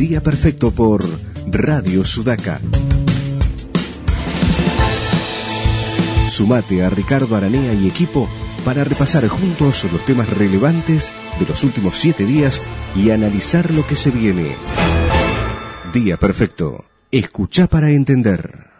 Día Perfecto por Radio Sudaca. Sumate a Ricardo Aranea y equipo para repasar juntos los temas relevantes de los últimos siete días y analizar lo que se viene. Día Perfecto. Escucha para entender.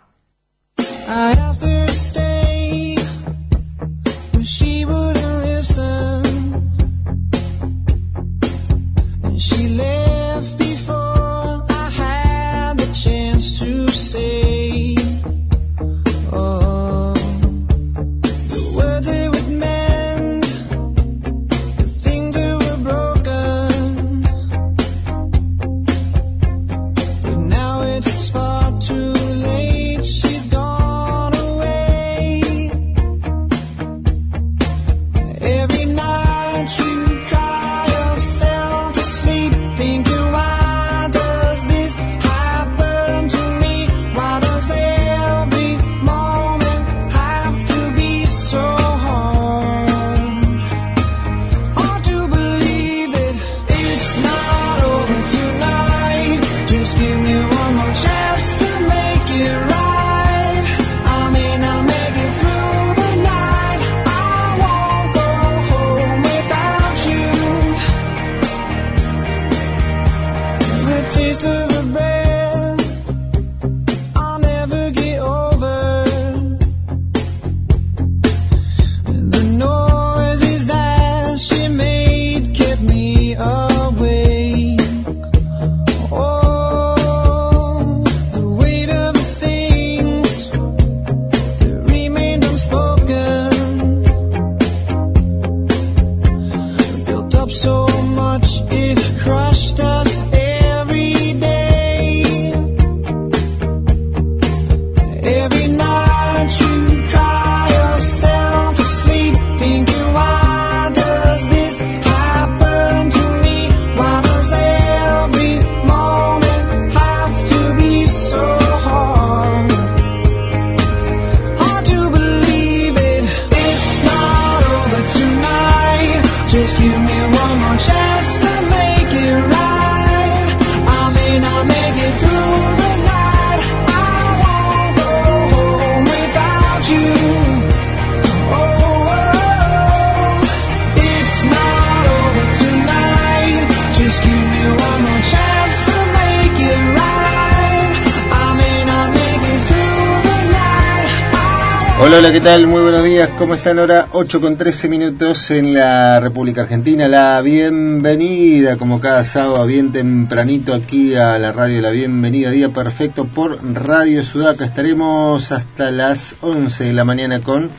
Hola, ¿qué tal? Muy buenos días. ¿Cómo están ahora? 8 con 13 minutos en la República Argentina. La bienvenida, como cada sábado, bien tempranito aquí a la radio. La bienvenida, día perfecto por Radio Sudaca. Estaremos hasta las 11 de la mañana con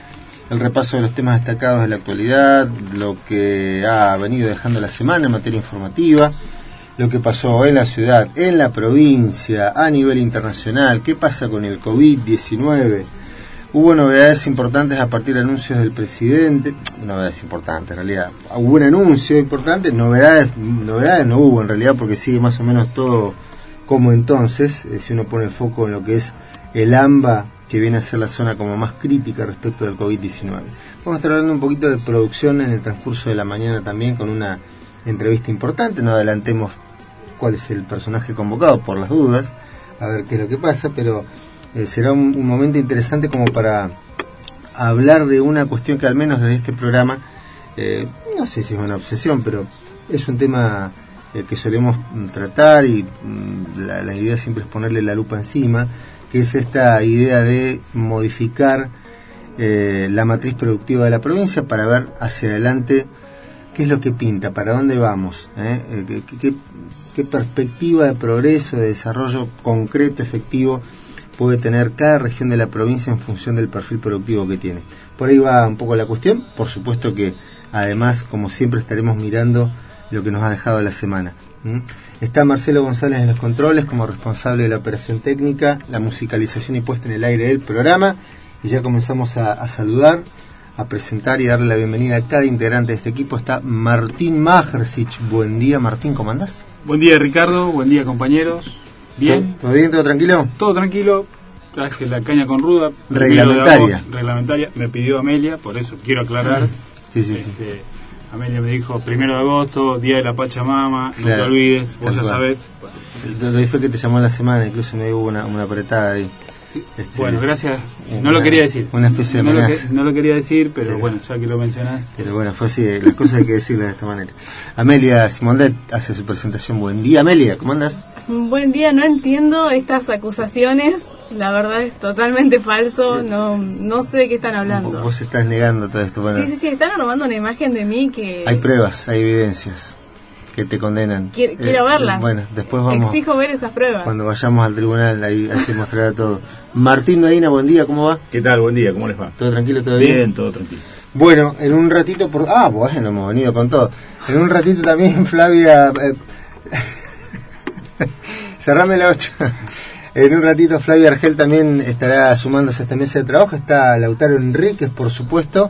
el repaso de los temas destacados de la actualidad, lo que ha venido dejando la semana en materia informativa, lo que pasó en la ciudad, en la provincia, a nivel internacional, qué pasa con el COVID-19 Hubo novedades importantes a partir de anuncios del presidente, novedades importantes en realidad. Hubo un anuncio importante, novedades, novedades no hubo en realidad porque sigue más o menos todo como entonces, eh, si uno pone el foco en lo que es el AMBA, que viene a ser la zona como más crítica respecto del COVID-19. Vamos a estar hablando un poquito de producción en el transcurso de la mañana también con una entrevista importante, no adelantemos cuál es el personaje convocado por las dudas, a ver qué es lo que pasa, pero eh, será un, momento interesante como para hablar de una cuestión que al menos desde este programa, eh, no sé si es una obsesión, pero es un tema eh, que solemos tratar y mm, la, idea siempre es ponerle la lupa encima, que es esta idea de modificar la matriz productiva de la provincia para ver hacia adelante qué es lo que pinta, para dónde vamos, qué perspectiva de progreso, de desarrollo concreto, efectivo puede tener cada región de la provincia en función del perfil productivo que tiene. Por ahí va un poco la cuestión, por supuesto que además, como siempre, estaremos mirando lo que nos ha dejado la semana. Está Marcelo González en los controles como responsable de la operación técnica, la musicalización y puesta en el aire del programa. Y ya comenzamos a, saludar, a presentar y darle la bienvenida a cada integrante de este equipo. Está Martín Majersich. Buen día, Martín, ¿cómo andás? Buen día, Ricardo. Buen día, compañeros. Bien. ¿Todo bien? ¿Todo tranquilo? Todo tranquilo. Traje la caña con ruda. Reglamentaria. reglamentaria. Me pidió Amelia, por eso quiero aclarar. Sí, sí, sí. Este, Amelia me dijo, primero de agosto, día de la Pachamama, no te olvides, vos ya cual. sabés. Que fue que te llamó la semana, incluso me dio una, una apretada ahí. Este, Bueno, gracias. una- No lo quería decir. Una especie de no lo, que- no lo quería decir, pero Pero- bueno, ya que lo mencionás. Pero bueno, fue así, las cosas hay que decirlas de esta manera. Amelia Simondet hace su presentación. Buen día, Amelia, ¿cómo andas? Buen día, no entiendo estas acusaciones, la verdad es totalmente falso, no, no sé de qué están hablando. Vos estás negando todo esto. Bueno, Sí, sí, sí, están armando una imagen de mí que Hay pruebas, hay evidencias que te condenan. quiero, quiero Eh, verlas. Bueno, después vamos. Exijo ver esas pruebas. Cuando vayamos al tribunal, ahí, ahí se mostrará todo. Martín Medina, buen día, ¿cómo va? ¿Qué tal? Buen día, ¿cómo les va? ¿Todo tranquilo, todo bien? Bien, todo tranquilo. Bueno, en un ratito, por... ah, bueno, hemos venido con todo. En un ratito también, Flavia, eh, cerrame la 8. En un ratito, Flavia Argel también estará sumándose a esta mesa de trabajo. Está Lautaro Enríquez, por supuesto,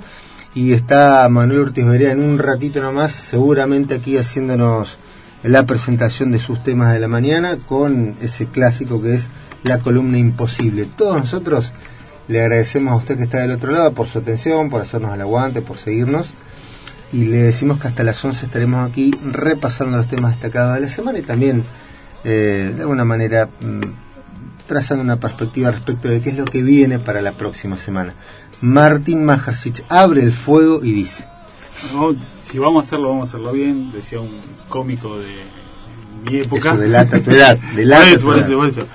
y está Manuel Ortiz Berea en un ratito nomás, seguramente aquí haciéndonos la presentación de sus temas de la mañana con ese clásico que es la columna imposible. Todos nosotros le agradecemos a usted que está del otro lado por su atención, por hacernos el aguante, por seguirnos. Y le decimos que hasta las 11 estaremos aquí repasando los temas destacados de la semana y también, eh, de alguna manera, mm, trazando una perspectiva respecto de qué es lo que viene para la próxima semana. Martín Majarsich abre el fuego y dice: No, si vamos a hacerlo, vamos a hacerlo bien, decía un cómico de mi época. Eso delata tu edad. Delata por eso, tu por edad. eso, por eso.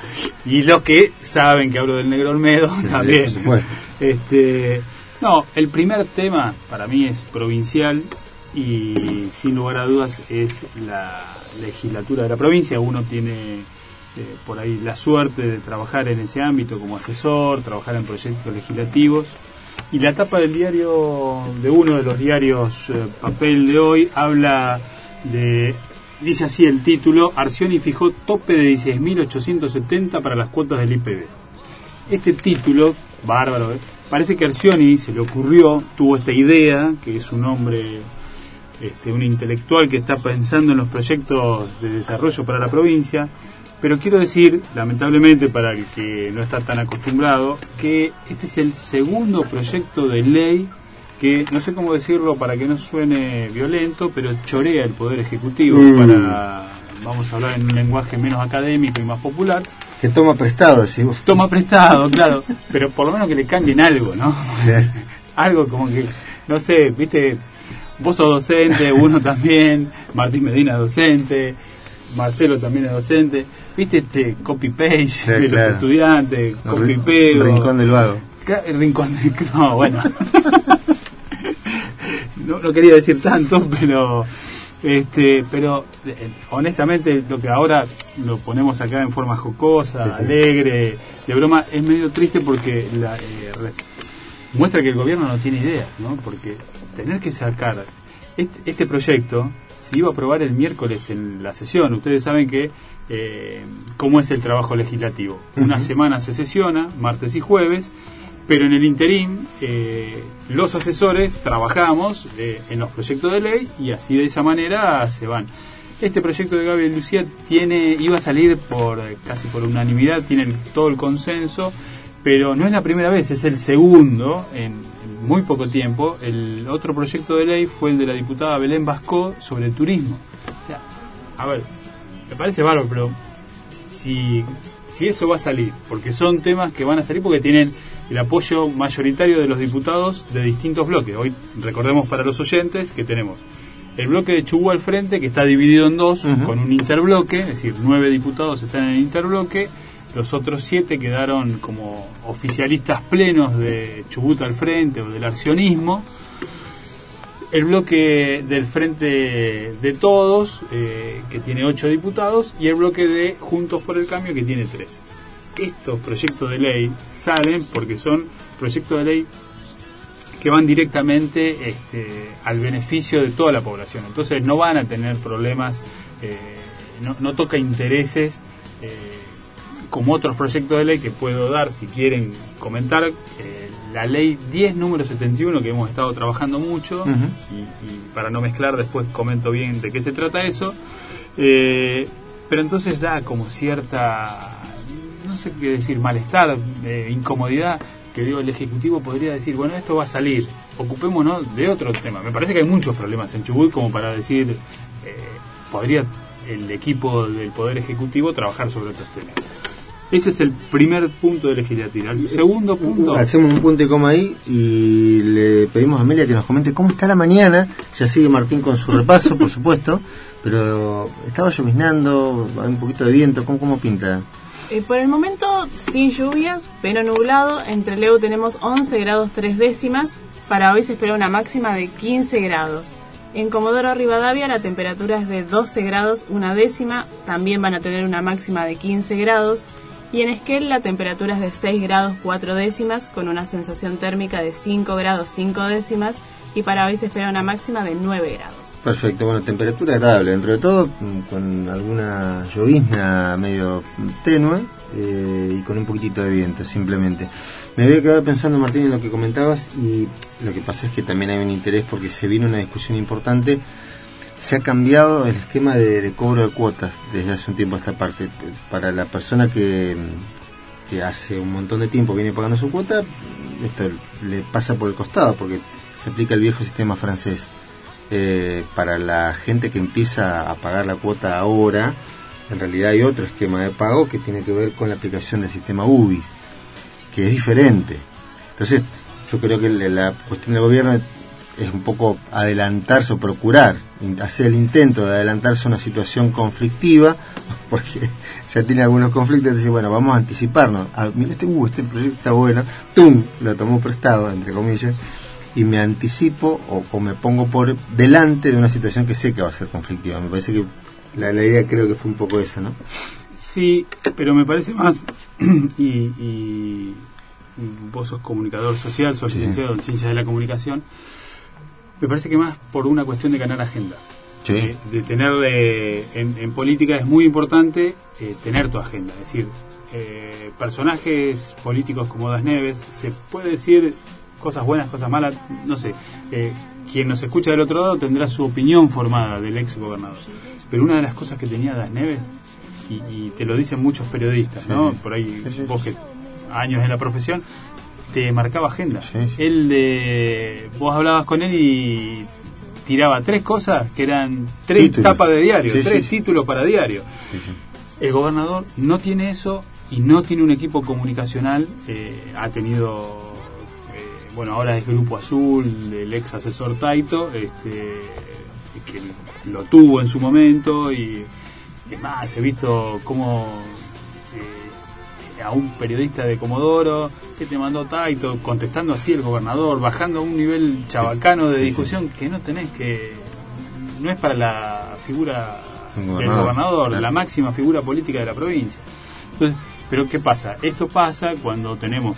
Y los que saben que hablo del negro Olmedo Sí, también. por. Este, no, el primer tema para mí es provincial y sin lugar a dudas es la legislatura de la provincia. Uno tiene eh, por ahí la suerte de trabajar en ese ámbito como asesor, trabajar en proyectos legislativos. Y la tapa del diario, de uno de los diarios eh, papel de hoy, habla de, dice así el título, Arcioni fijó tope de 16.870 para las cuotas del IPB. Este título, bárbaro, ¿eh? parece que Arcioni se le ocurrió, tuvo esta idea, que es un hombre, este, un intelectual que está pensando en los proyectos de desarrollo para la provincia, pero quiero decir, lamentablemente para el que no está tan acostumbrado, que este es el segundo proyecto de ley que, no sé cómo decirlo para que no suene violento, pero chorea el Poder Ejecutivo Mm. para, vamos a hablar en un lenguaje menos académico y más popular, Que toma prestado, decís vos. toma prestado, claro, pero por lo menos que le cambien algo, ¿no? Algo como que, no sé, viste, vos sos docente, uno también, Martín Medina es docente, Marcelo también es docente, viste este copy-page Sí, de los estudiantes, Rin- copy-pego. Rincón del Vago. El rincón de... No, bueno. no, no quería decir tanto, pero... Este, pero eh, honestamente lo que ahora lo ponemos acá en forma jocosa, Sí, sí. alegre, de broma, es medio triste porque la, eh, muestra que el gobierno no tiene idea, ¿no? Porque tener que sacar este, este proyecto se iba a aprobar el miércoles en la sesión. Ustedes saben que eh, cómo es el trabajo legislativo. Una semana se sesiona, martes y jueves, pero en el interín eh, los asesores trabajamos eh, en los proyectos de ley y así de esa manera se van. Este proyecto de Gabriel Lucía tiene, iba a salir por casi por unanimidad, tiene el- todo el consenso, pero no es la primera vez, es el segundo en muy poco tiempo. El otro proyecto de ley fue el de la diputada Belén Vasco sobre el turismo. O sea, a ver, me parece bárbaro, pero si, si eso va a salir, porque son temas que van a salir porque tienen el apoyo mayoritario de los diputados de distintos bloques. Hoy recordemos para los oyentes que tenemos el bloque de Chubut al frente, que está dividido en dos, con un interbloque, es decir, nueve diputados están en el interbloque, los otros siete quedaron como oficialistas plenos de Chubut al frente o del accionismo. El bloque del Frente de Todos, eh, que tiene ocho diputados, y el bloque de Juntos por el Cambio, que tiene tres. Estos proyectos de ley salen porque son proyectos de ley que van directamente este, al beneficio de toda la población. Entonces no van a tener problemas, eh, no, no toca intereses eh, como otros proyectos de ley que puedo dar si quieren comentar. eh, la ley 10, número 71, que hemos estado trabajando mucho, y, y para no mezclar después comento bien de qué se trata eso. Eh, pero entonces da como cierta, no sé qué decir, malestar, eh, incomodidad, que digo, el Ejecutivo podría decir, bueno, esto va a salir, ocupémonos de otros temas. Me parece que hay muchos problemas en Chubut como para decir, eh, podría el equipo del Poder Ejecutivo trabajar sobre otros temas. Ese es el primer punto de legislatura. El segundo punto. Hacemos un punto y coma ahí y le pedimos a Amelia que nos comente cómo está la mañana. Ya sigue Martín con su repaso, por supuesto, pero estaba lloviznando, hay un poquito de viento. ¿Cómo, cómo pinta? Eh, por el momento, sin lluvias, pero nublado. Entre Leo tenemos 11 grados 3 décimas. Para hoy se espera una máxima de 15 grados. En Comodoro Rivadavia la temperatura es de 12 grados una décima. También van a tener una máxima de 15 grados. Y en Esquel la temperatura es de 6 grados 4 décimas con una sensación térmica de 5 grados 5 décimas y para hoy se espera una máxima de 9 grados. Perfecto, bueno, temperatura agradable, dentro de todo, con alguna llovizna medio tenue eh, y con un poquitito de viento, simplemente. Me había quedado pensando, Martín, en lo que comentabas y lo que pasa es que también hay un interés porque se vino una discusión importante se ha cambiado el esquema de, cobro de cuotas desde hace un tiempo a esta parte. Para la persona que, hace un montón de tiempo viene pagando su cuota, esto le pasa por el costado porque se aplica el viejo sistema francés. Eh, para la gente que empieza a pagar la cuota ahora, en realidad hay otro esquema de pago que tiene que ver con la aplicación del sistema UBIS, que es diferente. Entonces, yo creo que la cuestión del gobierno es un poco adelantarse o procurar hacer el intento de adelantarse a una situación conflictiva, porque ya tiene algunos conflictos, bueno, vamos a anticiparnos. Ah, mira, este, uh, este proyecto está bueno, ¡tum! Lo tomo prestado, entre comillas, y me anticipo o, me pongo por delante de una situación que sé que va a ser conflictiva. Me parece que la, idea creo que fue un poco esa, ¿no? Sí, pero me parece más, y, vos sos comunicador social, sos licenciado en ciencias de la comunicación, me parece que más por una cuestión de ganar agenda. Eh, de tener en, política es muy importante eh, tener tu agenda. Es decir, eh, personajes políticos como Das Neves, se puede decir cosas buenas, cosas malas, no sé. quien nos escucha del otro lado tendrá su opinión formada del ex gobernador. Pero una de las cosas que tenía Das Neves, y, te lo dicen muchos periodistas, ¿no? Por ahí, vos que años en la profesión, te marcaba agenda. Él de, vos hablabas con él y tiraba tres cosas que eran tres tapas de diario, tres títulos para diario. El gobernador no tiene eso y no tiene un equipo comunicacional. Eh, ha tenido, eh, bueno, ahora es Grupo Azul, el ex asesor Taito, este, que lo tuvo en su momento y es más, he visto cómo a un periodista de Comodoro que te mandó Taito, contestando así el gobernador, bajando a un nivel chabacano de discusión que no tenés que. no es para la figura del gobernador, la máxima figura política de la provincia. Entonces, pero ¿qué pasa? Esto pasa cuando tenemos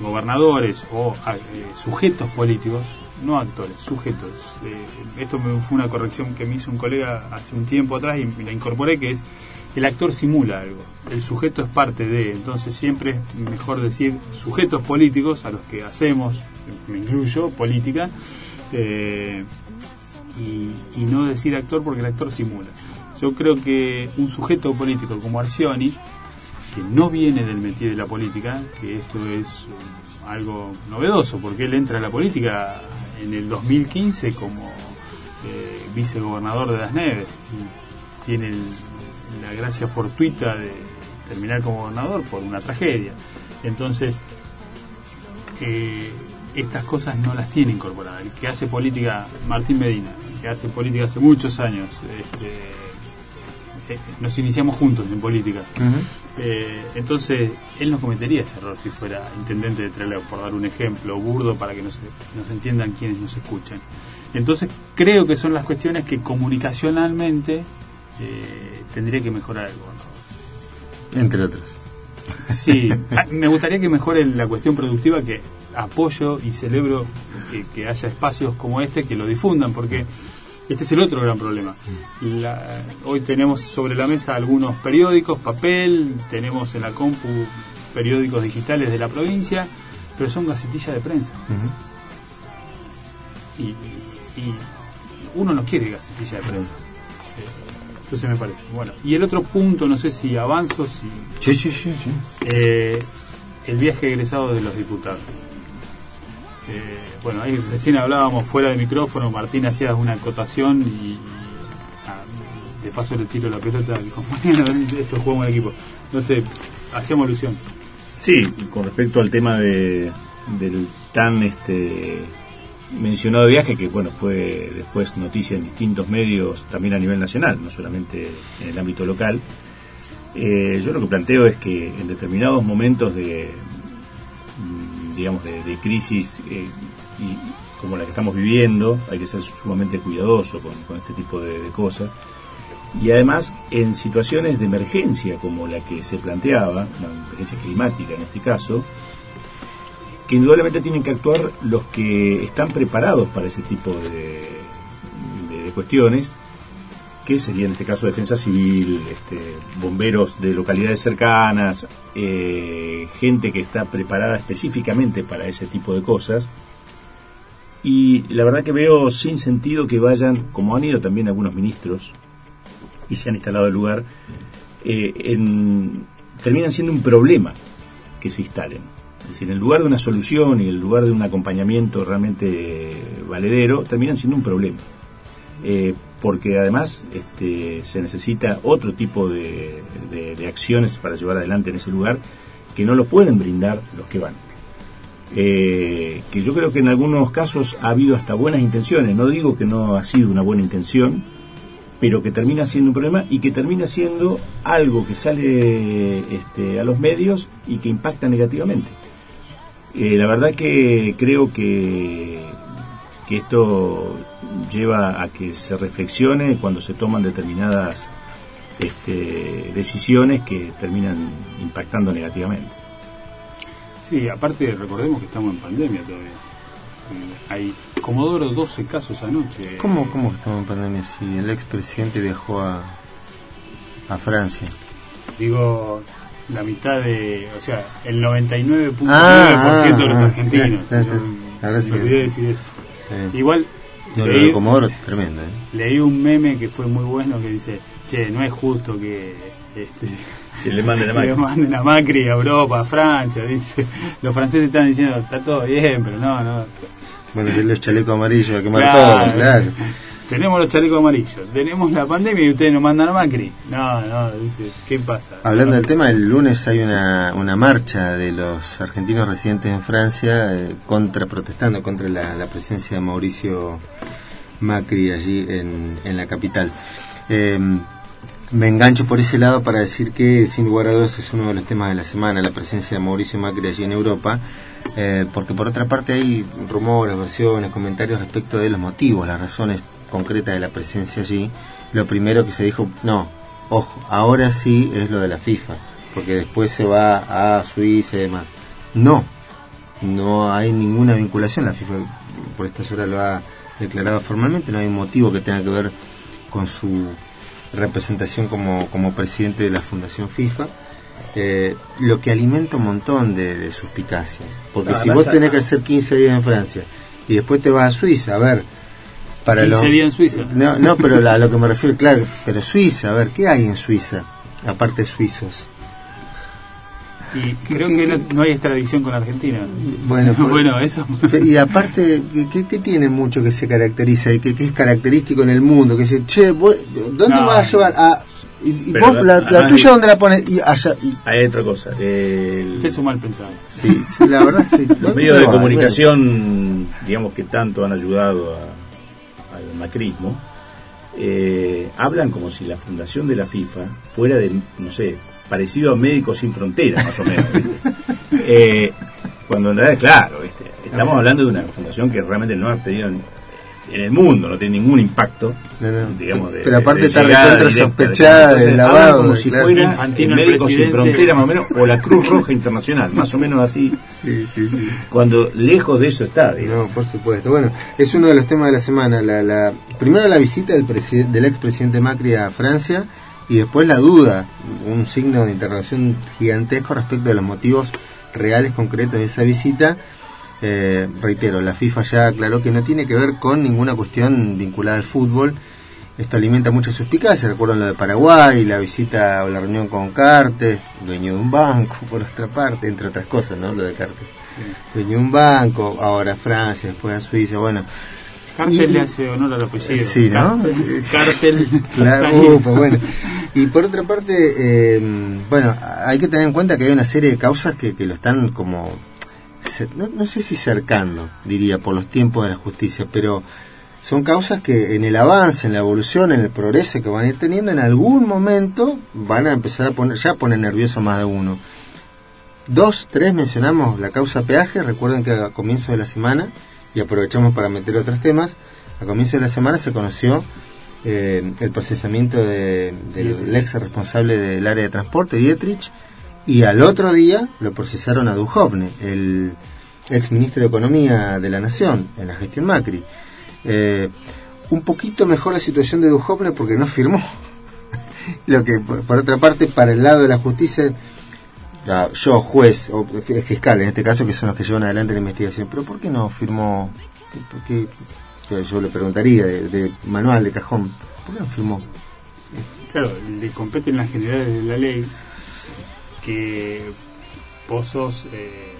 gobernadores o eh, sujetos políticos, no actores, sujetos. Eh, esto me, fue una corrección que me hizo un colega hace un tiempo atrás y la incorporé, que es el actor simula algo, el sujeto es parte de, entonces siempre es mejor decir sujetos políticos a los que hacemos, me incluyo, política, eh, y, no decir actor porque el actor simula. Yo creo que un sujeto político como Arcioni, que no viene del métier de la política, que esto es algo novedoso, porque él entra a la política en el 2015 como eh, vicegobernador de las Neves, y tiene el la gracia fortuita de terminar como gobernador por una tragedia. Entonces, eh, estas cosas no las tiene incorporadas. El que hace política, Martín Medina, que hace política hace muchos años, este, eh, nos iniciamos juntos en política. Eh, entonces, él no cometería ese error si fuera intendente de Trelew, por dar un ejemplo burdo para que nos, nos entiendan quienes nos escuchan. Entonces, creo que son las cuestiones que comunicacionalmente eh, tendría que mejorar el gobernador. Entre otros. Sí, ah, me gustaría que mejore la cuestión productiva, que apoyo y celebro que, haya espacios como este que lo difundan, porque este es el otro gran problema. hoy tenemos sobre la mesa algunos periódicos, papel, tenemos en la compu periódicos digitales de la provincia, pero son gacetillas de prensa. y, y, uno no quiere gacetilla de prensa. Entonces me parece. Bueno, y el otro punto, no sé si avanzo, si... Sí, sí, sí. Eh, el viaje egresado de los diputados. Eh, bueno, ahí recién hablábamos fuera de micrófono, Martín hacía una acotación y, ah, de paso le tiro la pelota al compañero, esto jugamos en equipo. No sé, hacíamos alusión. Sí, con respecto al tema de, del tan este mencionado viaje que bueno fue después noticia en distintos medios también a nivel nacional, no solamente en el ámbito local. Eh, yo lo que planteo es que en determinados momentos de mm, digamos de, crisis eh, y como la que estamos viviendo hay que ser sumamente cuidadoso con, este tipo de cosas y además en situaciones de emergencia como la que se planteaba, una emergencia climática en este caso, que indudablemente tienen que actuar los que están preparados para ese tipo de, cuestiones, que sería en este caso defensa civil, este, bomberos de localidades cercanas, eh, gente que está preparada específicamente para ese tipo de cosas. Y la verdad que veo sin sentido que vayan, como han ido también algunos ministros, y se han instalado el lugar, eh, en, terminan siendo un problema que se instalen. Es decir, en lugar de una solución y en lugar de un acompañamiento realmente valedero, terminan siendo un problema. Eh, porque además este, se necesita otro tipo de, acciones para llevar adelante en ese lugar que no lo pueden brindar los que van. Eh, que yo creo que en algunos casos ha habido hasta buenas intenciones, no digo que no ha sido una buena intención, pero que termina siendo un problema y que termina siendo algo que sale este, a los medios y que impacta negativamente. Eh, la verdad que creo que, que esto lleva a que se reflexione cuando se toman determinadas este, decisiones que terminan impactando negativamente. Sí, aparte recordemos que estamos en pandemia todavía. Hay Comodoro 12 casos anoche. ¿Cómo, cómo estamos en pandemia si el expresidente viajó a, a Francia? Digo, la mitad de, o sea, el 99.9% ah, de los ah, argentinos. me olvidé decir eso. Igual leí, Comodoro tremendo. ¿eh? Leí un meme que fue muy bueno que dice, che, no es justo que este, que le manden a Macri. le manden a Macri a Europa, a Francia, dice. Los franceses están diciendo, está todo bien, pero no, no. Bueno, los chalecos amarillos, a quemar claro. todo, claro. Tenemos los chalecos amarillos, tenemos la pandemia y ustedes nos mandan a Macri. No, no, dice, ¿qué pasa? Hablando del tema, el lunes hay una, una marcha de los argentinos residentes en Francia eh, contra protestando contra la, presencia de Mauricio Macri allí en, en la capital. Eh, me engancho por ese lado para decir que sin lugar a dudas es uno de los temas de la semana, la presencia de Mauricio Macri allí en Europa, eh, porque por otra parte hay rumores, versiones, comentarios respecto de los motivos, las razones concretas de la presencia allí. Lo primero que se dijo, no, ojo, ahora sí es lo de la FIFA, porque después se va a Suiza y demás. No, no hay ninguna vinculación, la FIFA por esta hora lo ha declarado formalmente, no hay motivo que tenga que ver con su representación como, como presidente de la Fundación FIFA, eh, lo que alimenta un montón de, suspicacias. Porque si vos tenés que hacer 15 días en Francia y después te vas a Suiza, a ver, para 15 días en Suiza. No, no pero a lo que me refiero, claro, pero Suiza, a ver, ¿qué hay en Suiza? Aparte de suizos. Y creo que no, hay extradición con Argentina. Bueno, bueno eso. Y aparte, ¿qué, qué, tiene mucho que se caracteriza y que, es característico en el mundo? Que dice, che, ¿dónde vas a llevar? a y, vos, la, tuya, ¿dónde la pones? Y allá, Hay otra cosa. El... es un mal pensado. Sí, la verdad, sí. Los medios de comunicación, digamos que tanto han ayudado al macrismo, eh, hablan como si la fundación de la FIFA fuera de, no sé, parecido a Médicos Sin Fronteras, más o menos. Eh, cuando en realidad, claro, estamos hablando de una fundación que realmente no ha pedido en, el mundo, no tiene ningún impacto, digamos, de, Pero aparte está recontra sospechada de lavado. como si fuera Médicos Sin Fronteras, más o menos, o la Cruz Roja Internacional, más o menos así. Sí, sí, sí. Cuando lejos de eso está. No, por supuesto. Bueno, es uno de los temas de la semana. La, la, primero la visita del, del expresidente Macri a Francia y después la duda, un signo de interrogación gigantesco respecto de los motivos reales, concretos de esa visita. Eh, reitero, la FIFA ya aclaró que no tiene que ver con ninguna cuestión vinculada al fútbol. Esto alimenta mucha suspicacia. Recuerdan lo de Paraguay, la visita o la reunión con Cartes, dueño de un banco, por otra parte, entre otras cosas, ¿no? Lo de Cartel. Dueño de un banco, ahora a Francia, después a Suiza, bueno. Cartel le hace honor al apellido. Sí, ¿no? Cartel. Cartel. Claro, ufa, bueno. Y por otra parte, eh, bueno, hay que tener en cuenta que hay una serie de causas que, que lo están como, no, no sé si cercando, diría, por los tiempos de la justicia, pero son causas que en el avance, en la evolución, en el progreso que van a ir teniendo, en algún momento van a empezar a poner, ya pone nervioso a más de uno. Dos, tres mencionamos la causa peaje, recuerden que a comienzo de la semana, y aprovechamos para meter otros temas, a comienzo de la semana se conoció eh, el procesamiento de- del ex responsable del área de transporte, Dietrich, y al otro día lo procesaron a Duhovne, el ex ministro de Economía de la Nación, en la gestión Macri. Eh, un poquito mejor la situación de Duhovne porque no firmó. Lo que, por otra parte, para el lado de la justicia, yo, juez o fiscal en este caso, que son los que llevan adelante la investigación, pero ¿por qué no firmó? ¿Por qué? que Yo le preguntaría de, de manual, de cajón, ¿por qué no firmó? Claro, le competen las generales de la ley que vos sos, eh,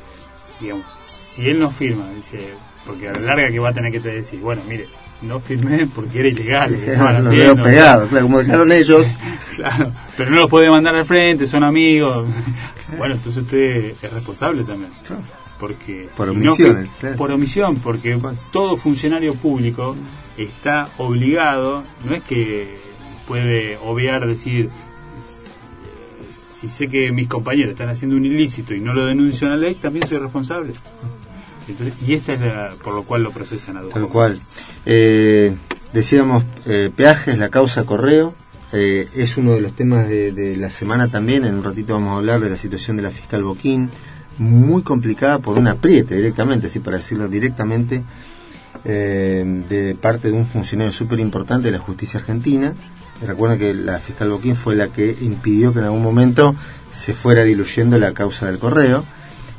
digamos, si él no firma, dice, porque a la larga que va a tener que te decir, bueno, mire, no firmé porque era ilegal. estaban Los haciendo, pegados, claro, como dejaron ellos. Claro, pero no los puede mandar al frente, son amigos. Bueno, entonces usted es responsable también. Porque Por si no claro. por omisión, porque todo funcionario público está obligado, no es que puede obviar decir si sé que mis compañeros están haciendo un ilícito y no lo denuncio a la ley, también soy responsable. Entonces, y esta es la, por lo cual lo procesan a dos. Tal cual. Eh, decíamos, eh, peajes, la causa correo, eh, es uno de los temas de, de la semana también. En un ratito vamos a hablar de la situación de la fiscal Boquín, muy complicada por un apriete directamente, así para decirlo directamente, eh, de parte de un funcionario súper importante de la justicia argentina. Recuerden que la fiscal Boquín fue la que impidió que en algún momento se fuera diluyendo la causa del correo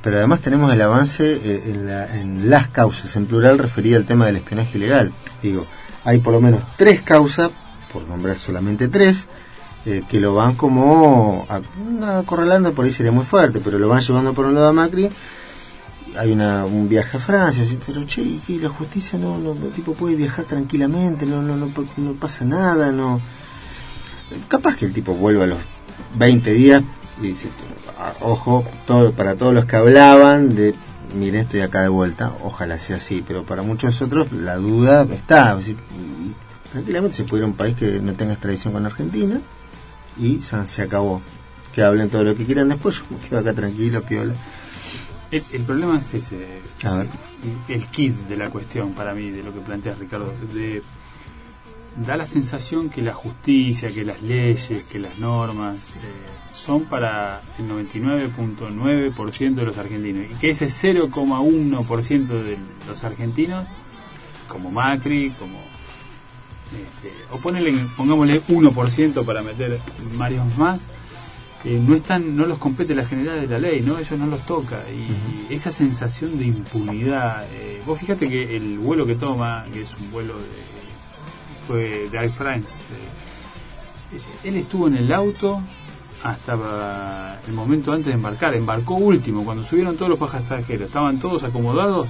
pero además tenemos el avance eh, en, la- en las causas, en plural, referida al tema del espionaje ilegal. Digo, hay por lo menos tres causas, por nombrar solamente tres, eh, que lo van como acorralando, por ahí sería muy fuerte, pero lo van llevando por un lado a Macri. Hay una, un viaje a Francia, pero che, ¿y la justicia no, no, el tipo puede viajar tranquilamente, no, no, no, no pasa nada, no. Capaz que el tipo vuelva a los 20 días y dice, "Ah, ojo, todo, para todos los que hablaban de, miren, estoy acá de vuelta, ojalá sea así, pero para muchos otros la duda está. es decir, tranquilamente se puede ir a un país que no tenga extradición con Argentina y san, se acabó. Que hablen todo lo que quieran después, yo me quedo acá tranquilo, piola. El, el problema es ese, A ver. el kit de la cuestión para mí, de lo que plantea Ricardo. De, da la sensación que la justicia, que las leyes, que las normas eh, son para el 99.9% de los argentinos y que ese 0,1% de los argentinos, como Macri, como este, o ponele, pongámosle 1% para meter varios más, eh, no están, no los compete la generalidad de la ley, ¿no? Ellos no los toca. Y esa sensación de impunidad. eh, vos fíjate que el vuelo que toma, que es un vuelo de, fue de Air France, eh, él estuvo en el auto hasta el momento antes de embarcar. Embarcó último, cuando subieron todos los pasajeros, estaban todos acomodados.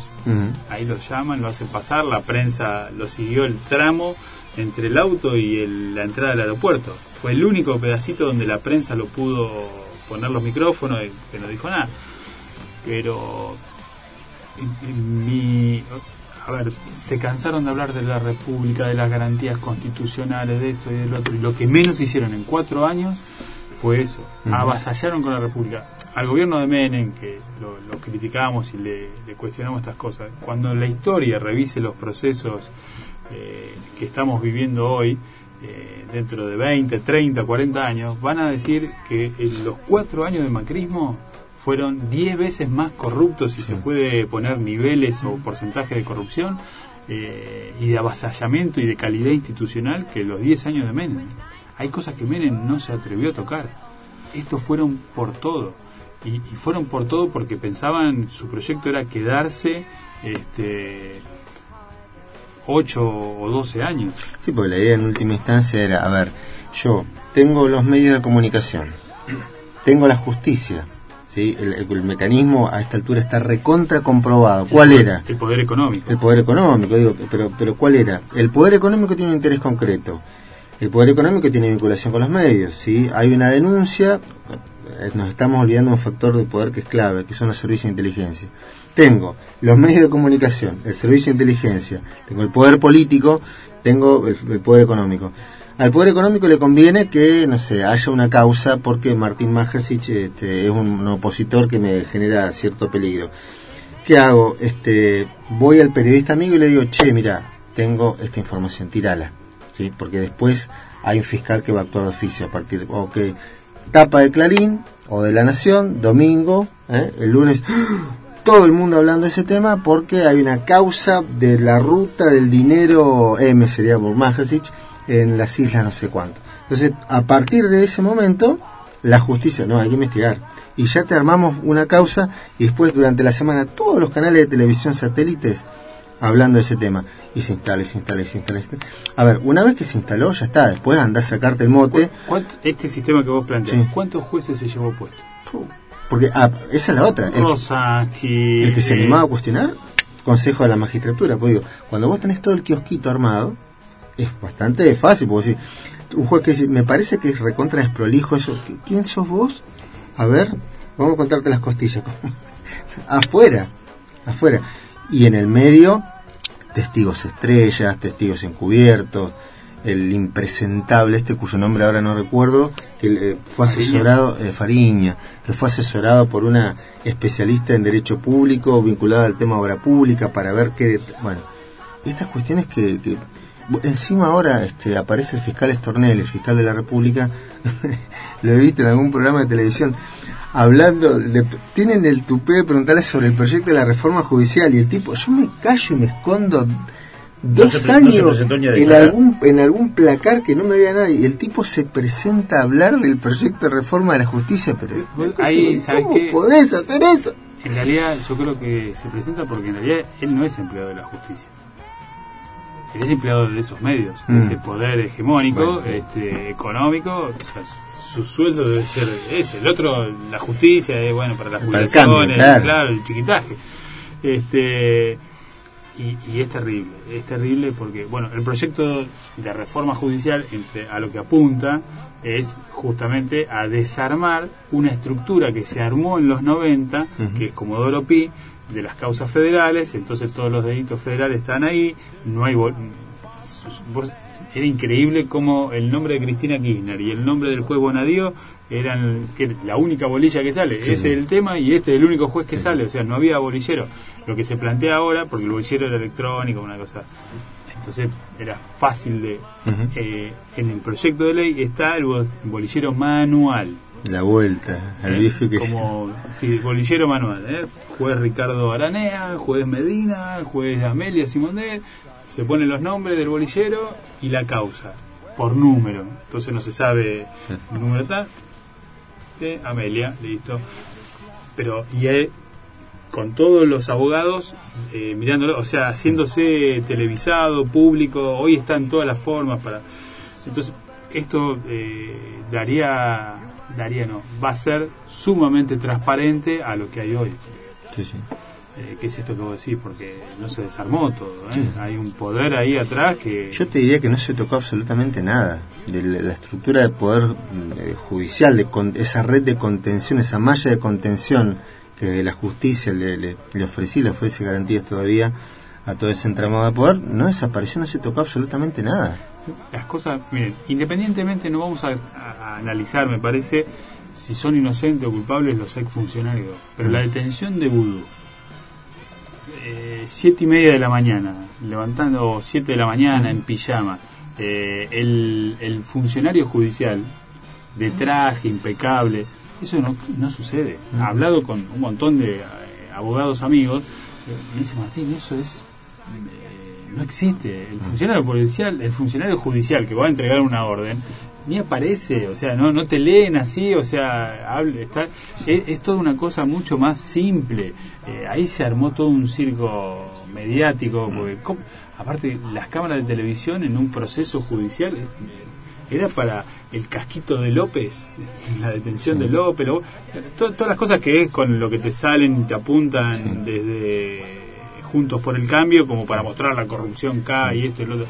Ahí lo llaman, lo hacen pasar, la prensa lo siguió el tramo entre el auto y el- la entrada del aeropuerto. Fue el único pedacito donde la prensa lo pudo poner los micrófonos y que no dijo nada. Pero mi a ver, se cansaron de hablar de la República, de las garantías constitucionales, de esto y del otro, y lo que menos hicieron en cuatro años fue eso, Ujú. avasallaron con la República. Al gobierno de Menem, que lo, lo criticamos y le, le cuestionamos estas cosas, cuando la historia revise los procesos eh, que estamos viviendo hoy, eh, dentro de 20, 30, 40 años, van a decir que en los cuatro años de macrismo fueron 10 veces más corruptos, si se puede poner niveles o porcentaje de corrupción, eh, y de avasallamiento y de calidad institucional que los 10 años de Menem. Hay cosas que Menem no se atrevió a tocar. Estos fueron por todo. Y, y fueron por todo porque pensaban, su proyecto era quedarse este, 8 o 12 años. Sí, porque la idea en última instancia era, a ver, yo tengo los medios de comunicación, tengo la justicia. ¿Sí? El, el- el mecanismo a esta altura está recontra comprobado. ¿Cuál era? El poder económico. El poder económico, digo, pero, pero ¿cuál era? El poder económico tiene un interés concreto. El poder económico tiene vinculación con los medios, ¿sí? Hay una denuncia, eh, nos estamos olvidando de un factor de poder que es clave, que son los servicios de inteligencia. Tengo los medios de comunicación, el servicio de inteligencia, tengo el poder político, tengo el, el poder económico. Al poder económico le conviene que, no sé, haya una causa porque Martín Majersich este, es un, opositor que me genera cierto peligro. ¿Qué hago? Este, voy al periodista amigo y le digo, che, mira, tengo esta información, tirala. ¿sí? Porque después hay un fiscal que va a actuar de oficio a partir o que tapa de Clarín o de La Nación, domingo, ¿eh? el lunes, todo el mundo hablando de ese tema porque hay una causa de la ruta del dinero M, sería por Majersich, en las islas no sé cuánto. Entonces, a partir de ese momento, la justicia, no, hay que investigar. Y ya te armamos una causa y después durante la semana todos los canales de televisión satélites hablando de ese tema. Y se instala, y se instala, y se instala. A ver, una vez que se instaló, ya está. Después andás a sacarte el mote. ¿Cuánto- este sistema que vos planteás, Sí. ¿cuántos jueces se llevó puesto? Porque ah, esa es la otra. El, Rosaki. el que se eh, animaba a cuestionar, consejo de la magistratura. Pues digo, cuando vos tenés todo el kiosquito armado, es bastante fácil. Porque si un juez que dice, me parece que es recontra desprolijo eso. ¿Qui- ¿Quién sos vos? A ver, vamos a contarte las costillas. afuera, afuera. Y en el medio, testigos estrellas, testigos encubiertos, el impresentable este cuyo nombre ahora no recuerdo, que eh, fue asesorado, eh, Fariña, que fue asesorado por una especialista en derecho público vinculada al tema obra pública para ver qué, bueno, estas cuestiones que, que- encima ahora este, aparece el fiscal Estornel, el fiscal de la República, lo he visto en algún programa de televisión, hablando, tienen el tupé de preguntarle sobre el proyecto de la reforma judicial y el tipo, yo me callo y me escondo dos no se años en algún en algún placar que no me veía nadie y el tipo se presenta a hablar del proyecto de reforma de la justicia pero Ahí, ¿sabes ¿cómo qué? podés hacer eso? En realidad, yo creo que se presenta porque en realidad él no es empleado de la justicia. Él es empleado de esos medios, de Mm. ese poder hegemónico, Bueno, sí. este, económico. o sea, su sueldo debe ser ese. El otro, la justicia, es bueno para las jubilaciones, claro. el chiquitaje. Este, y, y es terrible, es terrible porque, bueno, el proyecto de reforma judicial entre, a lo que apunta es justamente a desarmar una estructura que se armó en los 90, Ujú. que es Comodoro Pi, de las causas federales, entonces todos los delitos federales están ahí, no hay... vos- Era increíble cómo el nombre de Cristina Kirchner y el nombre del juez Bonadío eran que la única bolilla que sale. Sí, Ese es el tema y este es el único juez que sale, o sea, no había bolillero. Lo que se plantea ahora, porque el bolillero era electrónico, una cosa. Entonces era fácil de. Eh, en el proyecto de ley está el bo- bolillero manual. La vuelta al ¿eh? viejo que Como, sí, bolillero manual. ¿eh? Juez Ricardo Aranea, juez Medina, juez Amelia Simonet. Se ponen los nombres del bolillero y la causa, por número. Entonces no se sabe el número tal. Eh, Amelia, listo. Pero, y eh, con todos los abogados eh, mirándolo, o sea, haciéndose televisado, público, hoy están todas las formas para... Entonces, esto eh, daría, daría no, va a ser sumamente transparente a lo que hay hoy. Sí, sí. Eh, ¿Qué es esto que vos decís? Porque no se desarmó todo, ¿eh? hay un poder ahí atrás que... Yo te diría que no se tocó absolutamente nada de la, la estructura de poder mm, eh, judicial, de con- esa red de contención, esa malla de contención que la justicia le, le, le ofrecía, le ofrece garantías todavía a todo ese entramado de poder, no desapareció, no se tocó absolutamente nada. Las cosas, miren, independientemente no vamos a, a- a analizar, me parece, si son inocentes o culpables los exfuncionarios, pero la detención de Vudú, eh, siete y media de la mañana, levantando siete de la mañana en pijama, eh, el, el funcionario judicial de traje impecable, eso no, no sucede. He hablado con un montón de eh, abogados amigos, eh, me dice Martín, eso es no existe. El funcionario policial, el funcionario judicial que va a entregar una orden, ni aparece, o sea, no, no te leen así, o sea, hable, está, es, es toda una cosa mucho más simple. Eh, ahí se armó todo un circo mediático, porque ¿cómo? aparte las cámaras de televisión en un proceso judicial eh, era para el casquito de López, la detención de López, todas las cosas que es con lo que te salen y te apuntan desde Juntos por el Cambio, como para mostrar la corrupción acá y esto y lo otro.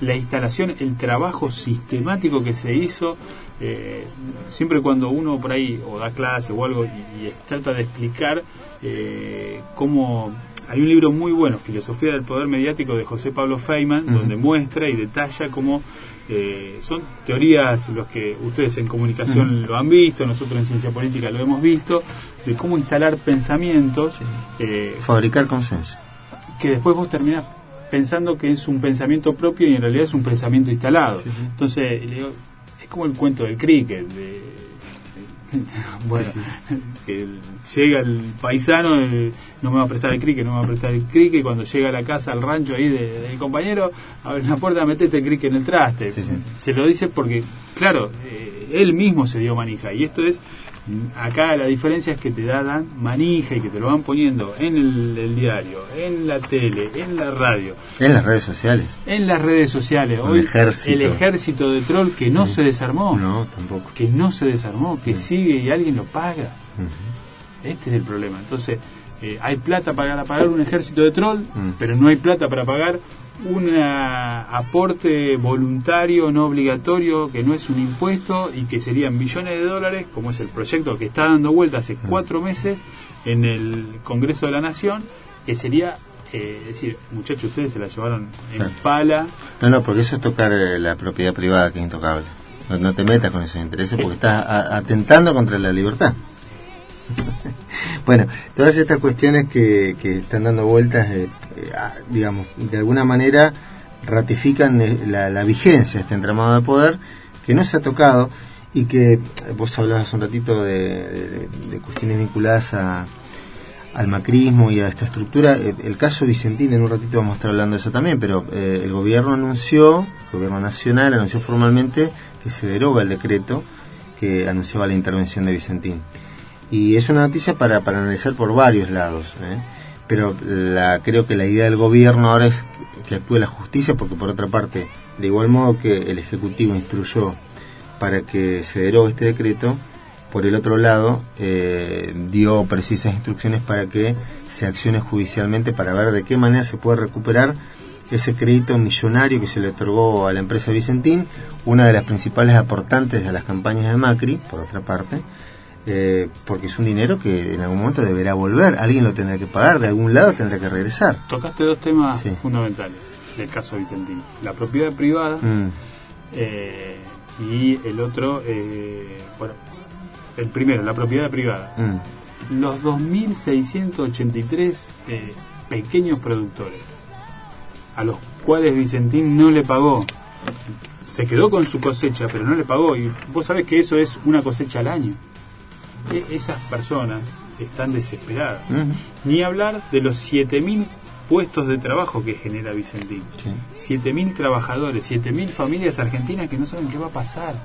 La instalación, el trabajo sistemático que se hizo, eh, siempre cuando uno por ahí o da clase o algo y, trata de explicar eh, cómo hay un libro muy bueno, Filosofía del Poder Mediático de José Pablo Feynman, donde muestra y detalla cómo eh, son teorías, los que ustedes en comunicación lo han visto, nosotros en ciencia política lo hemos visto, de cómo instalar pensamientos. Eh, Fabricar consenso. Que después vos terminás pensando que es un pensamiento propio y en realidad es un pensamiento instalado. Entonces, es como el cuento del cricket, de, bueno, que llega el paisano, eh, no me va a prestar el cricket, no me va a prestar el cricket, cuando llega a la casa, al rancho ahí de, mi compañero, abre la puerta, metete el cricket en el traste. Se lo dice porque, claro, eh, él mismo se dio manija, y esto es Acá la diferencia es que te dan manija y que te lo van poniendo en el, diario, en la tele, en la radio. En las redes sociales. En las redes sociales. Hoy el ejército de troll que no se desarmó. No, tampoco. Que no se desarmó, que sigue y alguien lo paga. Este es el problema. Entonces, eh, hay plata para pagar un ejército de troll, mm. pero no hay plata para pagar un aporte voluntario, no obligatorio, que no es un impuesto y que serían millones de dólares, como es el proyecto que está dando vuelta hace cuatro meses en el Congreso de la Nación, que sería eh, decir, muchachos, ustedes se la llevaron en pala. No, no, porque eso es tocar eh, la propiedad privada que es intocable. No, te metas con esos intereses porque estás atentando contra la libertad. bueno, todas estas cuestiones que, que están dando vueltas eh, eh, digamos, de alguna manera ratifican eh, la, vigencia de este entramado de poder que no se ha tocado y que eh, vos hablabas un ratito de, cuestiones vinculadas a, al macrismo y a esta estructura. El caso Vicentín, en un ratito vamos a estar hablando de eso también, pero el gobierno anunció, el gobierno nacional anunció formalmente que se deroga el decreto que anunciaba la intervención de Vicentín. Y es una noticia para, para analizar por varios lados. ¿eh? Pero la, creo que la idea del gobierno ahora es que actúe la justicia, porque por otra parte, de igual modo que el Ejecutivo instruyó para que se derogue este decreto, por el otro lado, eh, dio precisas instrucciones para que se accione judicialmente para ver de qué manera se puede recuperar ese crédito millonario que se le otorgó a la empresa Vicentín, una de las principales aportantes de las campañas de Macri, por otra parte, eh, porque es un dinero que en algún momento deberá volver, alguien lo tendrá que pagar, de algún lado tendrá que regresar. Tocaste dos temas fundamentales del caso Vicentino, la propiedad privada mm. eh, y el otro, eh, bueno, el primero, la propiedad privada. Mm. Los 2.683 pequeños productores a los cuales Vicentín no le pagó se quedó con su cosecha, pero no le pagó. Y vos sabés que eso es una cosecha al año. E-, esas personas están desesperadas. Ni hablar de los 7.000 puestos de trabajo que genera Vicentín. 7.000 trabajadores, 7.000 familias argentinas que no saben qué va a pasar.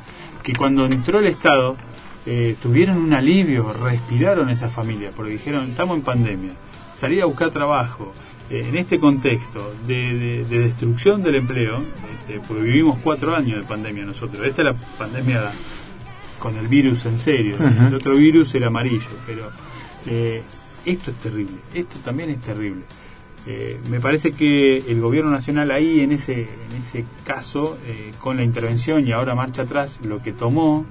Que cuando entró el Estado eh, tuvieron un alivio, respiraron esas familias, porque dijeron, estamos en pandemia, salir a buscar trabajo. Eh, en este contexto de, destrucción del empleo, este, porque vivimos cuatro años de pandemia nosotros, esta es la pandemia con el virus en serio. El otro virus era amarillo, pero eh, esto es terrible. Esto también es terrible. Eh, me parece que el gobierno nacional ahí, en ese, en ese caso, eh, con la intervención y ahora marcha atrás, lo que tomó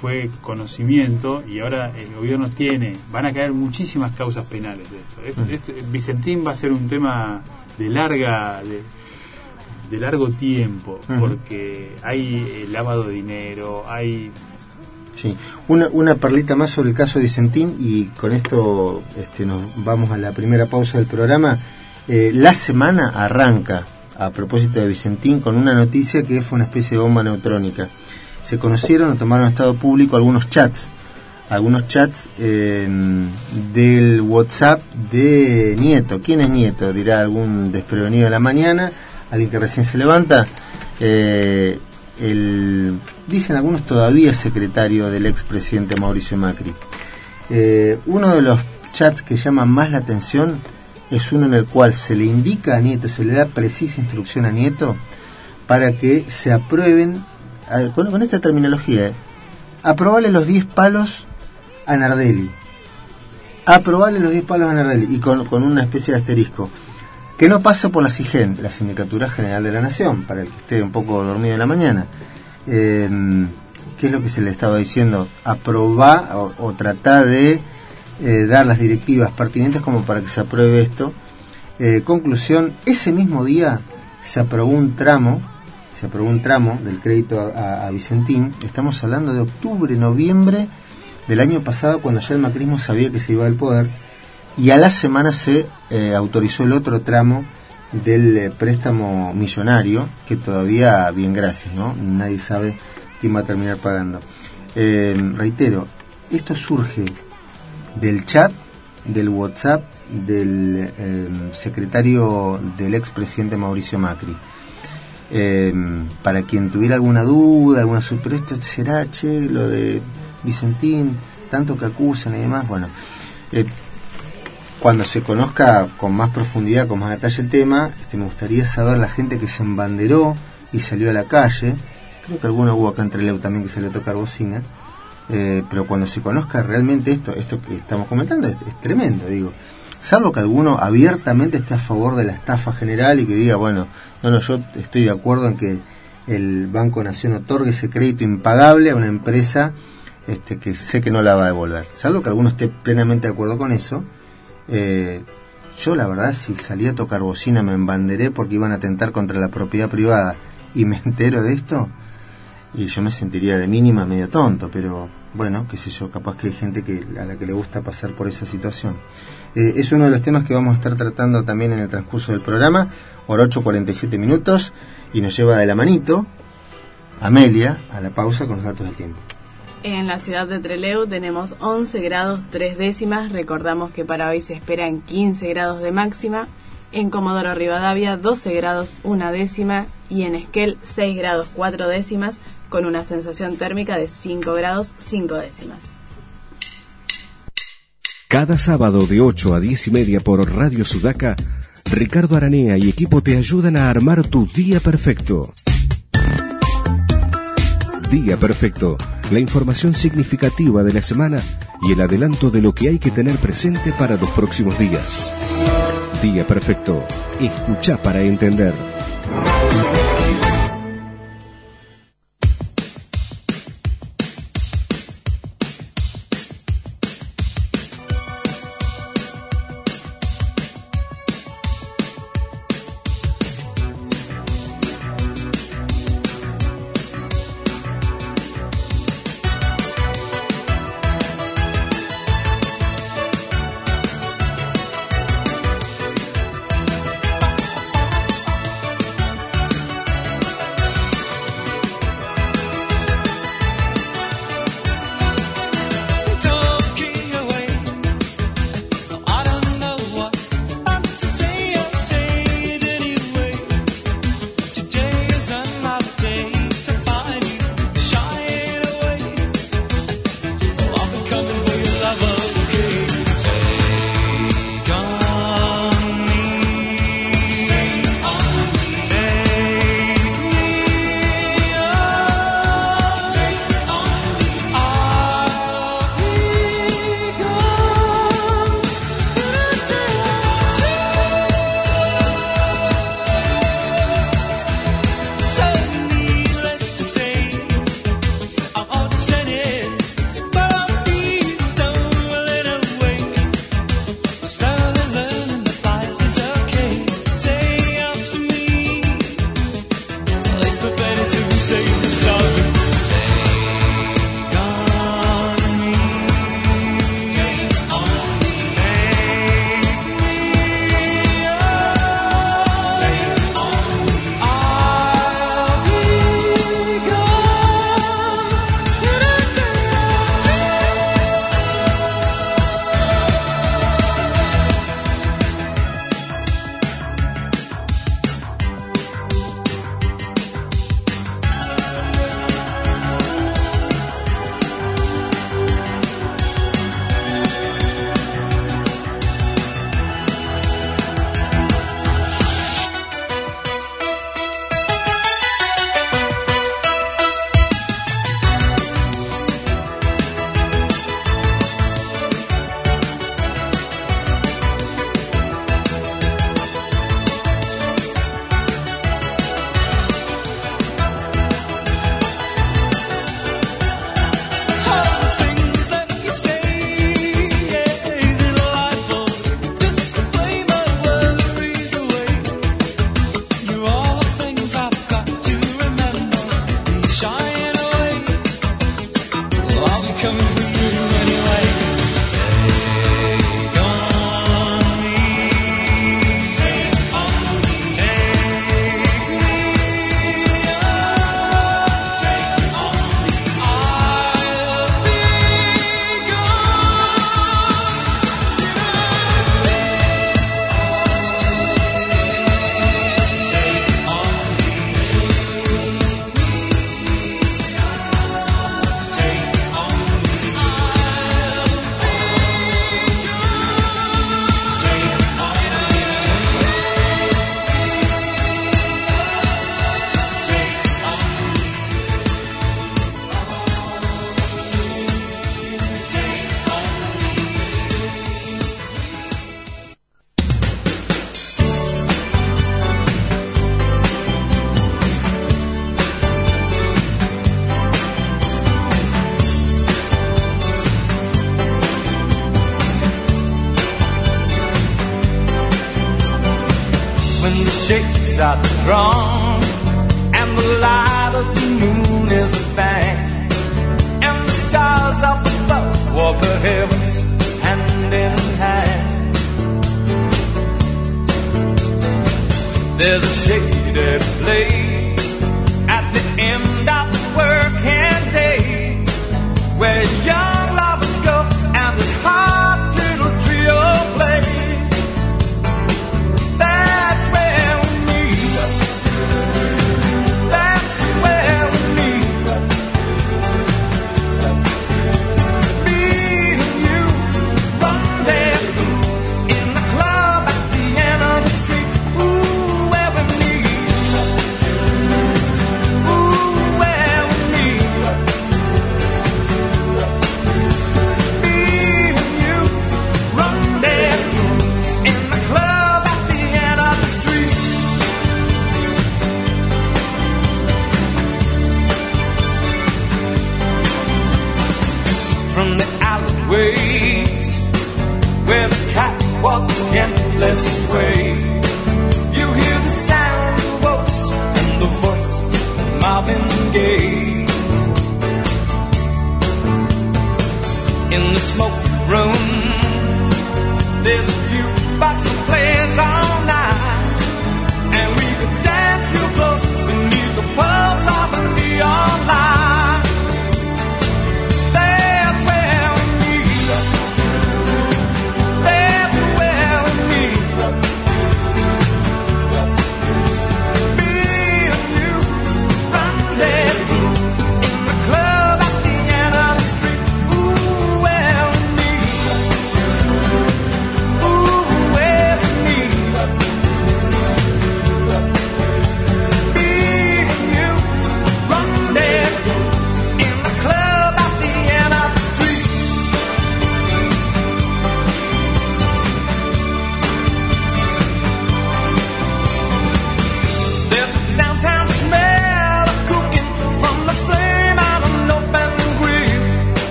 fue conocimiento y ahora el gobierno tiene, van a caer muchísimas causas penales de esto. Vicentín va a ser un tema de larga, de, de largo tiempo, porque hay lavado de dinero, hay Sí, una, una perlita más sobre el caso de Vicentín y con esto este, nos vamos a la primera pausa del programa. Eh, la semana arranca, a propósito de Vicentín, con una noticia que fue una especie de bomba neutrónica. Se conocieron o tomaron estado público algunos chats, algunos chats del WhatsApp de Nieto. ¿Quién es Nieto? Dirá algún desprevenido de la mañana, alguien que recién se levanta. Eh, el, dicen algunos todavía secretario del expresidente Mauricio Macri. Eh, uno de los chats que llaman más la atención es uno en el cual se le indica a Nieto, se le da precisa instrucción a Nieto para que se aprueben con, esta terminología, aprobarle los 10 palos a Nardelli. Aprobarle los 10 palos a Nardelli y con, una especie de asterisco. Que no pasa por la SIGEN, la Sindicatura General de la Nación, para el que esté un poco dormido en la mañana. Eh, ¿Qué es lo que se le estaba diciendo? Aprobar o, o tratar de eh, dar las directivas pertinentes como para que se apruebe esto. Eh, conclusión, ese mismo día se aprobó un tramo, se aprobó un tramo del crédito a, Vicentín, estamos hablando de octubre, noviembre del año pasado cuando ya el macrismo sabía que se iba al poder y a la semana se eh, autorizó el otro tramo del préstamo millonario que todavía bien gracias, ¿no? Nadie sabe quién va a terminar pagando. reitero, esto surge del chat, del WhatsApp del em, secretario del expresidente Mauricio Macri. Para quien tuviera alguna duda, alguna esto será, che, lo de Vicentín, tanto que acusan y demás, bueno, eh, cuando se conozca con más profundidad, con más detalle el tema, este, me gustaría saber la gente que se embanderó y salió a la calle, creo que alguno hubo acá entre Leu también que salió a tocar bocina, eh, pero cuando se conozca realmente esto, esto que estamos comentando es, tremendo, digo. Salvo que alguno abiertamente esté a favor de la estafa general y que diga, bueno, no, no, yo estoy de acuerdo en que el Banco Nación otorgue ese crédito impagable a una empresa este, que sé que no la va a devolver. Salvo que alguno esté plenamente de acuerdo con eso, eh, yo la verdad si salí a tocar bocina me embanderé porque iban a atentar contra la propiedad privada y me entero de esto, y yo me sentiría de mínima medio tonto, pero bueno, qué sé yo, capaz que hay gente que, a la que le gusta pasar por esa situación. Eh, es uno de los temas que vamos a estar tratando también en el transcurso del programa, por 8.47 minutos, y nos lleva de la manito Amelia a la pausa con los datos del tiempo. En la ciudad de Trelew tenemos 11 grados 3 décimas, recordamos que para hoy se esperan 15 grados de máxima, en Comodoro Rivadavia 12 grados 1 décima y en Esquel 6 grados 4 décimas, con una sensación térmica de 5 grados 5 décimas. Cada sábado de 8 a 10 y media por Radio Sudaca, Ricardo Aranea y equipo te ayudan a armar tu día perfecto. Día perfecto, la información significativa de la semana y el adelanto de lo que hay que tener presente para los próximos días. Día perfecto, escucha para entender.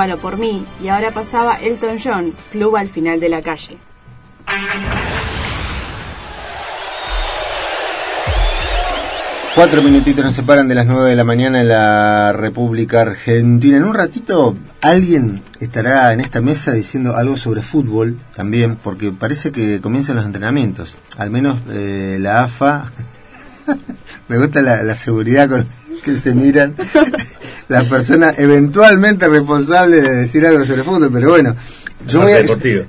Tómalo por mí y ahora pasaba Elton John, Club al final de la calle. Cuatro minutitos nos separan de las nueve de la mañana en la República Argentina. En un ratito alguien estará en esta mesa diciendo algo sobre fútbol también, porque parece que comienzan los entrenamientos. Al menos eh, la AFA, me gusta la, la seguridad con que se miran las personas eventualmente responsables de decir algo sobre fútbol, pero bueno. Yo voy,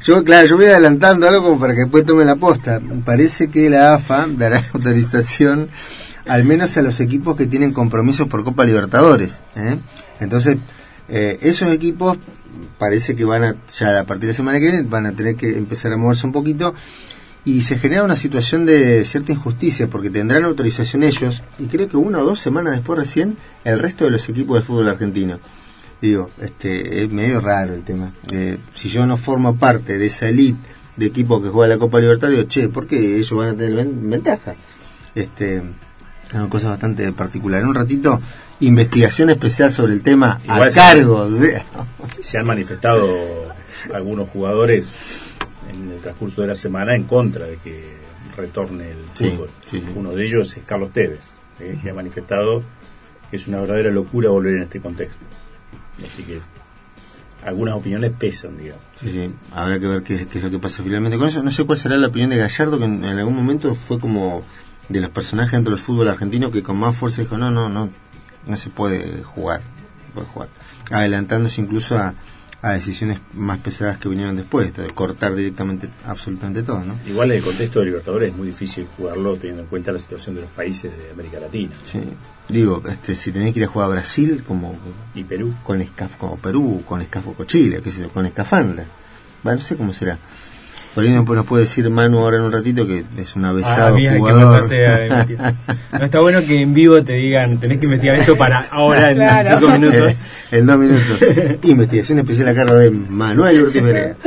yo, claro, yo voy adelantando algo como para que después tome la posta. Parece que la AFA dará autorización al menos a los equipos que tienen compromisos por Copa Libertadores. ¿eh? Entonces, eh, esos equipos parece que van a, ya a partir de la semana que viene, van a tener que empezar a moverse un poquito. Y se genera una situación de cierta injusticia porque tendrán autorización ellos y creo que una o dos semanas después recién el resto de los equipos de fútbol argentino. Digo, este, es medio raro el tema. Eh, si yo no formo parte de esa elite de equipo que juega la Copa Libertad, digo, che, ¿por qué ellos van a tener ven- ventaja? Este, una cosa bastante particular. En un ratito, investigación especial sobre el tema Igual a se- cargo de... Se han manifestado algunos jugadores en el transcurso de la semana en contra de que retorne el Sí, fútbol. sí, sí. Uno de ellos es Carlos Tevez, ¿eh? que ha manifestado que es una verdadera locura volver en este contexto. Así que algunas opiniones pesan, digamos. Sí, sí, habrá que ver qué, qué es lo que pasa finalmente con eso. No sé cuál será la opinión de Gallardo, que en, en algún momento fue como de los personajes dentro del fútbol argentino que con más fuerza dijo, no, no, no, no se puede jugar, no puede jugar. Adelantándose incluso a, a decisiones más pesadas que vinieron después, esto de cortar directamente absolutamente todo, ¿no? Igual en el contexto de Libertadores es muy difícil jugarlo teniendo en cuenta la situación de los países de América Latina Sí. Digo, este, si tenés que ir a jugar a Brasil, como y Perú. con escaf como Perú, con escafo con Chile, qué sé yo, con escafandra. Bueno, no sé cómo será. Por ahí nos puede decir Manu ahora en un ratito que es un Ah, avesado mira, que jugador. No está bueno que en vivo te digan, tenés que investigar esto para ahora en Claro. cinco minutos. Eh, en dos minutos. Investigación especial a cargo de Manuel Perea.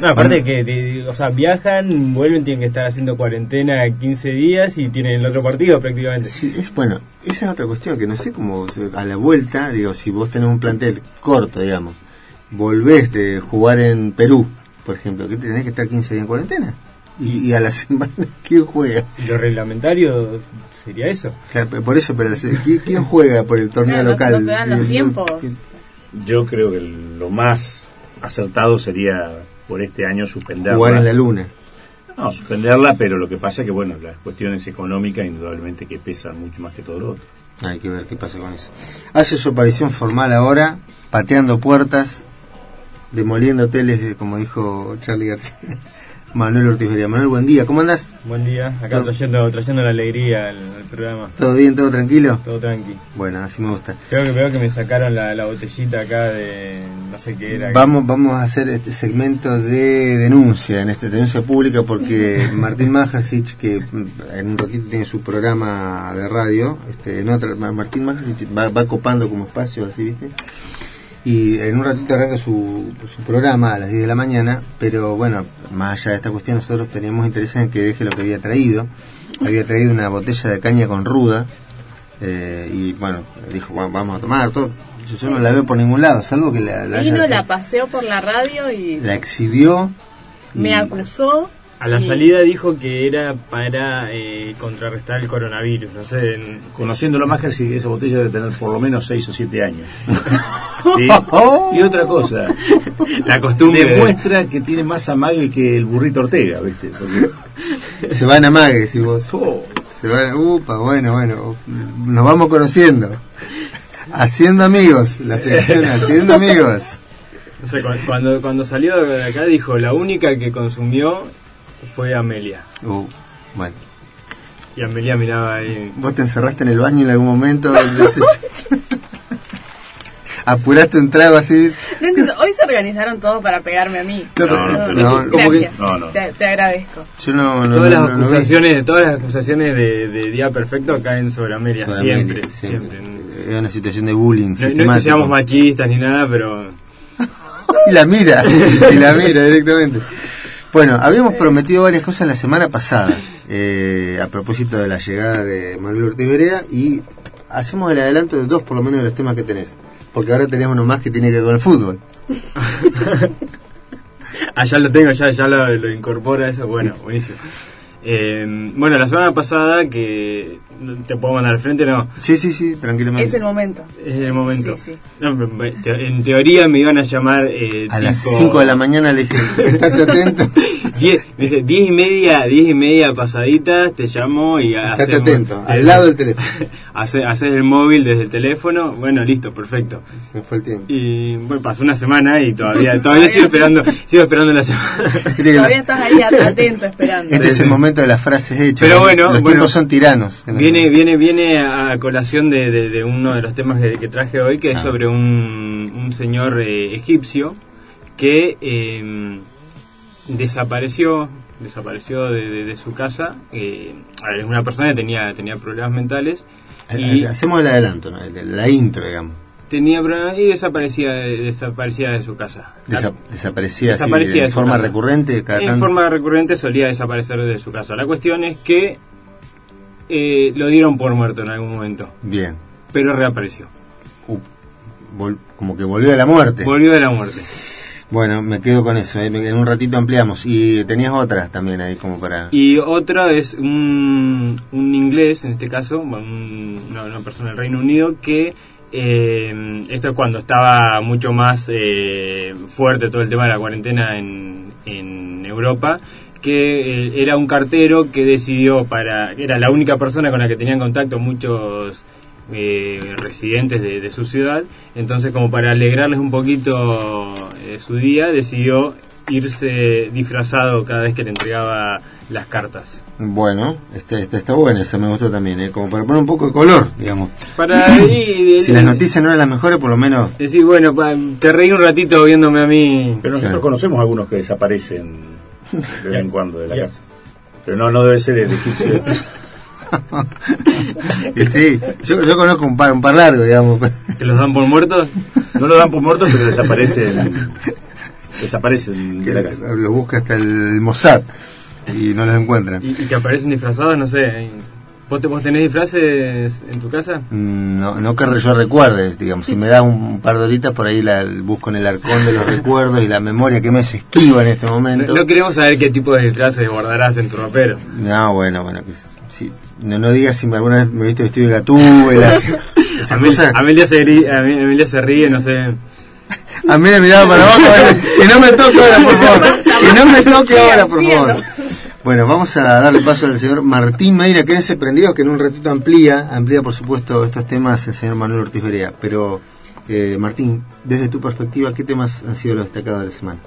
No, aparte que, te- o sea, viajan, vuelven, tienen que estar haciendo cuarentena 15 días y tienen el otro partido prácticamente. Sí, es bueno, esa es otra cuestión que no sé cómo a la vuelta, digo, si vos tenés un plantel corto, digamos, volvés de jugar en Perú, por ejemplo, que tenés que estar 15 días en cuarentena. Y, y a la semana, ¿quién juega? Lo reglamentario sería eso. Claro, Por eso, pero ¿quién, quién juega por el torneo Claro, local? no te dan los tiempos. Yo creo que lo más acertado sería por este año suspenderla. Jugar en la luna. No, suspenderla, pero lo que pasa es que, bueno, las cuestiones económicas indudablemente que pesan mucho más que todo lo otro. Hay que ver qué pasa con eso. Hace su aparición formal ahora, pateando puertas, demoliendo hoteles, eh, como dijo Charlie García. Manuel Ortiz Berea. Manuel, buen día. ¿Cómo andás? Buen día, acá trayendo, trayendo la alegría al, al programa. ¿Todo bien? ¿Todo tranquilo? Todo tranqui. Bueno, así me gusta. Creo que veo que me sacaron la, la botellita acá de no sé qué era. Vamos, vamos a hacer este segmento de denuncia, en esta denuncia pública, porque Martín Majasic, que en un ratito tiene su programa de radio, este, en otra, Ma- Martín Majasic va, va copando como espacio, así, ¿viste? Y en un ratito arranca su, su programa a las 10 de la mañana, pero bueno, más allá de esta cuestión, nosotros teníamos interés en que deje lo que había traído. Había traído una botella de caña con ruda, eh, y bueno, dijo, "Bueno, vamos a tomar todo. Yo, yo no la veo por ningún lado, salvo que la, la, Vino, la paseó por la radio y la exhibió. y- me acusó. A la salida dijo que era para eh, contrarrestar el coronavirus. No sé, en- Conociéndolo más, que esa botella debe tener por lo menos 6 o 7 años. ¿Sí? Y otra cosa, la costumbre. de- demuestra que tiene más amague que el burrito Ortega, ¿viste? Porque, Se van a mague, si vos. oh, Se van, upa, bueno, bueno. Nos vamos conociendo. Haciendo amigos, la sección Haciendo amigos. no sé, cu- cuando, cuando salió de acá dijo, la única que consumió fue Amelia. Uh, bueno. Y Amelia miraba ahí. ¿Vos te encerraste en el baño en algún momento? Apuraste un trago así. No entiendo, Hoy se organizaron todos para pegarme a mí. No, No, no, no, Gracias. Te, te agradezco. Yo no, no, Todas no- las no- no vi. acusaciones, todas las acusaciones de, de día perfecto caen sobre Amelia, Sobre siempre, Amelia, siempre. Es una situación de bullying. No, no es que seamos machistas ni nada, pero Y la mira, y la mira directamente. Bueno, habíamos prometido varias cosas la semana pasada, eh, a propósito de la llegada de Manuel Ortiz Berea, y hacemos el adelanto de dos por lo menos de los temas que tenés, porque ahora tenés uno más que tiene que ver con el fútbol. Ah, ya lo tengo, ya, ya lo, lo incorpora eso, bueno, buenísimo. Eh, bueno, la semana pasada que te puedo mandar al frente, no, Sí, sí, sí, tranquilamente. Es el momento. es el momento. Sí, sí. No, en teoría me iban a llamar eh, A las tipo- 5 de la mañana le dije, estate atento, Diez, me dice, diez y media, diez y media pasaditas, te llamo y estate hacemos- atento, al lado del teléfono. hacer, hacer el móvil desde el teléfono, bueno, listo, perfecto. Se me fue el tiempo. Y bueno, pasó una semana y todavía todavía sigo esperando, sigo esperando la que Todavía estás ahí at- atento esperando. Este es el momento de las frases hechas. Pero ¿no? bueno, los bueno. tiempos son tiranos. Viene, viene, viene a colación de, de- de uno de los temas que, que traje hoy, que es sobre un, un señor eh, egipcio que eh, desapareció desapareció de, su casa. Eh, una persona que tenía, tenía problemas mentales y Hacemos el adelanto, la intro, digamos. tenía problemas y desaparecía, de- desaparecía de su casa. Desa- desaparecía, Desaparecía de de forma casa. recurrente. Cada en tanto. forma recurrente solía desaparecer de su casa. La cuestión es que eh, lo dieron por muerto en algún momento, Bien. pero reapareció. Uh, vol- como que volvió de la muerte. Volvió de la muerte. Bueno, me quedo con eso. eh, En un ratito ampliamos. Y tenías otras también ahí como para... Y otra es un, un inglés, en este caso, un- una, una persona del Reino Unido, que eh, esto es cuando estaba mucho más eh, fuerte todo el tema de la cuarentena en, en Europa, que eh, era un cartero que decidió para, era la única persona con la que tenían contacto muchos eh, residentes de, de su ciudad, entonces como para alegrarles un poquito eh, su día, decidió irse disfrazado cada vez que le entregaba las cartas. Bueno, este, este está buena, esa me gustó también, ¿eh? como para poner un poco de color, digamos. Para ahí, Si las noticias no eran las mejores, por lo menos... Decir, bueno, pa- te reí un ratito viéndome a mí. Pero nosotros Claro. conocemos algunos que desaparecen de vez en cuando de la casa. Pero no, no debe ser el egipcio. Y sí, yo, yo conozco un par, un par largo, digamos. ¿Que los dan por muertos? No lo dan por muertos, pero desaparecen. Desaparecen de la casa. Los busca hasta el Mossad y no los encuentran. ¿Y, y que aparecen disfrazados? No sé. ¿Vos, te- vos tenés disfraces en tu casa? Mm, No, no que yo recuerde, digamos, si me da un par de horitas por ahí la busco en el arcón de los recuerdos y la memoria que me se esquiva en este momento. no queremos saber qué tipo de disfraces guardarás en tu ropero. No, bueno, bueno, que s- sí. no, no digas si me, alguna vez me viste vestido de gatúbela. Amelia, se Ame- Amelia se ríe, no sé. A mí me miraba para abajo, que no me toque ahora, por favor. Que no me toque ahora, por favor. Bueno, vamos a darle paso al señor Martín Meira, quédense prendidos que en un ratito amplía, amplía por supuesto estos temas el señor Manuel Ortiz Berea. Pero, eh, Martín, desde tu perspectiva, ¿qué temas han sido los destacados de la semana?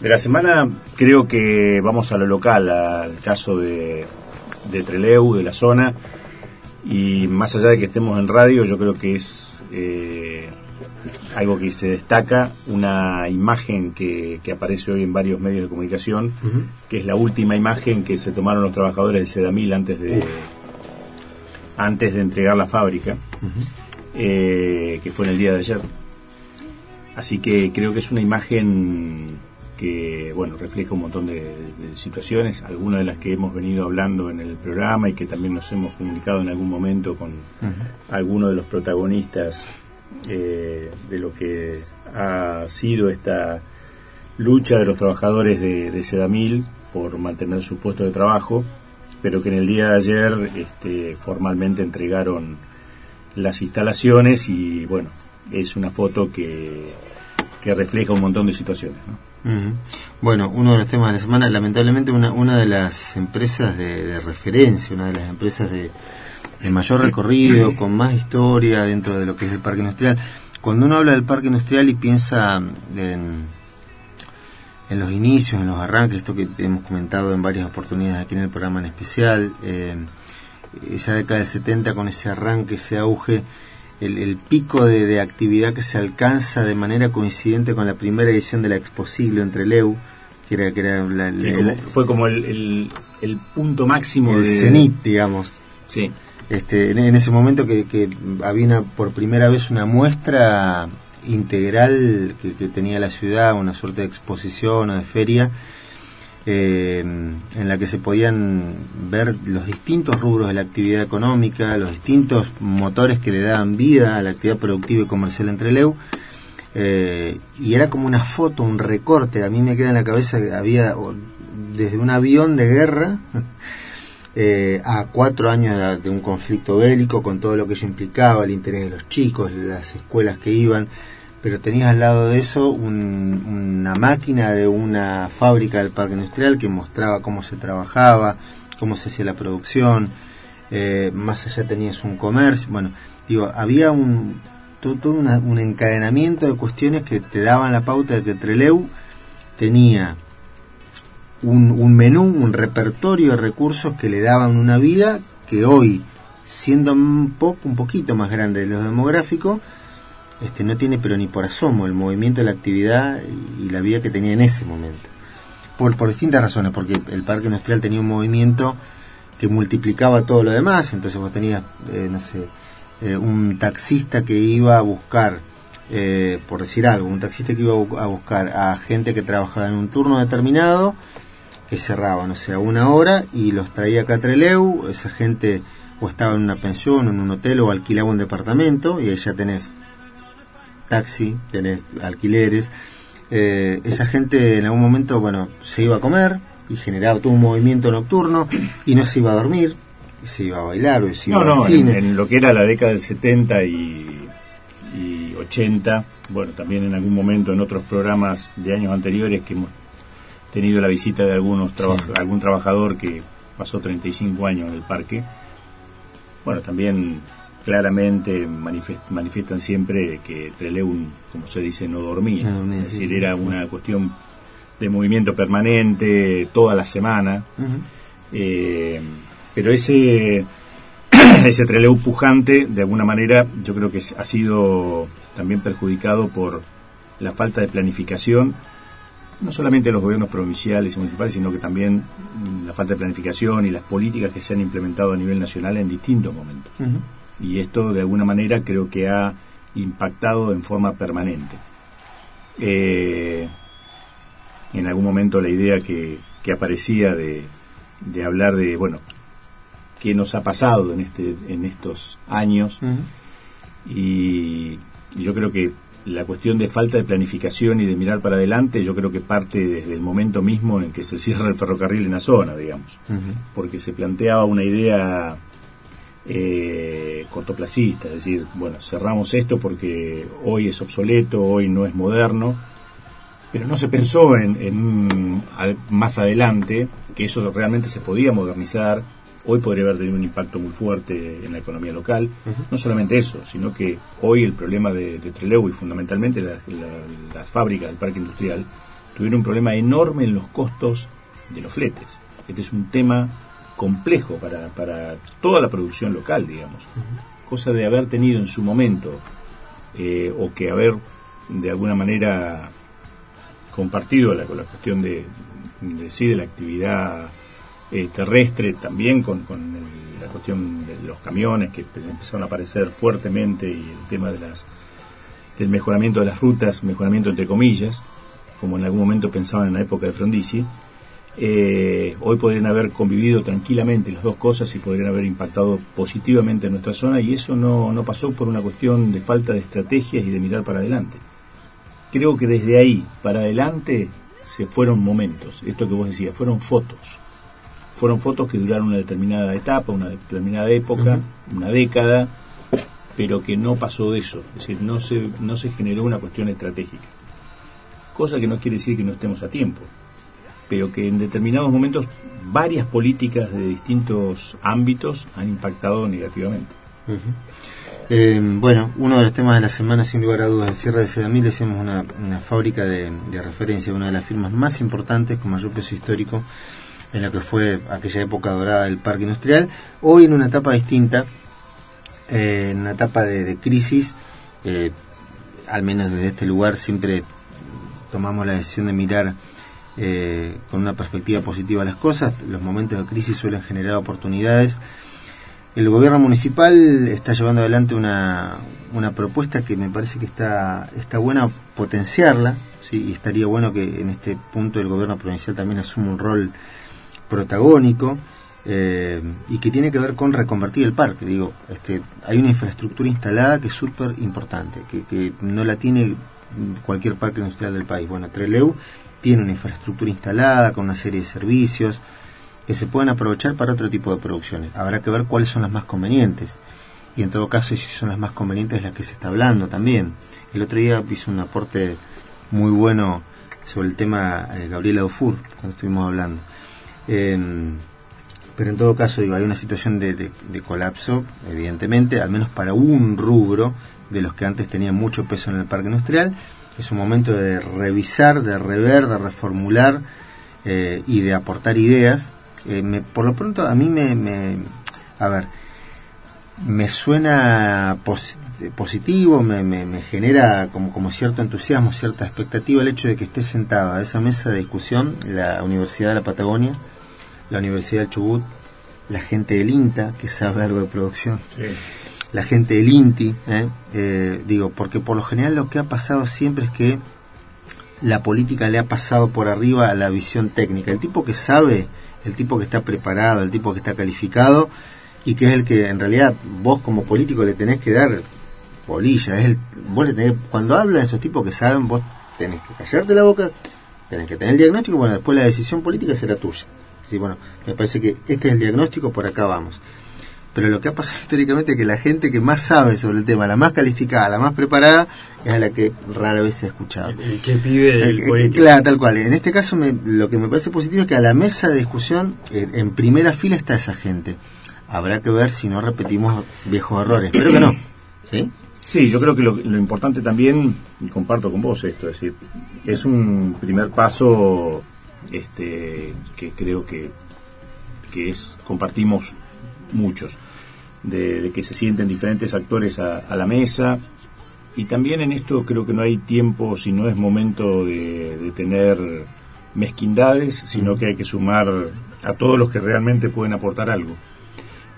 De la semana creo que vamos a lo local, al caso de, de Treleu, de la zona, y más allá de que estemos en radio, yo creo que es eh, algo que se destaca, una imagen que, que aparece hoy en varios medios de comunicación, que es la última imagen que se tomaron los trabajadores de Sedamil antes de, antes de entregar la fábrica, eh, que fue en el día de ayer. Así que creo que es una imagen que bueno refleja un montón de, de situaciones, algunas de las que hemos venido hablando en el programa y que también nos hemos comunicado en algún momento con algunos de los protagonistas eh, de lo que ha sido esta lucha de los trabajadores de, de Sedamil por mantener su puesto de trabajo, pero que en el día de ayer este, formalmente entregaron las instalaciones y bueno, es una foto que, que refleja un montón de situaciones. ¿no? Bueno, uno de los temas de la semana, lamentablemente una, una de las empresas de referencia, una de las empresas de, de mayor recorrido, con más historia dentro de lo que es el parque industrial. Cuando uno habla del parque industrial y piensa en, en los inicios, en los arranques, esto que hemos comentado en varias oportunidades aquí en el programa en especial, eh, esa década del 70 con ese arranque, ese auge, el, el pico de, de actividad que se alcanza de manera coincidente con la primera edición de la Exposiglo entre Leu, que era, que era la- Sí, la- como- la- fue como el, el, el punto máximo el de cenit, digamos. Sí. Este, en, ese momento que, que había una- por primera vez una muestra integral que, tenía la ciudad, una suerte de exposición o de feria, eh, en la que se podían ver los distintos rubros de la actividad económica, los distintos motores que le daban vida a la actividad productiva y comercial entre Leu. Eh, y era como una foto, un recorte. A mí me queda en la cabeza que había desde un avión de guerra eh, a cuatro años de, un conflicto bélico con todo lo que ello implicaba, el interés de los chicos, las escuelas que iban, pero tenías al lado de eso un- una máquina de una fábrica del parque industrial que mostraba cómo se trabajaba, cómo se hacía la producción, eh, más allá tenías un comercio, bueno, digo, había un todo, todo un encadenamiento de cuestiones que te daban la pauta de que Treleu tenía un, un menú, un repertorio de recursos que le daban una vida que hoy, siendo un poco, un poquito más grande de lo demográfico, este, no tiene pero ni por asomo el movimiento de la actividad y la vida que tenía en ese momento. por, por distintas razones, porque el parque industrial tenía un movimiento que multiplicaba todo lo demás, entonces vos tenías, eh, no sé, eh, un taxista que iba a buscar, eh, por decir algo, un taxista que iba a bu- a buscar a gente que trabajaba en un turno determinado, que cerraba, no sé, a una hora y los traía acá a Treleu, esa gente o estaba en una pensión, o en un hotel o alquilaba un departamento y ahí ya tenés taxi, tenés alquileres. Eh, esa gente en algún momento, bueno, se iba a comer y generaba todo un movimiento nocturno y no se iba a dormir, y se iba a bailar o se iba No, al no, en, cine. en lo que era la década del 70 y, y 80, bueno, también en algún momento en otros programas de años anteriores que hemos tenido la visita de algunos traba- Sí. algún trabajador que pasó 35 años en el parque. Bueno, también claramente manifest- manifiestan siempre que Trelew, como se dice, no dormía. No dormía, es sí, decir, sí. era una cuestión de movimiento permanente toda la semana. Eh, pero ese ese Trelew pujante, de alguna manera, yo creo que ha sido también perjudicado por la falta de planificación, no solamente los gobiernos provinciales y municipales, sino que también la falta de planificación y las políticas que se han implementado a nivel nacional en distintos momentos. Y esto, de alguna manera, creo que ha impactado en forma permanente. Eh, en algún momento la idea que, que aparecía de, de hablar de, bueno, qué nos ha pasado en, este, en estos años y, y yo creo que la cuestión de falta de planificación y de mirar para adelante, yo creo que parte desde el momento mismo en que se cierra el ferrocarril en la zona, digamos, porque se planteaba una idea eh, cortoplacista, es decir, bueno, cerramos esto porque hoy es obsoleto, hoy no es moderno, pero no se pensó en, en más adelante que eso realmente se podía modernizar, hoy podría haber tenido un impacto muy fuerte en la economía local, no solamente eso, sino que hoy el problema de, de Trelew y fundamentalmente las, la- las fábricas del parque industrial tuvieron un problema enorme en los costos de los fletes. Este es un tema complejo para, para toda la producción local, digamos. Cosa de haber tenido en su momento, eh, o que haber de alguna manera compartido la, con la cuestión de, de, sí, de la actividad eh, terrestre, también con, con el- la cuestión de los camiones que empe- empezaron a aparecer fuertemente y el tema de las del mejoramiento de las rutas, mejoramiento entre comillas, como en algún momento pensaban en la época de Frondizi, eh, hoy podrían haber convivido tranquilamente las dos cosas y podrían haber impactado positivamente en nuestra zona y eso no, no pasó por una cuestión de falta de estrategias y de mirar para adelante. Creo que desde ahí para adelante se fueron momentos, esto que vos decías, fueron fotos. Fueron fotos que duraron una determinada etapa, una determinada época, una década, pero que no pasó de eso, es decir, no se, no se generó una cuestión estratégica. Cosa que no quiere decir que no estemos a tiempo, pero que en determinados momentos varias políticas de distintos ámbitos han impactado negativamente. Eh, bueno, uno de los temas de la semana, sin lugar a dudas, el cierre de Sedamil, decíamos una, una fábrica de, de referencia, una de las firmas más importantes con mayor peso histórico en la que fue aquella época dorada del parque industrial. Hoy en una etapa distinta, eh, en una etapa de, de crisis, eh, al menos desde este lugar siempre tomamos la decisión de mirar eh, con una perspectiva positiva las cosas. Los momentos de crisis suelen generar oportunidades. El gobierno municipal está llevando adelante una, una propuesta que me parece que está, está buena potenciarla, ¿sí? y estaría bueno que en este punto el gobierno provincial también asuma un rol protagónico eh, y que tiene que ver con reconvertir el parque. Digo, este, hay una infraestructura instalada que es súper importante, que, que no la tiene cualquier parque industrial del país. Bueno, Treleu tiene una infraestructura instalada con una serie de servicios que se pueden aprovechar para otro tipo de producciones. Habrá que ver cuáles son las más convenientes. Y en todo caso, si son las más convenientes, las que se está hablando también. El otro día hizo un aporte muy bueno sobre el tema eh, Gabriela Dufour, cuando estuvimos hablando. Eh, pero en todo caso, digo, hay una situación de, de, colapso, evidentemente, al menos para un rubro de los que antes tenían mucho peso en el parque industrial. Es un momento de revisar, de rever, de reformular eh, y de aportar ideas. Eh, me, por lo pronto, a mí me, me, a ver, me suena pos positivo, me, me- me genera como, como cierto entusiasmo, cierta expectativa el hecho de que esté sentado a esa mesa de discusión la Universidad de la Patagonia, la Universidad del Chubut, la gente del INTA, que sabe algo de producción, la gente del INTI, ¿eh? Eh, digo, porque por lo general lo que ha pasado siempre es que la política le ha pasado por arriba a la visión técnica. El tipo que sabe, el tipo que está preparado, el tipo que está calificado y que es el que en realidad vos como político le tenés que dar bolilla. Es el, vos le tenés, cuando hablan esos tipos que saben, vos tenés que callarte la boca, tenés que tener el diagnóstico, bueno, después la decisión política será tuya. Sí, bueno, me parece que este es el diagnóstico, por acá vamos. Pero lo que ha pasado históricamente es que la gente que más sabe sobre el tema, la más calificada, la más preparada, es a la que rara vez se ha escuchado. El, el que pibe del Eh, eh, claro, tal cual. En este caso, me- lo que me parece positivo es que a la mesa de discusión, eh, en primera fila está esa gente. Habrá que ver si no repetimos viejos errores. Espero que no. ¿Sí? Sí, yo creo que lo, lo importante también, y comparto con vos esto, es decir, es un primer paso este, que creo que, que es compartimos muchos, de, de que se sienten diferentes actores a, a la mesa, y también en esto creo que no hay tiempo, si no es momento de, de tener mezquindades, sino que hay que sumar a todos los que realmente pueden aportar algo,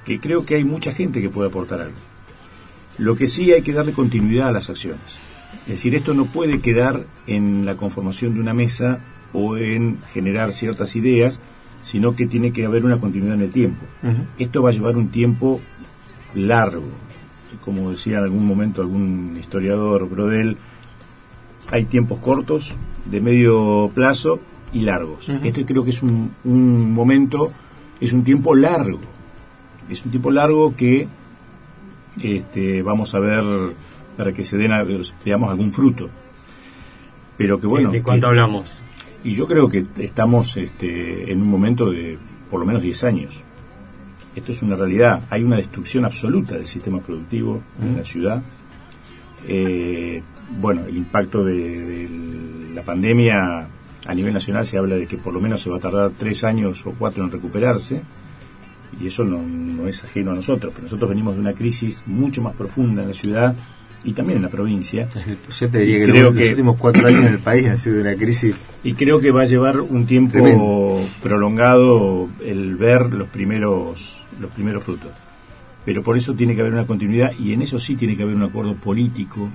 que creo que hay mucha gente que puede aportar algo. Lo que sí hay que darle continuidad a las acciones. Es decir, esto no puede quedar en la conformación de una mesa o en generar ciertas ideas, sino que tiene que haber una continuidad en el tiempo. Esto va a llevar un tiempo largo. Como decía en algún momento algún historiador, Brodel, hay tiempos cortos, de medio plazo y largos. Esto creo que es un, un momento, es un tiempo largo. Es un tiempo largo que este, vamos a ver para que se den veamos algún fruto. Pero que bueno, ¿De cuánto hablamos? Y yo creo que estamos este, en un momento de por lo menos 10 años. Esto es una realidad. Hay una destrucción absoluta del sistema productivo en la ciudad. Eh, bueno, el impacto de, de la pandemia a nivel nacional se habla de que por lo menos se va a tardar tres años o cuatro en recuperarse. Y eso no, no es ajeno a nosotros. Pero nosotros venimos de una crisis mucho más profunda en la ciudad y también en la provincia. Yo te diría que, Creo los, los que- últimos cuatro años en el país han sido una crisis. Y creo que va a llevar un tiempo Tremendo. prolongado el ver los primeros, los primeros frutos. Pero por eso tiene que haber una continuidad y en eso sí tiene que haber un acuerdo político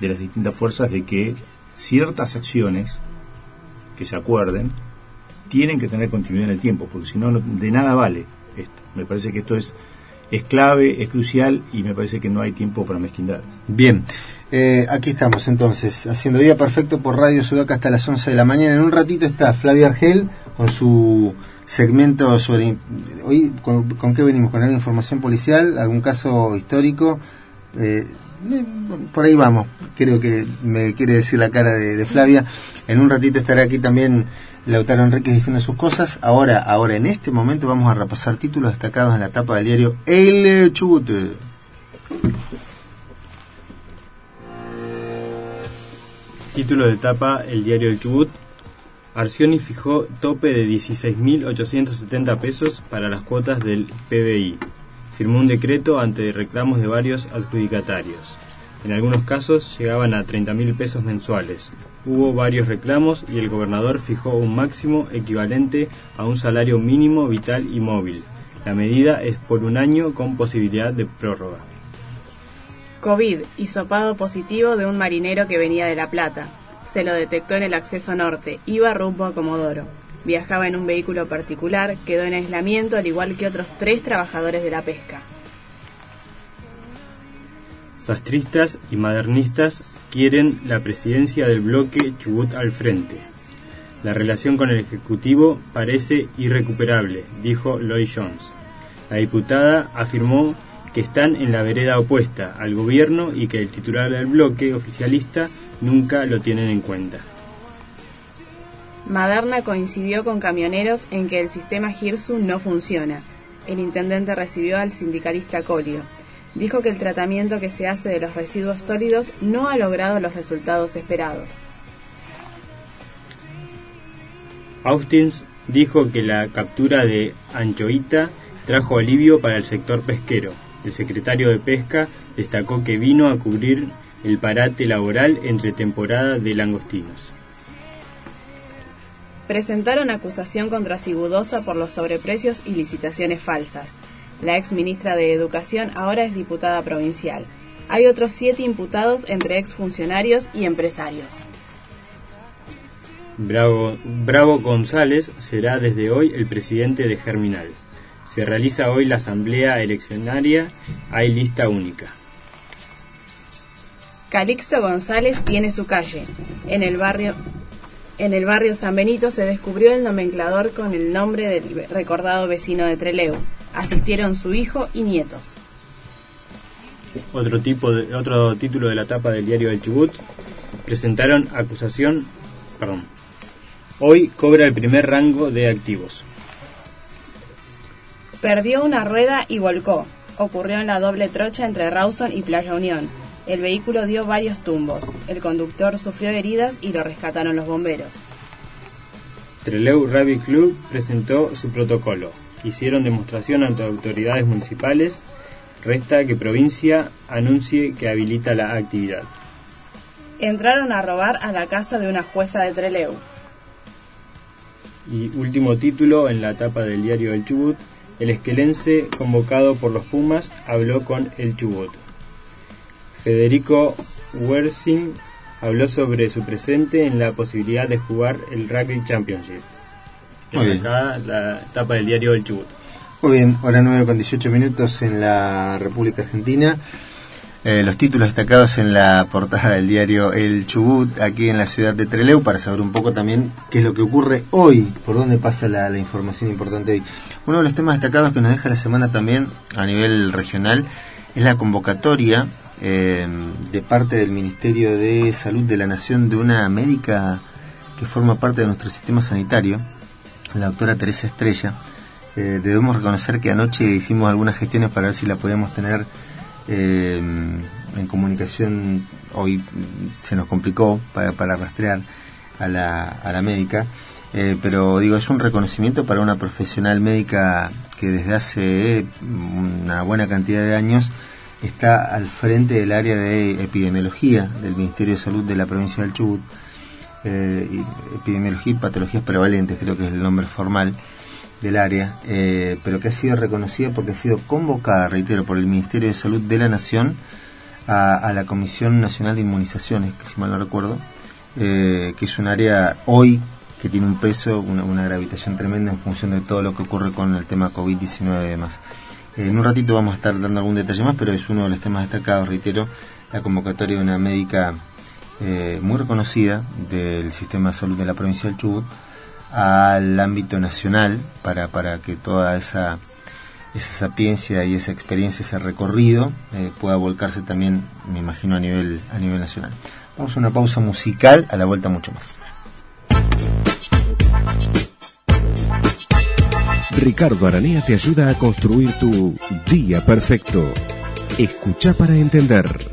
de las distintas fuerzas de que ciertas acciones que se acuerden tienen que tener continuidad en el tiempo, porque si no- de nada vale esto. Me parece que esto es, es clave, es crucial y me parece que no hay tiempo para mezquindad. Bien, eh, aquí estamos entonces, haciendo Día Perfecto por Radio Sudaca hasta las 11 de la mañana. En un ratito está Flavia Argel con su segmento sobre... Hoy, ¿con, qué venimos? ¿Con alguna información policial? ¿Algún caso histórico? Eh, eh, por ahí vamos, creo que me quiere decir la cara de, de Flavia. En un ratito estará aquí también Lautaro Enríquez diciendo sus cosas. Ahora, ahora en este momento vamos a repasar títulos destacados en la tapa del diario El Chubut. Título de etapa El diario del Chubut. Arcioni fijó tope de 16.870 pesos para las cuotas del PBI. Firmó un decreto ante reclamos de varios adjudicatarios. En algunos casos llegaban a 30.000 pesos mensuales. Hubo varios reclamos y el gobernador fijó un máximo equivalente a un salario mínimo vital y móvil. La medida es por un año con posibilidad de prórroga. COVID, hisopado positivo de un marinero que venía de La Plata. Se lo detectó en el acceso norte, iba rumbo a Comodoro. Viajaba en un vehículo particular, quedó en aislamiento al igual que otros tres trabajadores de la pesca. Sastristas y modernistas quieren la presidencia del bloque Chubut al frente. La relación con el Ejecutivo parece irrecuperable, dijo Lloyd Jones. La diputada afirmó que están en la vereda opuesta al gobierno y que el titular del bloque oficialista nunca lo tienen en cuenta. Maderna coincidió con camioneros en que el sistema GIRSU no funciona. El intendente recibió al sindicalista Colio. Dijo que el tratamiento que se hace de los residuos sólidos no ha logrado los resultados esperados. Austins dijo que la captura de Anchoita trajo alivio para el sector pesquero. El secretario de Pesca destacó que vino a cubrir el parate laboral entre temporada de langostinos. Presentaron acusación contra Sigudosa por los sobreprecios y licitaciones falsas. La ex ministra de Educación ahora es diputada provincial. Hay otros siete imputados entre exfuncionarios y empresarios. Bravo, Bravo González será desde hoy el presidente de Germinal. Se realiza hoy la asamblea eleccionaria, hay lista única. Calixto González tiene su calle. En el barrio en el barrio San Benito se descubrió el nomenclador con el nombre del recordado vecino de Treleu. Asistieron su hijo y nietos. Otro, tipo de, otro título de la tapa del diario El Chubut. Presentaron acusación. Perdón. Hoy cobra el primer rango de activos. Perdió una rueda y volcó. Ocurrió en la doble trocha entre Rawson y Playa Unión. El vehículo dio varios tumbos. El conductor sufrió heridas y lo rescataron los bomberos. Treleu Rugby Club presentó su protocolo. Hicieron demostración ante autoridades municipales. Resta que provincia anuncie que habilita la actividad. Entraron a robar a la casa de una jueza de Treleu. Y último título en la tapa del diario El Chubut. El esquelense convocado por los Pumas habló con El Chubut. Federico Wersing habló sobre su presente en la posibilidad de jugar el Rugby Championship. Muy bien. Acá la tapa del diario El Chubut. Muy bien, hora 9 con 18 minutos en la República Argentina. Eh, los títulos destacados en la portada del diario El Chubut, aquí en la ciudad de Treleu, para saber un poco también qué es lo que ocurre hoy, por dónde pasa la, la información importante hoy. Uno de los temas destacados que nos deja la semana también a nivel regional es la convocatoria eh, de parte del Ministerio de Salud de la Nación de una médica que forma parte de nuestro sistema sanitario, la doctora Teresa Estrella. Eh, debemos reconocer que anoche hicimos algunas gestiones para ver si la podíamos tener eh, en comunicación. Hoy se nos complicó para, para rastrear a la, a la médica. Eh, pero digo, es un reconocimiento para una profesional médica que desde hace una buena cantidad de años está al frente del área de epidemiología del Ministerio de Salud de la provincia del Chubut. Eh, epidemiología y patologías prevalentes, creo que es el nombre formal del área, eh, pero que ha sido reconocida porque ha sido convocada, reitero, por el Ministerio de Salud de la Nación a, a la Comisión Nacional de Inmunizaciones, que si mal no recuerdo, eh, que es un área hoy que tiene un peso, una, una gravitación tremenda en función de todo lo que ocurre con el tema COVID-19 y demás. Eh, en un ratito vamos a estar dando algún detalle más, pero es uno de los temas destacados, reitero, la convocatoria de una médica eh, muy reconocida del sistema de salud de la provincia del Chubut al ámbito nacional para, para que toda esa, esa sapiencia y esa experiencia, ese recorrido eh, pueda volcarse también, me imagino, a nivel, a nivel nacional. Vamos a una pausa musical, a la vuelta mucho más. Ricardo Aranea te ayuda a construir tu día perfecto. Escucha para entender.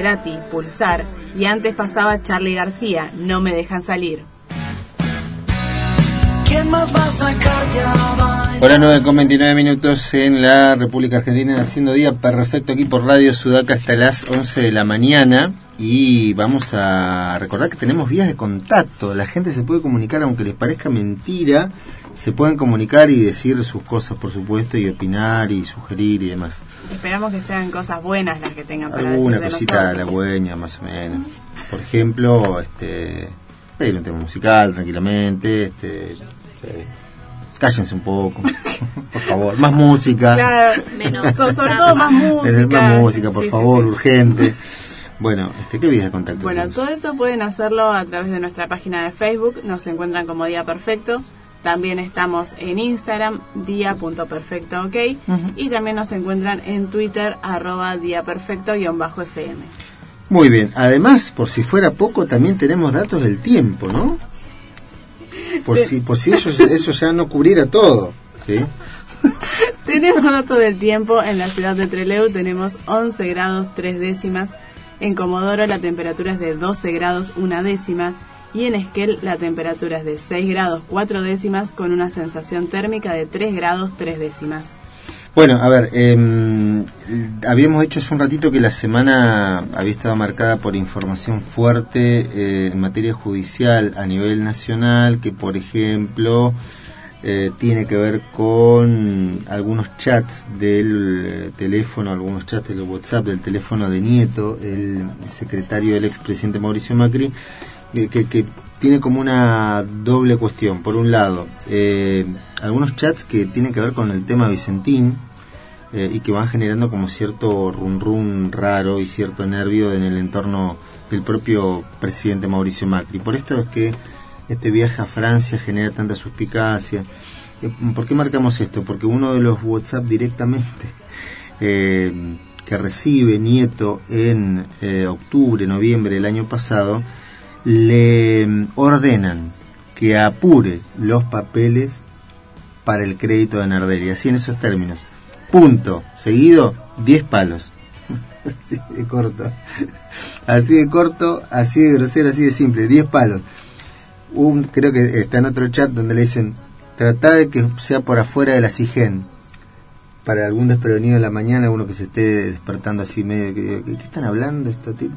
Cerati, Pulsar, y antes pasaba Charlie García, No me dejan salir. ¿Quién más va a sacarte a bailar? Hora 9 con 29 minutos en la República Argentina, haciendo día perfecto aquí por Radio Sudaca hasta las 11 de la mañana. Y vamos a recordar que tenemos vías de contacto. La gente se puede comunicar, aunque les parezca mentira, se pueden comunicar y decir sus cosas, por supuesto, y opinar y sugerir y demás. Esperamos que sean cosas buenas las que tengan para Alguna decir de cosita de la nosotros. buena, más o menos. Por ejemplo, este, pedir un tema musical tranquilamente, este, eh, cállense un poco, por favor, más música. Claro, Menos so- sobre todo más música. Más música, por Sí, sí, favor, sí. urgente. Bueno, este, ¿qué vías de contacto? Bueno, tenemos? todo eso pueden hacerlo a través de nuestra página de Facebook, nos encuentran como Día Perfecto. También estamos en Instagram, día.perfecto, ok. Y también nos encuentran en Twitter, arroba día perfecto-fm. Muy bien. Además, por si fuera poco, también tenemos datos del tiempo, ¿no? Por si, por si eso, eso ya no cubriera todo, ¿sí? Tenemos datos del tiempo en la ciudad de Trelew, tenemos 11 grados 3 décimas. En Comodoro la temperatura es de 12 grados una décima. Y en Esquel la temperatura es de 6 grados 4 décimas con una sensación térmica de 3 grados 3 décimas. Bueno, a ver, eh, habíamos dicho hace un ratito que la semana había estado marcada por información fuerte eh, en materia judicial a nivel nacional, que por ejemplo eh, tiene que ver con algunos chats del eh, teléfono, algunos chats del WhatsApp, del teléfono de Nieto, el secretario del expresidente Mauricio Macri, eh, que, que tiene como una doble cuestión. Por un lado, eh, algunos chats que tienen que ver con el tema Vicentín eh, y que van generando como cierto run run raro y cierto nervio en el entorno del propio presidente Mauricio Macri. Por esto es que este viaje a Francia genera tanta suspicacia. Eh, ¿Por qué marcamos esto? Porque uno de los WhatsApp directamente eh, que recibe Nieto en eh, octubre, noviembre del año pasado, le mm, ordenan que apure los papeles para el crédito de Nardelli, así en esos términos. Punto. Seguido, 10 palos. así de corto. Así de corto, así de grosero, así de simple, 10 palos. Un, creo que está en otro chat donde le dicen, trata de que sea por afuera de la CIGEN. Para algún desprevenido en la mañana, uno que se esté despertando así medio, que, ¿qué están hablando estos tipos?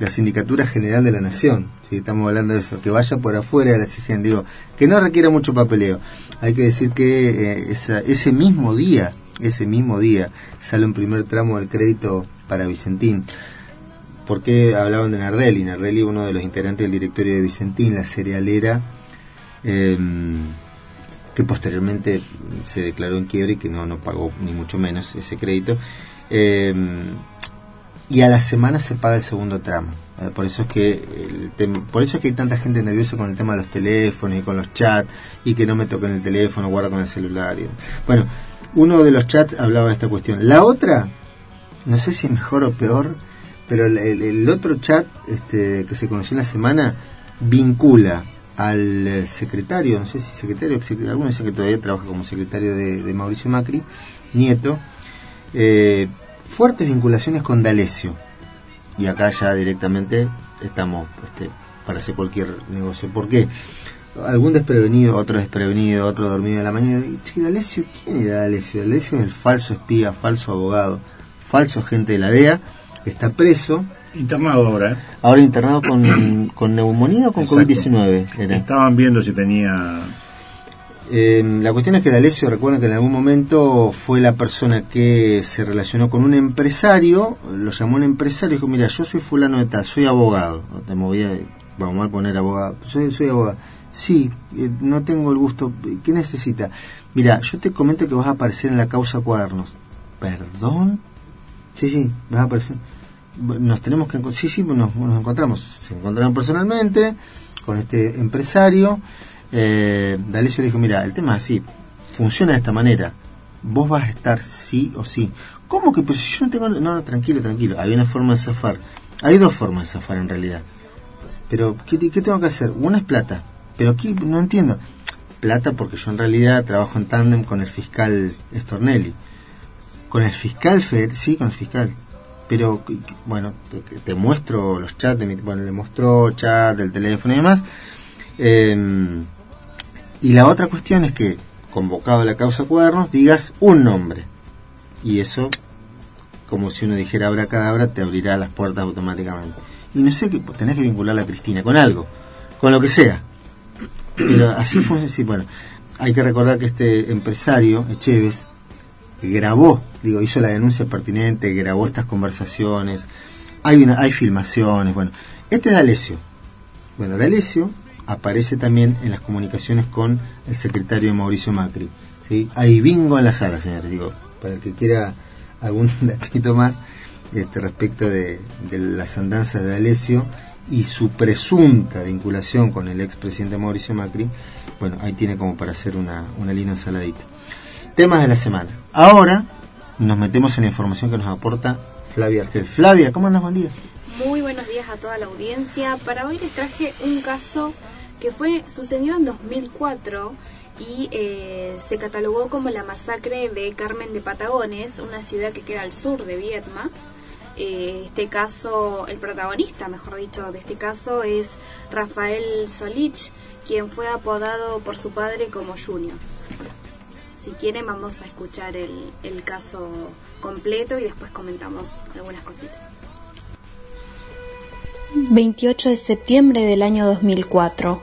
la Sindicatura General de la Nación, si estamos hablando de eso, que vaya por afuera de la CIGEN, digo, que no requiera mucho papeleo. Hay que decir que eh, esa, ese mismo día, ese mismo día, sale un primer tramo del crédito para Vicentín. ¿Por qué hablaban de Nardelli? Nardelli, uno de los integrantes del directorio de Vicentín, la cerealera, eh, que posteriormente se declaró en quiebre y que no, no pagó ni mucho menos ese crédito. Eh, y a la semana se paga el segundo tramo. Eh, por eso es que el tem- por eso es que hay tanta gente nerviosa con el tema de los teléfonos y con los chats y que no me toquen el teléfono, guarda con el celular. y- Bueno, uno de los chats hablaba de esta cuestión. La otra, no sé si es mejor o peor, pero el, el- otro chat este, que se conoció en la semana vincula al eh, secretario, no sé si secretario, sec- alguno que todavía trabaja como secretario de, de Mauricio Macri, Nieto, eh, fuertes vinculaciones con D'Alessio. Y acá ya directamente estamos este, para hacer cualquier negocio. ¿Por qué? Algún desprevenido, otro desprevenido, otro dormido en la mañana. Y, Che, D'Alessio, ¿quién era D'Alessio? D'Alessio es el falso espía, falso abogado, falso agente de la DEA, que está preso, Internado ahora, ¿eh? ahora internado con, con neumonía o con Exacto. COVID-19. Era. Estaban viendo si tenía... Eh, la cuestión es que D'Alessio, recuerden que en algún momento fue la persona que se relacionó con un empresario, lo llamó un empresario y dijo, mira, yo soy fulano de tal, soy abogado, no te movía, vamos a poner abogado, soy, soy abogado. Sí, eh, no tengo el gusto, ¿qué necesita? Mira, yo te comento que vas a aparecer en la causa cuadernos. ¿Perdón? Sí, sí, a aparecer. Nos tenemos que sí, sí, nos, nos encontramos. Se encontraron personalmente con este empresario. Eh, D'Alessio le dijo, mira, el tema es así, funciona de esta manera. Vos vas a estar sí o sí. ¿Cómo que? Pues yo no tengo... No, tranquilo, tranquilo. Hay una forma de zafar. Hay dos formas de zafar en realidad. Pero, ¿qué, qué tengo que hacer? Una es plata. Pero aquí no entiendo. Plata porque yo en realidad trabajo en tándem con el fiscal Stornelli. Con el fiscal Feder, sí, con el fiscal. Pero, bueno, te, te muestro los chats, de mi, bueno, le mostró chat del teléfono y demás. Eh, y la otra cuestión es que, convocado a la causa cuadernos, digas un nombre. Y eso, como si uno dijera abracadabra, te abrirá las puertas automáticamente. Y no sé, qué tenés que vincularla a Cristina con algo, con lo que sea. Pero así fue, sí, bueno. Hay que recordar que este empresario, Echeves, grabó, digo, hizo la denuncia pertinente, grabó estas conversaciones, hay una, hay filmaciones, bueno. Este es D'Alessio. Bueno, D'Alessio aparece también en las comunicaciones con el secretario Mauricio Macri. ¿sí? Hay bingo en la sala, señores, digo, para el que quiera algún datito más este, respecto de, de las andanzas de D'Alessio y su presunta vinculación con el expresidente Mauricio Macri, bueno, ahí tiene como para hacer una, una linda ensaladita. Temas de la semana. Ahora nos metemos en la información que nos aporta Flavia Argel. Flavia, ¿cómo andas? Buen día. Muy buenos días a toda la audiencia. Para hoy les traje un caso que fue sucedió en 2004 y eh, se catalogó como la masacre de Carmen de Patagones, una ciudad que queda al sur de Vietma. Eh, este caso, el protagonista, mejor dicho, de este caso es Rafael Solich, quien fue apodado por su padre como Junior. Si quieren vamos a escuchar el, caso completo y después comentamos algunas cositas. 28 de septiembre del año 2004.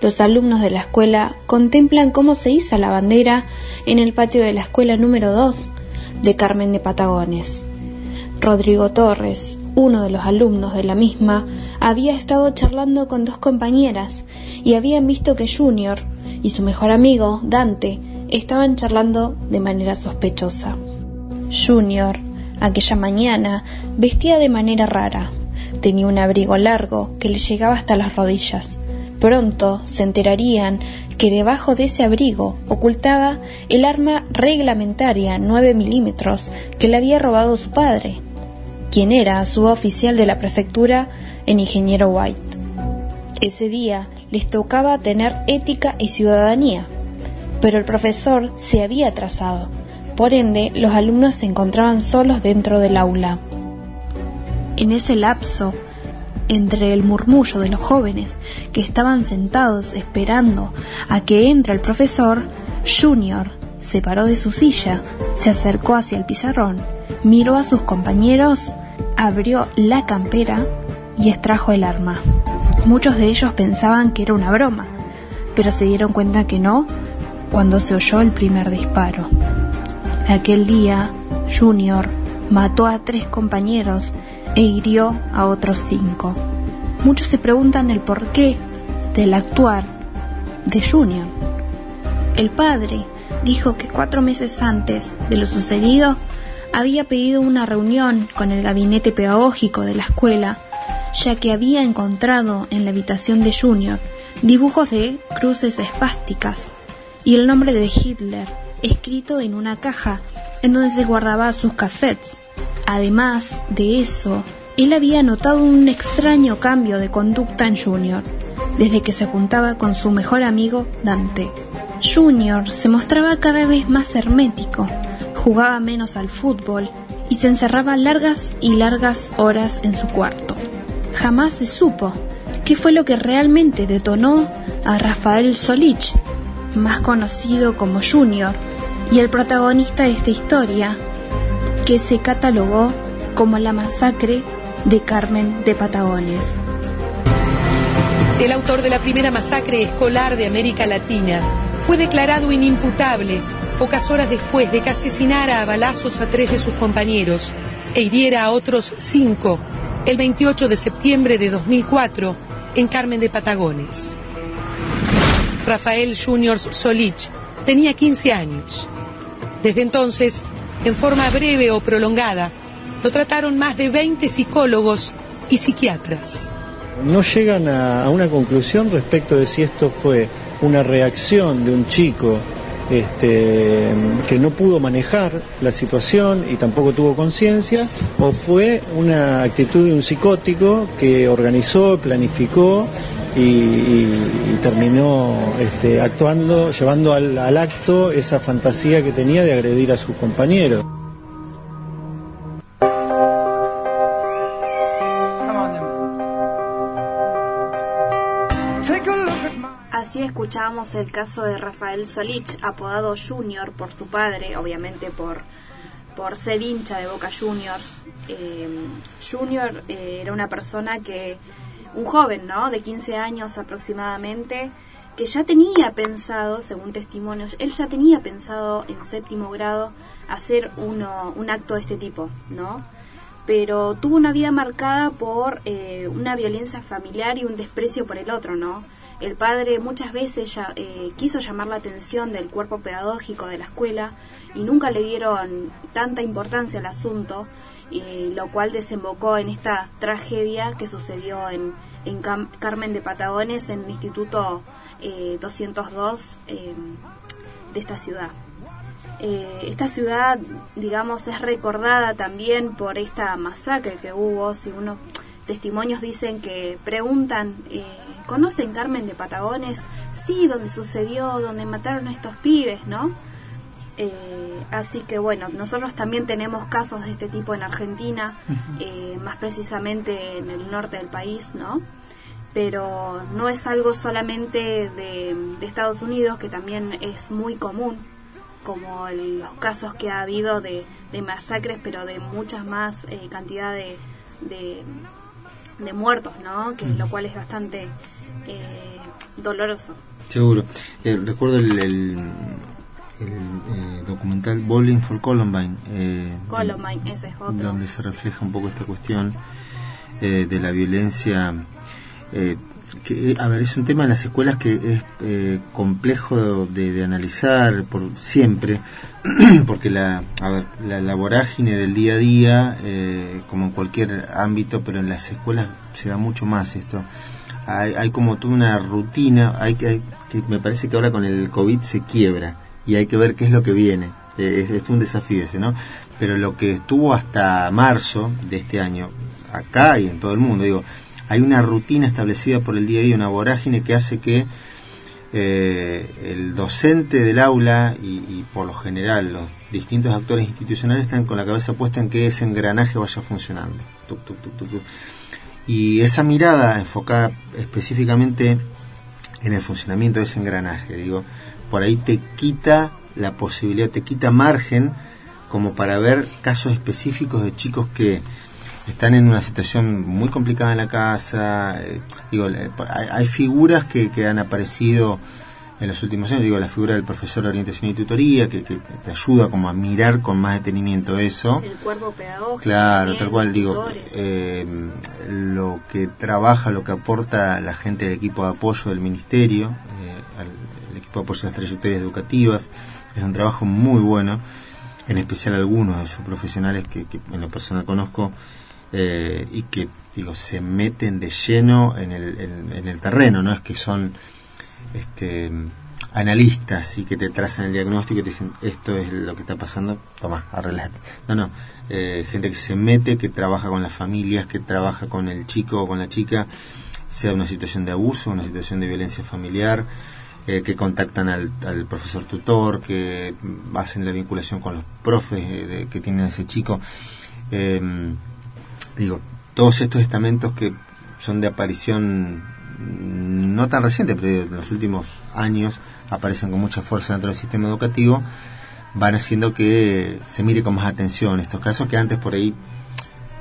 Los alumnos de la escuela contemplan cómo se iza la bandera en el patio de la escuela número 2 de Carmen de Patagones. Rodrigo Torres, uno de los alumnos de la misma, había estado charlando con dos compañeras y habían visto que Junior y su mejor amigo, Dante, estaban charlando de manera sospechosa. Junior, aquella mañana, vestía de manera rara. Tenía un abrigo largo que le llegaba hasta las rodillas. Pronto se enterarían que debajo de ese abrigo ocultaba el arma reglamentaria 9 milímetros que le había robado su padre, quien era suboficial de la prefectura en Ingeniero White. Ese día les tocaba tener ética y ciudadanía, pero el profesor se había atrasado. Por ende, los alumnos se encontraban solos dentro del aula. En ese lapso, entre el murmullo de los jóvenes que estaban sentados esperando a que entre el profesor, Junior se paró de su silla, se acercó hacia el pizarrón, miró a sus compañeros, abrió la campera y extrajo el arma. Muchos de ellos pensaban que era una broma, pero se dieron cuenta que no cuando se oyó el primer disparo. Aquel día, Junior mató a tres compañeros e hirió a otros cinco. Muchos se preguntan el porqué del actuar de Junior. El padre dijo que cuatro meses antes de lo sucedido había pedido una reunión con el gabinete pedagógico de la escuela, ya que había encontrado en la habitación de Junior dibujos de cruces espásticas y el nombre de Hitler escrito en una caja en donde se guardaba sus cassettes. Además de eso, él había notado un extraño cambio de conducta en Junior, desde que se juntaba con su mejor amigo Dante. Junior se mostraba cada vez más hermético, jugaba menos al fútbol y se encerraba largas y largas horas en su cuarto. Jamás se supo qué fue lo que realmente detonó a Rafael Solich, más conocido como Junior, y el protagonista de esta historia, que se catalogó como la masacre de Carmen de Patagones. El autor de la primera masacre escolar de América Latina fue declarado inimputable pocas horas después de que asesinara a balazos a tres de sus compañeros e hiriera a otros cinco el 28 de septiembre de 2004 en Carmen de Patagones. Rafael Junior Solich tenía 15 años. Desde entonces, en forma breve o prolongada, lo trataron más de 20 psicólogos y psiquiatras. No llegan a, a una conclusión respecto de si esto fue una reacción de un chico este, que no pudo manejar la situación y tampoco tuvo conciencia, o fue una actitud de un psicótico que organizó, planificó y, terminó este, actuando, llevando al, al acto esa fantasía que tenía de agredir a sus compañeros. Así escuchábamos el caso de Rafael Solich, apodado Junior por su padre, obviamente por, por ser hincha de Boca Juniors. Eh, Junior eh, era una persona que, un joven, ¿no? De 15 años aproximadamente, que ya tenía pensado, según testimonios, él ya tenía pensado en séptimo grado hacer uno, un acto de este tipo, ¿no? Pero tuvo una vida marcada por eh, una violencia familiar y un desprecio por el otro, ¿no? El padre muchas veces ya, eh, quiso llamar la atención del cuerpo pedagógico de la escuela y nunca le dieron tanta importancia al asunto, y lo cual desembocó en esta tragedia que sucedió en, en Carmen de Patagones, en el Instituto eh, 202 eh, de esta ciudad. Eh, esta ciudad, digamos, es recordada también por esta masacre que hubo. Si uno testimonios dicen que preguntan, eh, ¿conocen Carmen de Patagones? Sí, donde sucedió, donde mataron a estos pibes, ¿no? Eh, así que bueno, nosotros también tenemos casos de este tipo en Argentina, eh, más precisamente en el norte del país, ¿no? Pero no es algo solamente de, de Estados Unidos, que también es muy común, como el- los casos que ha habido de, de masacres, pero de muchas más eh, cantidad de, de, de muertos, ¿no? Que lo cual es bastante eh, doloroso. Seguro. Eh, recuerdo el, el, el, eh, documental Bowling for Columbine. eh, Columbine, ese es otro. donde se refleja un poco esta cuestión eh, de la violencia. eh, que, a ver, es un tema en las escuelas que es eh, complejo de, de analizar por siempre, porque la, a ver, la, la vorágine del día a día, eh, como en cualquier ámbito, pero en las escuelas se da mucho más esto. Hay, hay como toda una rutina, hay que, hay que me parece que ahora con el COVID se quiebra y hay que ver qué es lo que viene. Eh, es, un desafío ese, ¿no? Pero lo que estuvo hasta marzo de este año, acá y en todo el mundo, digo, hay una rutina establecida por el día a día, una vorágine que hace que eh, el docente del aula y, por lo general los distintos actores institucionales están con la cabeza puesta en que ese engranaje vaya funcionando. Tuc. Y esa mirada enfocada específicamente en el funcionamiento de ese engranaje, digo, por ahí te quita la posibilidad, te quita margen como para ver casos específicos de chicos que están en una situación muy complicada en la casa. eh, digo, le- hay, hay figuras que, que han aparecido en los últimos años, digo, la figura del profesor de orientación y tutoría, que, que te ayuda como a mirar con más detenimiento eso. El cuerpo pedagógico. Claro, tal cual digo, eh, lo que trabaja, lo que aporta la gente del equipo de apoyo del ministerio, eh, apoyo a las trayectorias educativas, es un trabajo muy bueno, en especial algunos de sus profesionales que, que en lo personal conozco eh, y que digo se meten de lleno en el, en, en el terreno, no es que son este analistas y que te trazan el diagnóstico y te dicen esto es lo que está pasando, toma, arreglate. No, no, eh, gente que se mete, que trabaja con las familias, que trabaja con el chico o con la chica, sea una situación de abuso, una situación de violencia familiar, eh, que contactan al, profesor tutor, que hacen la vinculación con los profes eh, que tienen ese chico. Eh, digo, todos estos estamentos que son de aparición mm, no tan reciente, pero en los últimos años aparecen con mucha fuerza dentro del sistema educativo, van haciendo que se mire con más atención estos casos que antes por ahí,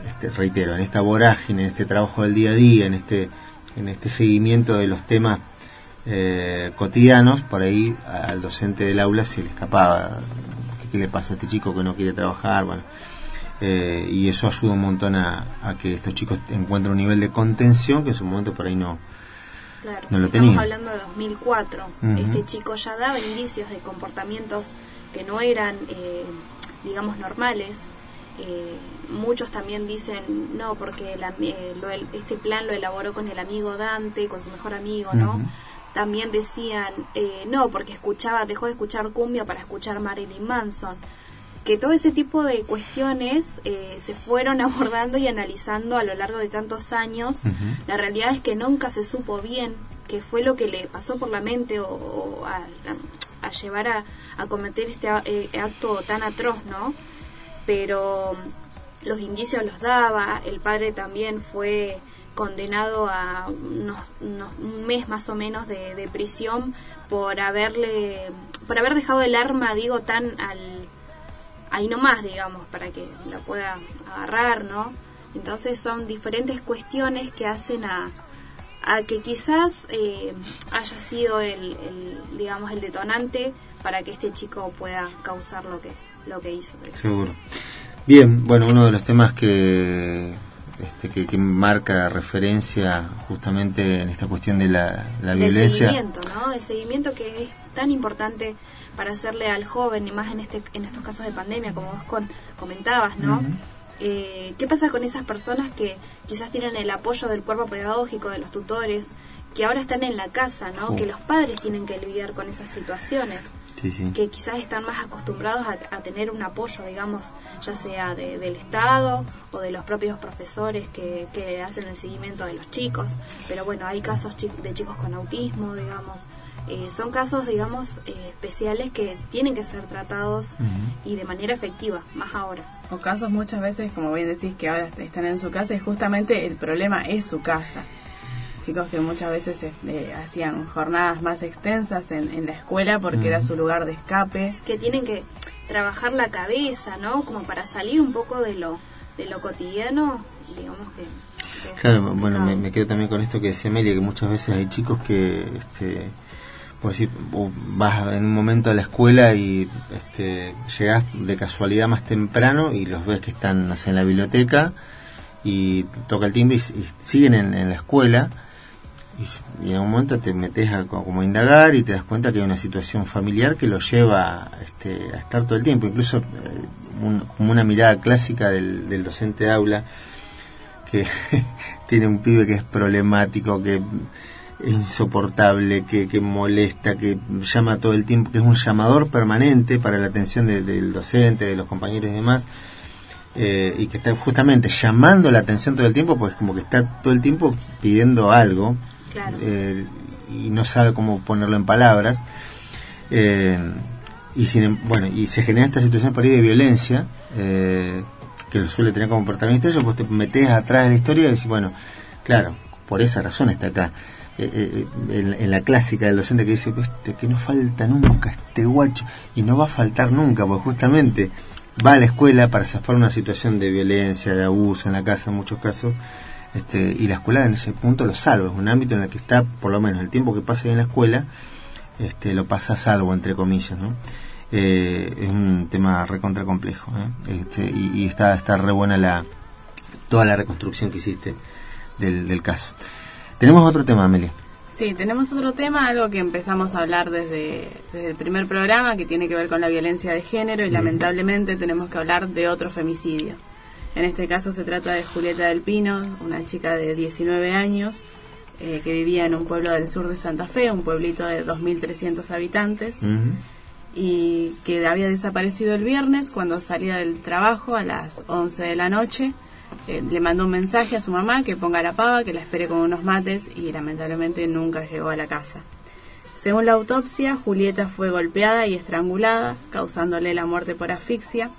este, reitero, en esta vorágine, en este trabajo del día a día, en este, en este seguimiento de los temas eh, cotidianos, por ahí al docente del aula se le escapaba, ¿qué, qué le pasa a este chico que no quiere trabajar? Bueno, eh, y eso ayuda un montón a, a que estos chicos encuentren un nivel de contención que en su momento por ahí no, Claro, no lo estamos tenía. hablando de 2004. Ujú. Este chico ya daba indicios de comportamientos que no eran, eh, digamos, normales. Eh, muchos también dicen, no, porque el eh, lo el- este plan lo elaboró con el amigo Dante, con su mejor amigo, ¿no? También decían, eh, no, porque escuchaba, dejó de escuchar cumbia para escuchar Marilyn Manson. Que todo ese tipo de cuestiones eh, se fueron abordando y analizando a lo largo de tantos años. La realidad es que nunca se supo bien qué fue lo que le pasó por la mente o, o a, a- llevar a, a cometer este eh, acto tan atroz, ¿no? Pero mm, los indicios los daba, el padre también fue condenado a unos- unos- un mes más o menos de, de prisión por haberle por haber dejado el arma digo tan al ahí nomás digamos para que la pueda agarrar no entonces son diferentes cuestiones que hacen a, a que quizás eh, haya sido el, el, digamos el detonante para que este chico pueda causar lo que lo que hizo Seguro. Bien, bueno, uno de los temas que, este, que, que marca referencia justamente en esta cuestión de la, la del violencia. seguimiento, ¿no? El seguimiento que es tan importante para hacerle al joven, y más en este en estos casos de pandemia, como vos con- comentabas, ¿no? Eh, ¿Qué pasa con esas personas que quizás tienen el apoyo del cuerpo pedagógico, de los tutores, que ahora están en la casa, ¿no? Que los padres tienen que lidiar con esas situaciones, Sí, sí. que quizás están más acostumbrados a, a tener un apoyo, digamos, ya sea de- del Estado o de los propios profesores que, que hacen el seguimiento de los chicos. Pero bueno, hay casos chi- de chicos con autismo, digamos. Eh, son casos, digamos, eh, especiales que tienen que ser tratados y de manera efectiva, más ahora. O casos muchas veces, como bien decís, que ahora están en su casa y justamente el problema es su casa. Chicos que muchas veces este, hacían jornadas más extensas en, en la escuela porque era su lugar de escape. que tienen que trabajar la cabeza, ¿no? Como para salir un poco de lo de lo cotidiano, digamos que... que es Claro, bueno, me, me quedo también con esto que decía Amelia, que muchas veces hay chicos que, este, o vas en un momento a la escuela y este, llegas de casualidad más temprano y los ves que están no sé, en la biblioteca y toca el timbre y, y siguen en, en la escuela y, en un momento te metes a co- como a indagar y te das cuenta que hay una situación familiar que lo lleva este, a estar todo el tiempo, incluso eh, un- como una mirada clásica del, del docente de aula que tiene un pibe que es problemático, que es insoportable, que, que molesta, que llama todo el tiempo, que es un llamador permanente para la atención de- del docente, de los compañeros y demás, eh, y que está justamente llamando la atención todo el tiempo, pues como que está todo el tiempo pidiendo algo Eh, y no sabe cómo ponerlo en palabras. Eh, y em- bueno y se genera esta situación por ahí de violencia eh, que lo suele tener como protagonista ellos pues te metes atrás de la historia y decís bueno claro por esa razón está acá en, en la clásica del docente que dice este, que no falta nunca este guacho y no va a faltar nunca porque justamente va a la escuela para zafar una situación de violencia de abuso en la casa en muchos casos este, y la escuela en ese punto lo salva es un ámbito en el que está por lo menos el tiempo que pasa ahí en la escuela este, lo pasa a salvo, entre comillas, ¿no? Eh, es un tema recontra complejo, ¿eh? este, y, y está, está re buena la, toda la reconstrucción que hiciste del, del caso. Tenemos otro tema, Amelia. Sí, tenemos otro tema, algo que empezamos a hablar desde, desde el primer programa, que tiene que ver con la violencia de género y lamentablemente tenemos que hablar de otro femicidio. En este caso se trata de Julieta del Pino, una chica de 19 años eh, que vivía en un pueblo del sur de Santa Fe, un pueblito de 2.300 habitantes, y que había desaparecido el viernes cuando salía del trabajo a las 11 de la noche. Eh, le mandó un mensaje a su mamá que ponga la pava, que la espere con unos mates y lamentablemente nunca llegó a la casa. Según la autopsia, Julieta fue golpeada y estrangulada, causándole la muerte por asfixia.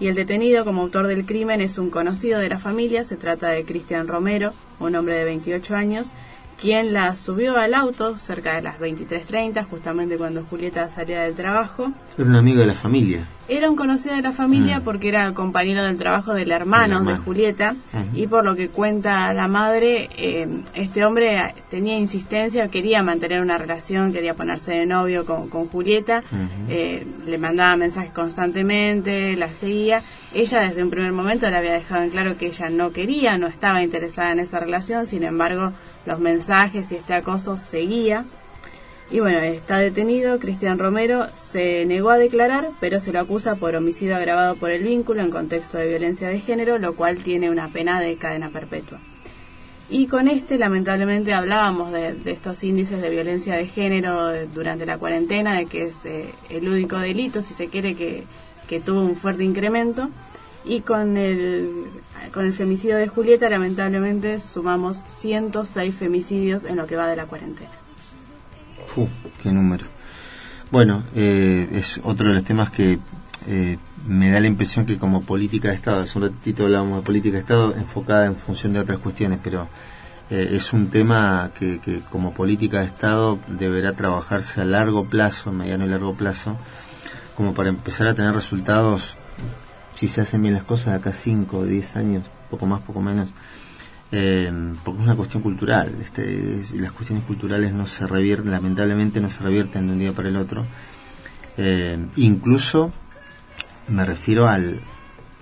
Y el detenido como autor del crimen es un conocido de la familia, se trata de Cristian Romero, un hombre de 28 años, quien la subió al auto cerca de las 23.30, justamente cuando Julieta salía del trabajo. Era un amigo de la familia. Era un conocido de la familia Mm. porque era compañero del trabajo del hermano, de. Julieta y por lo que cuenta la madre, eh, este hombre tenía insistencia, quería mantener una relación, quería ponerse de novio con, con Julieta, eh, le mandaba mensajes constantemente, la seguía. Ella desde un primer momento le había dejado en claro que ella no quería, no estaba interesada en esa relación, sin embargo los mensajes y este acoso seguía. Y bueno, está detenido. Cristian Romero se negó a declarar, pero se lo acusa por homicidio agravado por el vínculo en contexto de violencia de género, lo cual tiene una pena de cadena perpetua. Y con este, lamentablemente, hablábamos de, estos índices de violencia de género durante la cuarentena, de que es eh, el único delito, si se quiere, que, que tuvo un fuerte incremento. Y con el, con el femicidio de Julieta, lamentablemente, sumamos 106 femicidios en lo que va de la cuarentena. Qué número. Bueno, eh, es otro de los temas que eh, me da la impresión que como política de Estado, hace un ratito hablábamos de política de Estado enfocada en función de otras cuestiones, pero eh, es un tema que, que como política de Estado deberá trabajarse a largo plazo, mediano y largo plazo, como para empezar a tener resultados, si se hacen bien las cosas, de acá 5 o 10 años, poco más, poco menos, eh, porque es una cuestión cultural. Este, las cuestiones culturales no se revierten, lamentablemente no se revierten de un día para el otro. Eh, incluso me refiero al,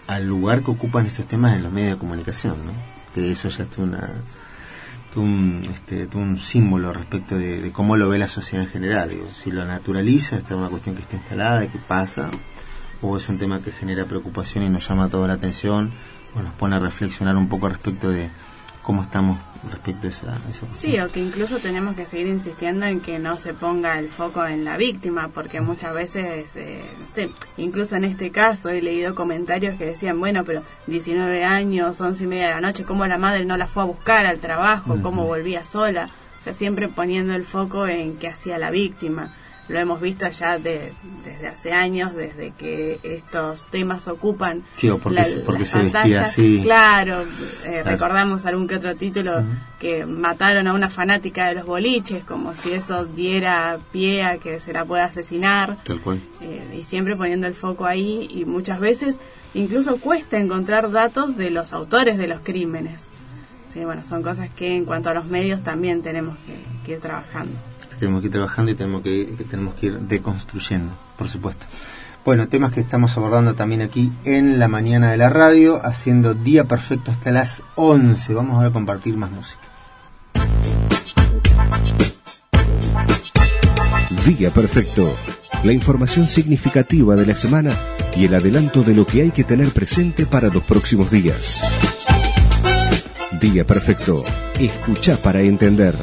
al lugar que ocupan estos temas en los medios de comunicación, ¿no? que eso ya es una, un, este, un símbolo respecto de, cómo lo ve la sociedad en general. Digo, si lo naturaliza, esta es una cuestión que está instalada, que pasa, o es un tema que genera preocupación y nos llama toda la atención, o nos pone a reflexionar un poco respecto de cómo estamos respecto a esa, a esa cuestión. Sí, o que incluso tenemos que seguir insistiendo en que no se ponga el foco en la víctima, porque muchas veces, eh, no sé, incluso en este caso he leído comentarios que decían, bueno, pero 19 años, 11 y media de la noche, ¿cómo la madre no la fue a buscar al trabajo? ¿Cómo volvía sola? O sea, siempre poniendo el foco en qué hacía la víctima. Lo hemos visto ya de- desde hace años, desde que estos temas ocupan Sí, o porque se- porque las se vestía pantallas. así. Claro, eh, Claro. recordamos algún que otro título que mataron a una fanática de los boliches, como si eso diera pie a que se la pueda asesinar. Tal cual. Eh, y siempre poniendo el foco ahí y muchas veces incluso cuesta encontrar datos de los autores de los crímenes. Sí, bueno, son cosas que en cuanto a los medios también tenemos que, que ir trabajando. Tenemos que ir trabajando y tenemos que, que tenemos que ir deconstruyendo, por supuesto. Bueno, temas que estamos abordando también aquí en la mañana de la radio, haciendo día perfecto hasta las 11. Vamos a compartir más música. Día Perfecto. La información significativa de la semana y el adelanto de lo que hay que tener presente para los próximos días. Día Perfecto. Escucha para entender.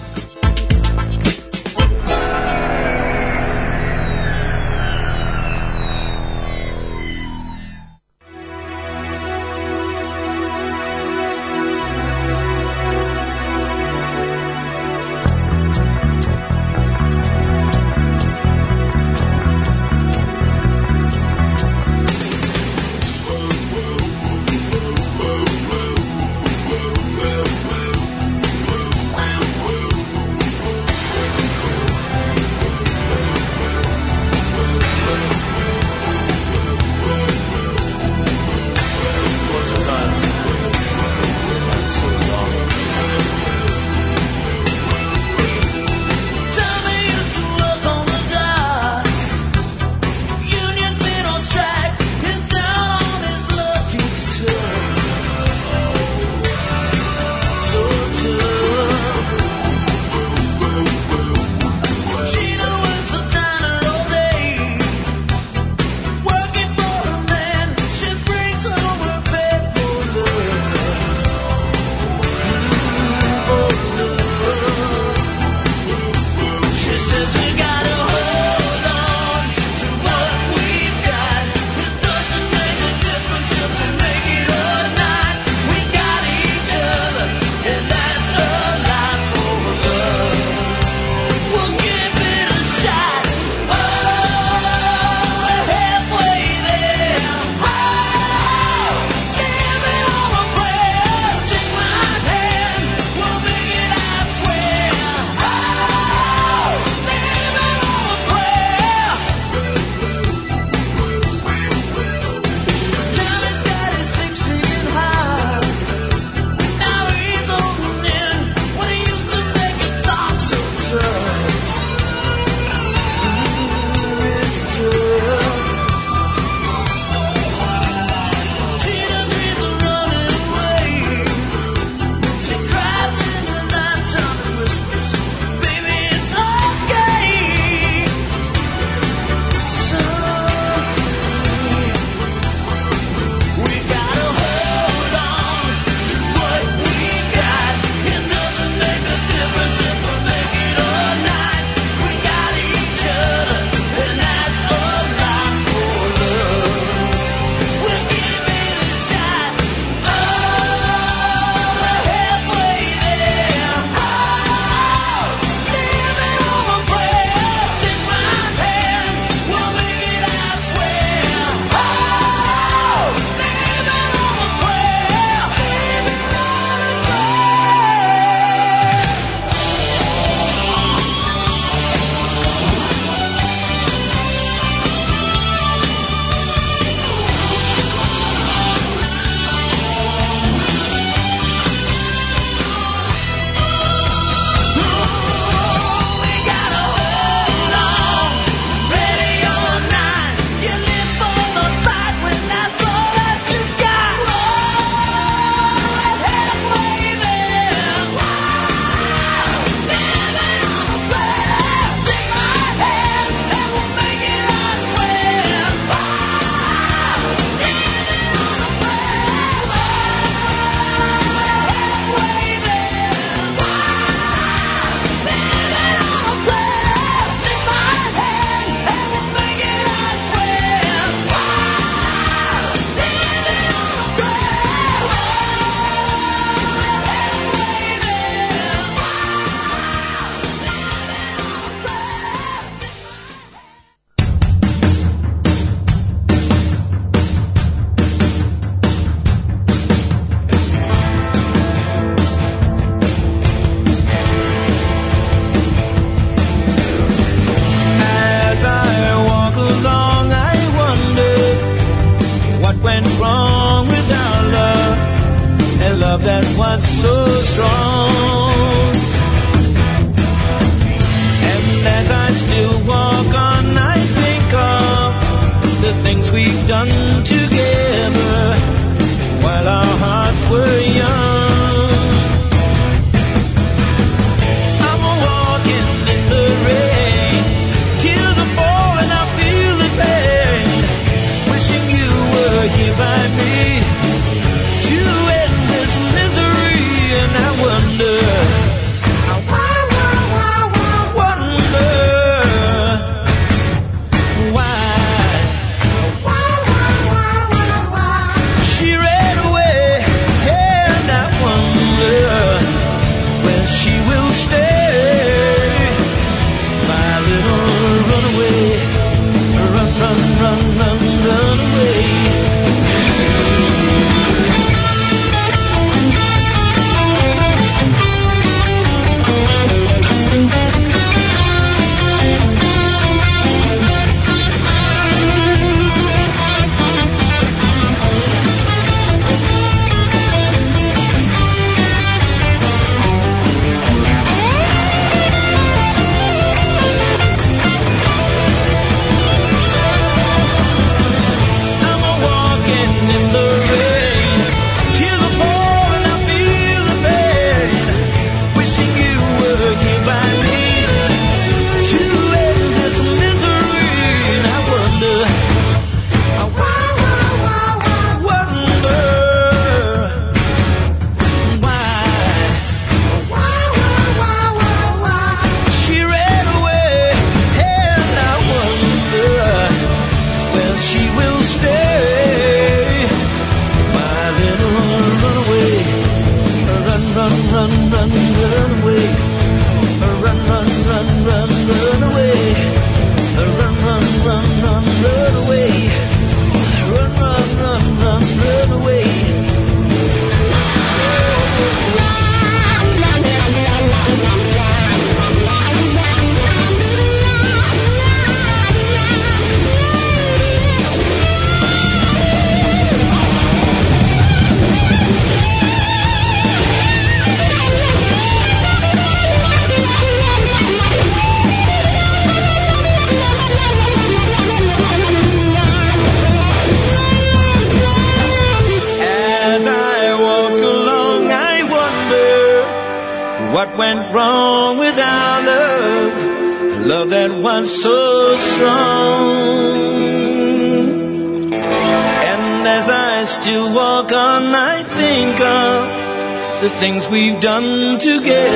Things we've done together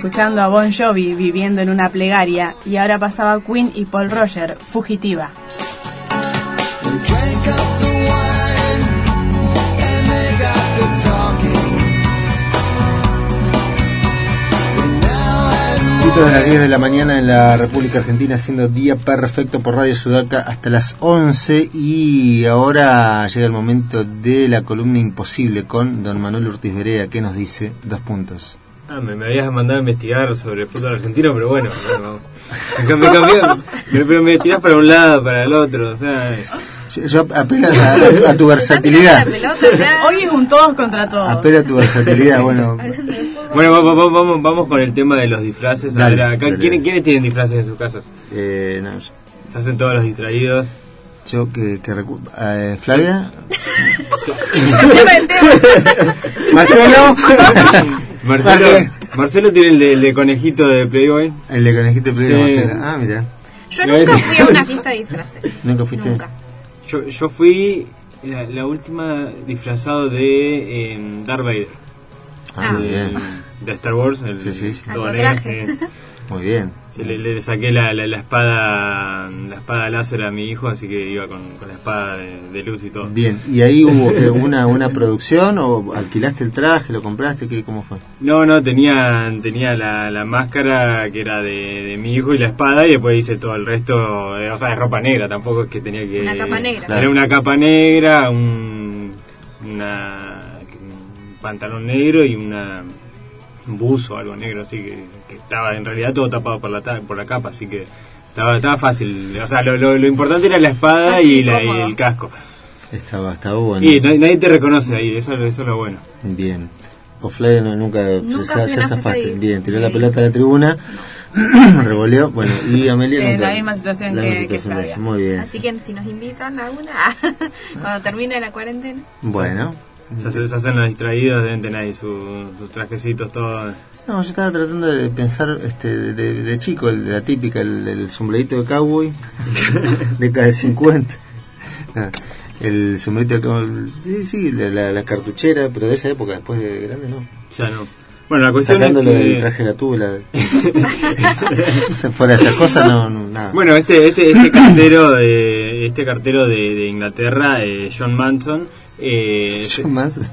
escuchando a Bon Jovi viviendo en una plegaria y ahora pasaba Queen y Paul Roger, Fugitiva. De las 10 de la mañana en la República Argentina, siendo día perfecto por Radio Sudaca hasta las 11. Y ahora llega el momento de la columna imposible con don Manuel Ortiz Berea, que nos dice dos puntos. Ah, me, me habías mandado a investigar sobre el fútbol argentino, pero bueno, bueno, me, me cambiaron. Pero, me tirás para un lado, para el otro, o sea... Yo, yo apenas a, a tu versatilidad. Hoy es un todos contra todos. Apela a tu versatilidad, bueno. Bueno, vamos, vamos, vamos, vamos con el tema de los disfraces. A Dale, ver, acá. ¿quiénes, ¿quiénes tienen disfraces en sus casas? Eh, no, yo- Se hacen todos los distraídos. Yo que, que recu- eh, Flavia, Marcelo, Marcelo, Marcelo tiene el de, el de conejito de Playboy. el de conejito de Sí. Marcelo. Ah, mira, Yo nunca fui a una fiesta de disfraces. nunca fuiste. Nunca. Yo, yo fui la, la última disfrazado de eh, Darth Vader. Ah, muy bien. De Star Wars, el Sí, sí, todo negro, sí. Muy bien. Sí, le, le saqué la, la, la espada la espada láser a mi hijo, así que iba con, con la espada de, de luz y todo. Bien, ¿y ahí hubo eh, una, una producción o alquilaste el traje, lo compraste? ¿Qué, ¿Cómo fue? No, no, tenía, tenía la, la máscara que era de, de mi hijo y la espada y después hice todo el resto, eh, o sea, de ropa negra, tampoco es que tenía que... Una capa negra. Era una capa negra, un, una, un pantalón negro y una, un buzo, algo negro, así que estaba en realidad todo tapado por la, ta- por la capa, así que estaba, estaba fácil. O sea, lo, lo, lo importante era la espada y la, y el casco. Estaba, estaba bueno. Y no- nadie te reconoce ahí, eso, eso es lo bueno. Bien. Offline no, nunca, Nunca ya, zafaste. Bien, tiró la de- pelota a la tribuna, revoleó, bueno, y Amelia Eh, nunca- la misma situación la que- que Muy bien. Así que si nos invitan a una, cuando termine la cuarentena. Bueno. Se, hace- se hacen los distraídos, deben tener ahí su- sus trajecitos todos. No, yo estaba tratando de pensar este, de, de chico, el- la típica, el, el sombrerito de cowboy, década de 50. Ah, El sombrerito de cowboy, sí, sí, la, la- la cartuchera, pero de esa época, después de grande, no. Ya no. Bueno, la cuestión Sacándolo es que... del traje gatúbela. fuera de esas cosas, no, no, nada. Bueno, este este este cartero de este cartero de, de Inglaterra, eh, John Manson, eh, John Manson.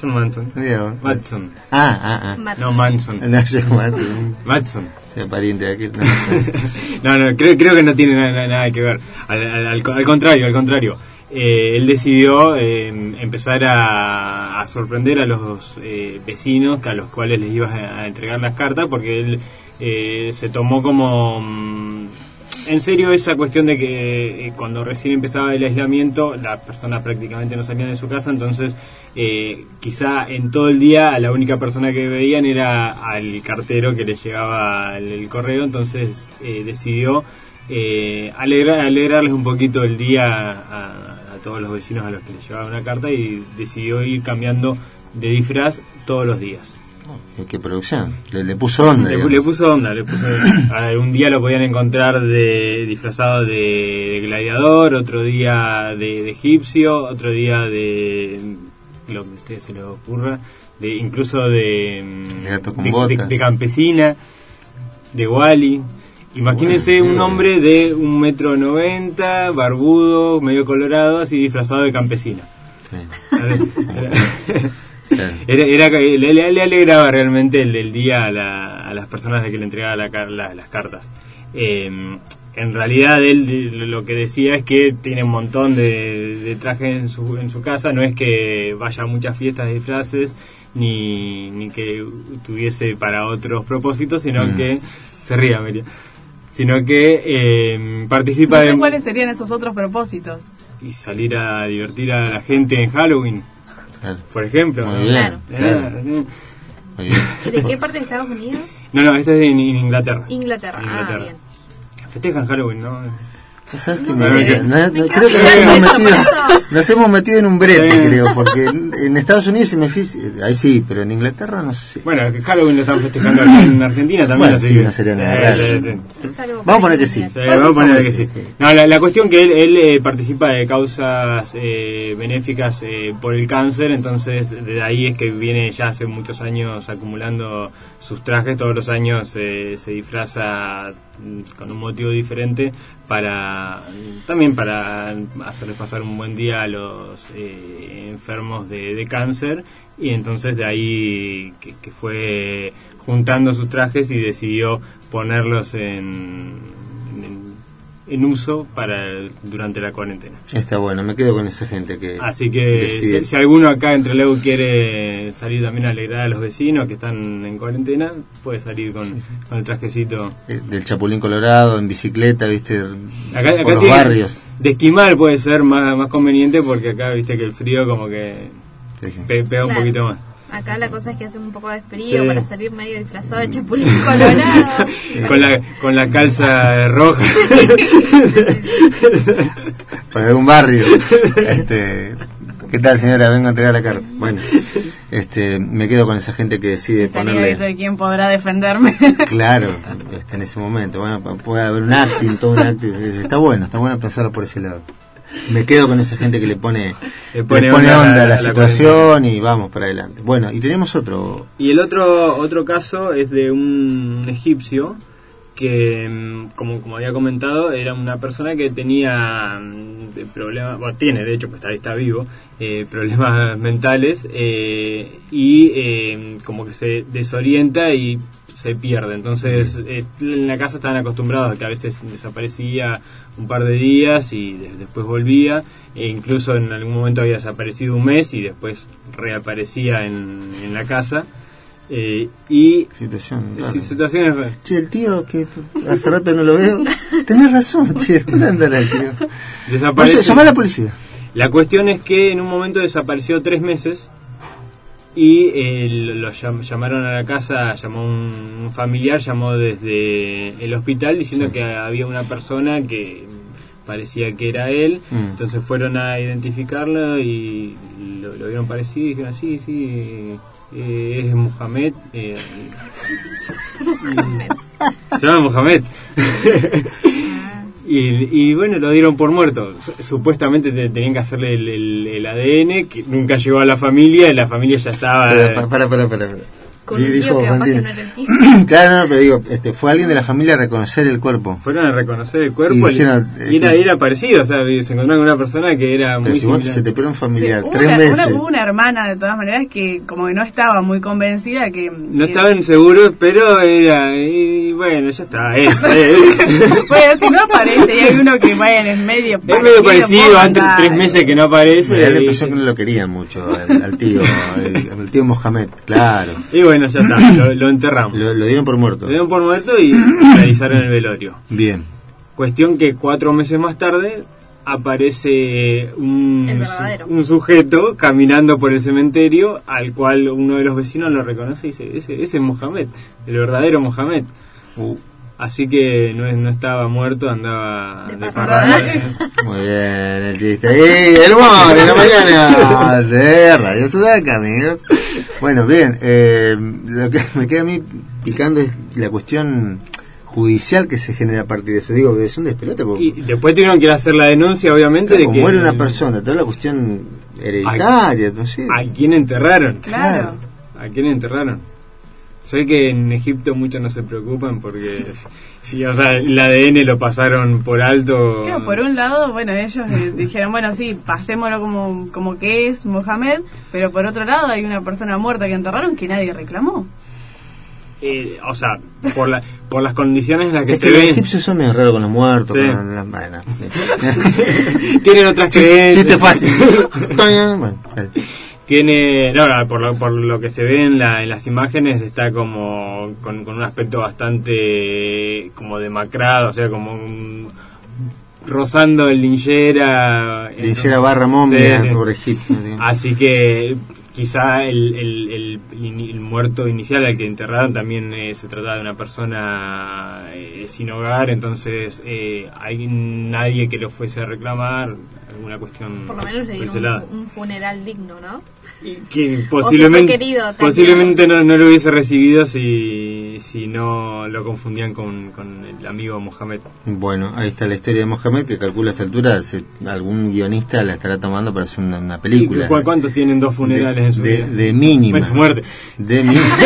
John Manson, Mira. Manson, Ah, ah, ah. No Manson, No, John Manson. Manson. sea pariente de aquel. no. No, no, creo, creo que no tiene nada, nada que ver. Al, al- al- al contrario, al contrario. Eh, él decidió eh, empezar a, a sorprender a los eh, vecinos a los cuales les iba a, a entregar las cartas porque él eh, se tomó como mm, en serio esa cuestión de que eh, cuando recién empezaba el aislamiento las personas prácticamente no salían de su casa entonces eh, quizá en todo el día la única persona que veían era al cartero que les llegaba el, correo entonces eh, decidió eh, alegra- alegrarles un poquito el día a, a todos los vecinos a los que les llevaba una carta y decidió ir cambiando de disfraz todos los días. Qué producción. Le, le puso onda. Le, puso onda, le puso a ver, un día lo podían encontrar de disfrazado de, de gladiador, otro día de, de egipcio, otro día de lo que a ustedes se les ocurra, de incluso de mm, gato con de, botas. de- de campesina, de Wally. Imagínense Bueno, un hombre de un metro noventa, barbudo, medio colorado, así disfrazado de campesina. Era, era- le, le- le alegraba realmente el, el día a, la- a las personas de que le entregaba la car- la- las cartas. Eh, en realidad él lo que decía es que tiene un montón de, de trajes en su, en su casa, no es que vaya a muchas fiestas de disfraces ni, ni que tuviese para otros propósitos, sino Mm. que se ría, Miriam, sino que eh, participa No sé de cuáles serían esos otros propósitos. y salir a divertir a la gente en Halloween, Claro. por ejemplo. Muy bien, claro. Muy bien. ¿Y de qué parte de Estados Unidos? No, no, esto es en, en Inglaterra. Inglaterra. Inglaterra. Ah, bien. Festejan Halloween, ¿no? ¿Sabes qué? No Me- sé. no- no- Me creo que nos hemos, metido, eso. nos hemos metido en un brete, Sí. creo, porque en, en Estados Unidos, si me decís, ahí sí, pero en Inglaterra no sé. Bueno, que Halloween lo están festejando aquí en Argentina también. Bueno, sí, que- no sería nada Vamos a poner que sí. vamos a poner que sí. No, la, la cuestión que él, él eh, participa de causas eh, benéficas eh, por el cáncer, entonces de ahí es que viene ya hace muchos años acumulando sus trajes, todos los años eh, se disfraza con un motivo diferente para también para hacerles pasar un buen día a los eh, enfermos de, de cáncer. Y entonces de ahí que, que fue juntando sus trajes y decidió ponerlos en, en, en uso para durante la cuarentena. Está bueno, me quedo con esa gente que. Así que si, si alguno acá entre Leu quiere salir también a alegrar a los vecinos que están en cuarentena, puede salir con, con el trajecito. eh, Del Chapulín Colorado, en bicicleta, viste, Acá, acá por los barrios. De esquimal puede ser más, más conveniente porque acá viste que el frío como que Sí, sí. pe- pega un Claro. poquito más. Acá la cosa es que hace un poco de frío Sí. para salir medio disfrazado de chapulín colorado. Con la, con la calza roja. Por algún barrio. Este, ¿Qué tal, señora? Vengo a entregar la carta. Bueno, este, me quedo con esa gente que decide ponerle. de quién podrá defenderme. Claro, este, en ese momento. Bueno, pu- puede haber un acting, todo un acting. Está bueno, está bueno pensarlo por ese lado. Me quedo con esa gente que le pone, Le le pone onda a la- situación y vamos para adelante. Bueno, y tenemos otro. Y el otro otro caso es de un egipcio que, mm, como, como había comentado, era una persona que tenía mm, problemas, bueno, tiene de hecho, pues está, está vivo, eh, problemas mentales eh, y eh, como que se desorienta y se pierde. Entonces, eh, en la casa estaban acostumbrados a que a veces desaparecía un par de días y de- después volvía, e incluso en algún momento había desaparecido un mes y después reaparecía en, en la casa. Eh, y Situación. rara. sí, situaciones. Che, el tío que hace rato no lo veo. Tenés razón, che. ¿Dónde andará el tío? Desaparece. Oye, llamá a la policía. La cuestión es que en un momento desapareció tres meses y eh, lo, lo llam- llamaron a la casa, llamó un, un familiar, llamó desde el hospital diciendo que había una persona que parecía que era él, Mm. entonces fueron a identificarlo y lo, lo vieron parecido y dijeron, sí, sí, eh, es Mohamed. eh, se llama Mohamed. Y, bueno, lo dieron por muerto. Su- Supuestamente te- tenían que hacerle el, ADN, que nunca llegó a la familia, y la familia ya estaba... Para, para, para, para. Con un tío que capaz que no era el tío. claro, no, pero digo, este, fue alguien de la familia a reconocer el cuerpo. Fueron a reconocer el cuerpo Y y, dijeron, y era, eh, era parecido, o sea, se encontraron con una persona que era Pero muy si vos se te pierde un familiar Hubo tres una, veces. una- hubo una hermana, de todas maneras, que como que no estaba muy convencida que... No que- estaban seguros, pero era... Y bueno, ya está, es, es. bueno, si no aparece y hay uno que, bueno, es medio Es medio parecido, antes mandar. tres meses que no aparece. Él y- empezó que no lo querían mucho al, al tío, el, el tío Mohamed, claro. Y bueno, ya está, lo, lo enterramos. Lo, lo dieron por muerto. Lo dieron por muerto y realizaron el velorio. Bien. Cuestión que cuatro meses más tarde aparece un, un sujeto caminando por el cementerio al cual uno de los vecinos lo reconoce y dice, ese, ese es Mohamed, el verdadero Mohamed. Uh, Así que no, es- no estaba muerto, andaba De de parranda. muy bien, el chiste. ¡Ey, el humor en la mañana! De Radio Sudaca, amigos. Bueno, bien, eh, lo que me queda a mí picando es la cuestión judicial que se genera a partir de eso. Digo, es un despelote. porque Y después tuvieron que ir a hacer la denuncia, obviamente, Claro, de como que... muere una persona, toda la cuestión hereditaria, no sé. ¿A quién enterraron? Claro. ¿A quién enterraron? Sé que en Egipto muchos no se preocupan porque, sí, o sea, el ADN lo pasaron por alto. Claro, por un lado, bueno, ellos eh, dijeron, bueno, sí, pasémoslo como, como que es Mohamed, pero por otro lado hay una persona muerta que enterraron que nadie reclamó. Eh, o sea, por, la, por las condiciones en las que Es se que los ven, egipcios son medio raros con los muertos. Sí. Con las, bueno, tienen otras Chiste creencias. fácil. bueno, dale. Tiene, no, no, por lo, por lo que se ve en, la, en las imágenes está como con, con un aspecto bastante como demacrado, o sea, como un- rozando el linchera. Linchera barra momia Sí, sí. por Egipto. sí. Así que quizá el, el, el, el muerto inicial al que enterraron también eh, se trataba de una persona eh, sin hogar, entonces eh, hay nadie que lo fuese a reclamar, alguna cuestión Por lo menos le dieron un, un funeral digno, ¿no? que posiblemente, querido también. posiblemente no, no lo hubiese recibido si, si no lo confundían con, con el amigo Mohamed. Bueno, ahí está la historia de Mohamed que calcula a esta altura se- algún guionista la estará tomando para hacer una, una película. ¿Y cu- ¿Cuántos tienen dos funerales en su de, vida? de mínima. En su muerte. De mínima.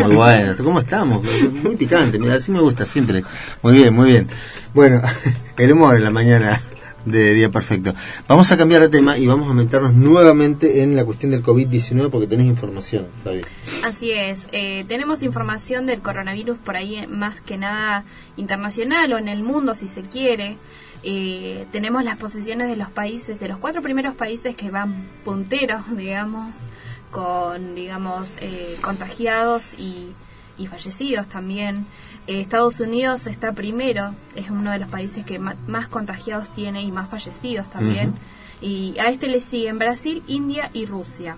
muy bueno. ¿Cómo estamos? Muy picante. Mira, así me gusta siempre. Muy bien, muy bien. Bueno, el humor en la mañana de Día Perfecto. Vamos a cambiar de tema y vamos a meternos nuevamente en la cuestión del COVID-19 porque tenés información, David. Así es, eh, tenemos información del coronavirus por ahí eh, más que nada internacional o en el mundo si se quiere. Eh, tenemos las posiciones de los países, de los cuatro primeros países que van punteros, digamos, con, digamos, eh, contagiados y, y fallecidos también. Estados Unidos está primero, es uno de los países que más contagiados tiene y más fallecidos también. Y a este le siguen Brasil, India y Rusia.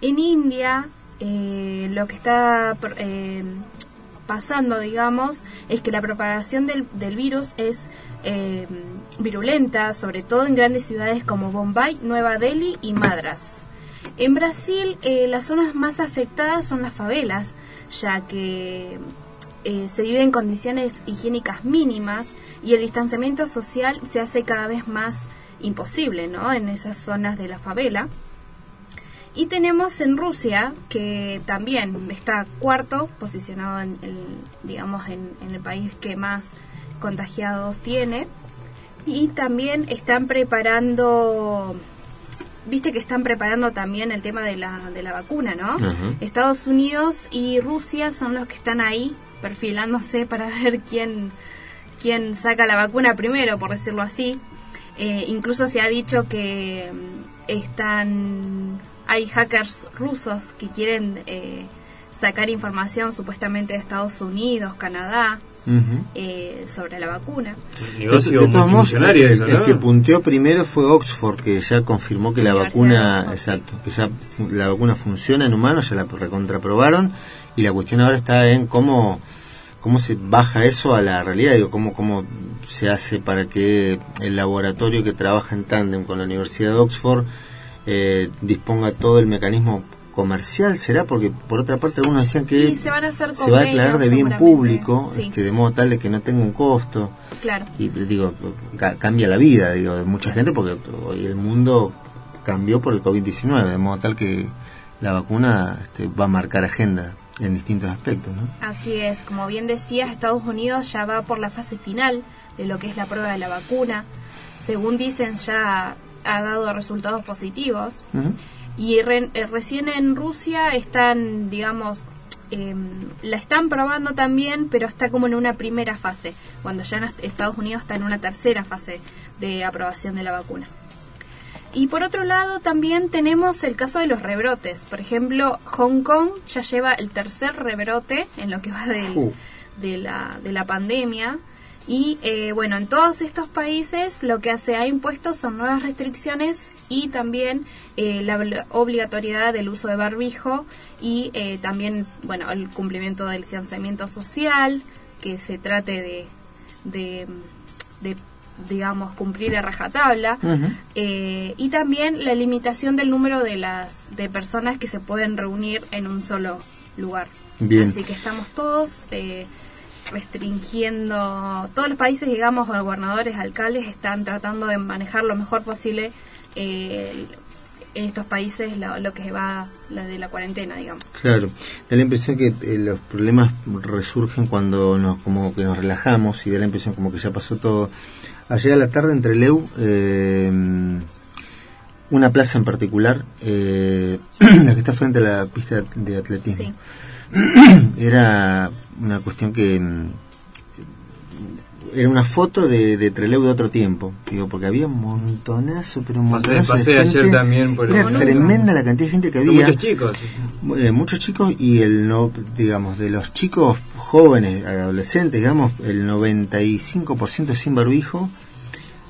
En India, eh, lo que está eh, pasando, digamos, es que la propagación del, del virus es eh, virulenta, sobre todo en grandes ciudades como Bombay, Nueva Delhi y Madras. En Brasil, eh, las zonas más afectadas son las favelas, ya que eh, se vive en condiciones higiénicas mínimas y el distanciamiento social se hace cada vez más imposible, ¿no? En esas zonas de la favela. Y tenemos en Rusia, que también está cuarto, posicionado en el, digamos, en, en el país que más contagiados tiene. Y también están preparando, viste que están preparando también el tema de la, de la vacuna, ¿no? Estados Unidos y Rusia son los que están ahí perfilándose para ver quién, quién saca la vacuna primero, por decirlo así. Eh, incluso se ha dicho que mm, están hay hackers rusos que quieren eh, sacar información supuestamente de Estados Unidos, Canadá. Eh, sobre la vacuna. Negocio de, de todos modos, el, eso, el que punteó primero fue Oxford, que ya confirmó que la Universidad vacuna, exacto, que ya la vacuna funciona en humanos, ya la recontraprobaron, y la cuestión ahora está en cómo cómo se baja eso a la realidad, digo, cómo, cómo se hace para que el laboratorio que trabaja en tándem con la Universidad de Oxford eh, disponga todo el mecanismo comercial, ¿será? Porque por otra parte algunos decían que Y se van a hacer se va a declarar de bien público. Sí. este, de modo tal de que no tenga un costo Claro. y digo ca- cambia la vida digo de mucha gente porque hoy el mundo cambió por el COVID-19 de modo tal que la vacuna este, va a marcar agenda en distintos aspectos ¿no? Así es, como bien decías, Estados Unidos ya va por la fase final de lo que es la prueba de la vacuna. Según dicen, ya ha dado resultados positivos. Y re- eh, recién en Rusia están, digamos, em, la están probando también, pero está como en una primera fase, cuando ya en Estados Unidos está en una tercera fase de aprobación de la vacuna. Y por otro lado también tenemos el caso de los rebrotes. Por ejemplo, Hong Kong ya lleva el tercer rebrote en lo que va del- Uh. de, la, de la pandemia. Y eh, bueno, en todos estos países lo que se ha impuesto son nuevas restricciones y también eh, la obli- obligatoriedad del uso de barbijo y eh, también, bueno, el cumplimiento del distanciamiento social, que se trate de, de, de, digamos, cumplir a rajatabla. Eh, y también la limitación del número de las de personas que se pueden reunir en un solo lugar. Bien. Así que estamos todos eh, restringiendo, todos los países, digamos, gobernadores, alcaldes, están tratando de manejar lo mejor posible eh, en estos países lo, lo que va la de la cuarentena, digamos. Claro, da la impresión que eh, los problemas resurgen cuando nos como que nos relajamos y da la impresión como que ya pasó todo. Ayer a la tarde entre Leu, eh, una plaza en particular, eh, la que está frente a la pista de atletismo, era una cuestión que era una foto de, de Trelew de otro tiempo, digo, porque había un montonazo, pero un Pasé- montonazo pasé de ayer también por el Era tremenda la cantidad de gente que había. muchos chicos. Eh, muchos chicos y el no, digamos, de los chicos jóvenes, adolescentes, digamos, el 95% sin barbijo,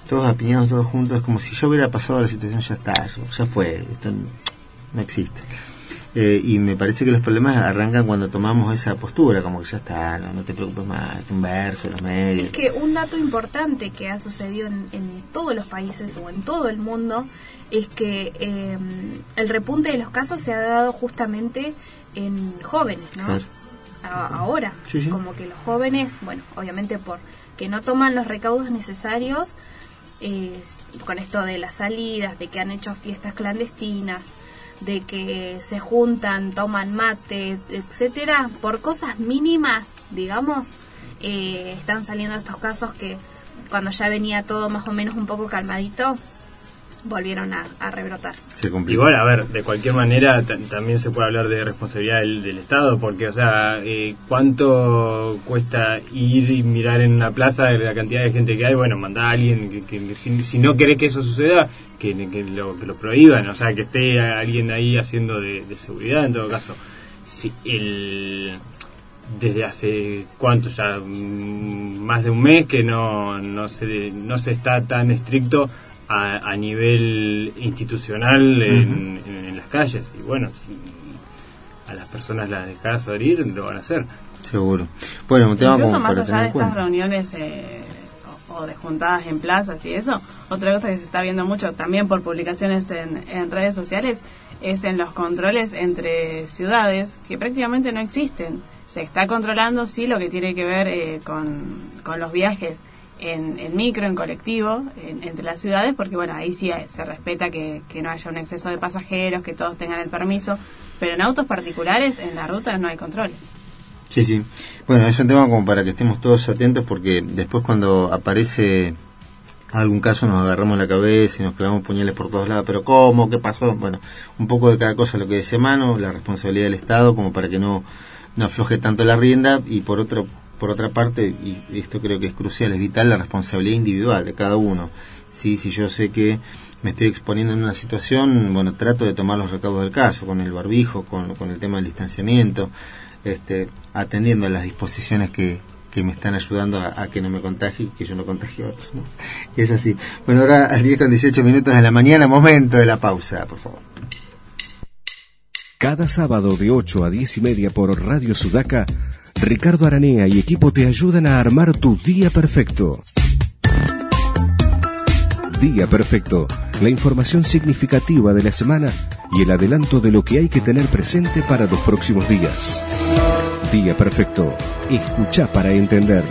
todos apiñados, todos juntos, como si yo hubiera pasado la situación, ya está, ya, fue, esto no existe. Eh, y me parece que los problemas arrancan cuando tomamos esa postura, como que ya está, no, no te preocupes más, este un verso, los medios. Es que un dato importante que ha sucedido en, en todos los países o en todo el mundo es que eh, el repunte de los casos se ha dado justamente en jóvenes, ¿no? Claro. A- ahora, Sí, sí. como que los jóvenes, bueno, obviamente por que no toman los recaudos necesarios eh, con esto de las salidas, de que han hecho fiestas clandestinas, de que se juntan, toman mate, etcétera, por cosas mínimas, digamos, eh, están saliendo estos casos que cuando ya venía todo más o menos un poco calmadito, volvieron a, a rebrotar. Se complicó. Igual, a ver, de cualquier manera ta- también se puede hablar de responsabilidad del, del Estado, porque, o sea, eh, ¿cuánto cuesta ir y mirar en una plaza de la cantidad de gente que hay? Bueno, mandá a alguien que, que si, si no querés que eso suceda, que, que lo, que lo prohíban, o sea, que esté alguien ahí haciendo de, de seguridad en todo caso. Si el desde hace cuánto ya Mm, más de un mes que no no se no se está tan estricto a, a nivel institucional en, en- en las calles y bueno si a las personas las dejas salir lo van a hacer Seguro. Bueno, un tema Incluso más para allá de estas reuniones eh, o, o de juntadas en plazas y eso, otra cosa que se está viendo mucho también por publicaciones en, en redes sociales es en los controles entre ciudades que prácticamente no existen. Se está controlando, sí, lo que tiene que ver eh, con, con los viajes en, en micro, en colectivo, en- entre las ciudades, porque bueno, ahí sí se respeta que, no haya un exceso de pasajeros, que todos tengan el permiso, pero en autos particulares, en la ruta no hay controles. Sí, sí. Bueno, es un tema como para que estemos todos atentos porque después cuando aparece algún caso nos agarramos la cabeza y nos clavamos puñales por todos lados. Pero ¿cómo? ¿Qué pasó? Bueno, un poco de cada cosa lo que decía Mano, la responsabilidad del Estado como para que no, no afloje tanto la rienda y por otro por otra parte, y esto creo que es crucial, es vital la responsabilidad individual de cada uno. ¿sí? Si yo sé que me estoy exponiendo en una situación, bueno, trato de tomar los recaudos del caso, con el barbijo, con, el tema del distanciamiento, este, atendiendo a las disposiciones que, que me están ayudando a, que no me contagie y que yo no contagie a otros. ¿no? Es así. Bueno, ahora al 10 con 18 minutos de la mañana, momento de la pausa, por favor. Cada sábado de 8 a 10 y media por Radio Sudaca Ricardo Aranea y equipo te ayudan a armar tu día perfecto. Día perfecto, la información significativa de la semana y el adelanto de lo que hay que tener presente para los próximos días. Día perfecto, escucha para entender.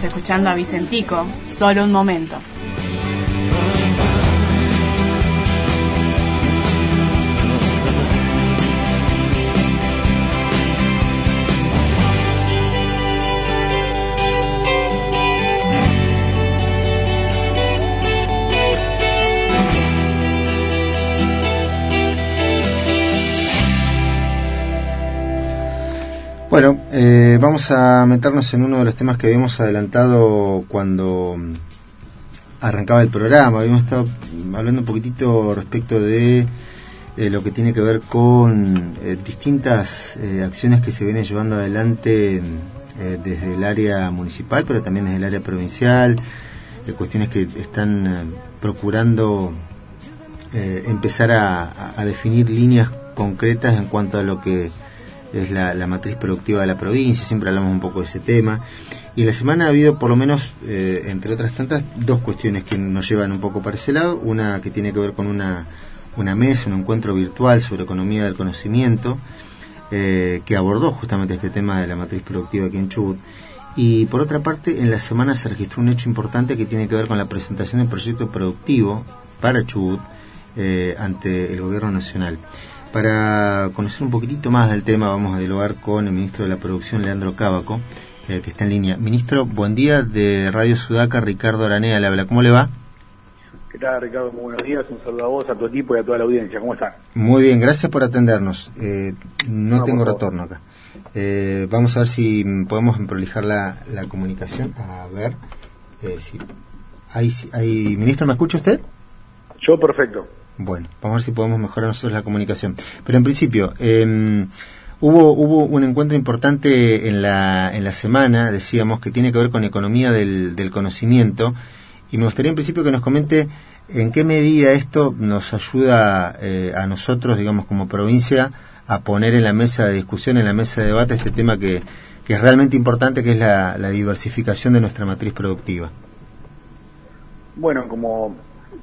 escuchando a Vicentico, solo un momento. Bueno, eh, vamos a meternos en uno de los temas que habíamos adelantado cuando mm, arrancaba el programa. Habíamos estado hablando un poquitito respecto de eh, lo que tiene que ver con eh, distintas eh, acciones que se vienen llevando adelante mm, desde el área municipal, pero también desde el área provincial, cuestiones que están mm, procurando empezar a definir líneas concretas en cuanto a lo que es la, matriz productiva de la provincia, siempre hablamos un poco de ese tema. Y en la semana ha habido, por lo menos, eh, entre otras tantas, dos cuestiones que nos llevan un poco para ese lado. Una que tiene que ver con una, una mesa, un encuentro virtual sobre economía del conocimiento, eh, que abordó justamente este tema de la matriz productiva aquí en Chubut. Y por otra parte, en la semana se registró un hecho importante que tiene que ver con la presentación del proyecto productivo para Chubut eh, ante el Gobierno Nacional. Para conocer un poquitito más del tema, vamos a dialogar con el ministro de la Producción, Leandro Cábaco, eh, que está en línea. Ministro, buen día de Radio Sudaca, Ricardo Aranea le habla. ¿Cómo le va? ¿Qué tal, Ricardo? Muy buenos días. Un saludo a vos, a tu equipo y a toda la audiencia. ¿Cómo están? Muy bien, gracias por atendernos. Eh, no, No, tengo retorno acá. Eh, vamos a ver si podemos prolijar la, la comunicación. A ver eh, si hay, hay... Ministro, ¿me escucha usted? Yo, perfecto. Bueno, vamos a ver si podemos mejorar nosotros la comunicación. Pero en principio, eh, hubo, hubo un encuentro importante en la, en la semana, decíamos, que tiene que ver con economía del, del conocimiento. Y me gustaría en principio que nos comente en qué medida esto nos ayuda eh, a nosotros, digamos, como provincia, a poner en la mesa de discusión, en la mesa de debate, este tema que, que es realmente importante, que es la diversificación de nuestra matriz productiva. Bueno, como,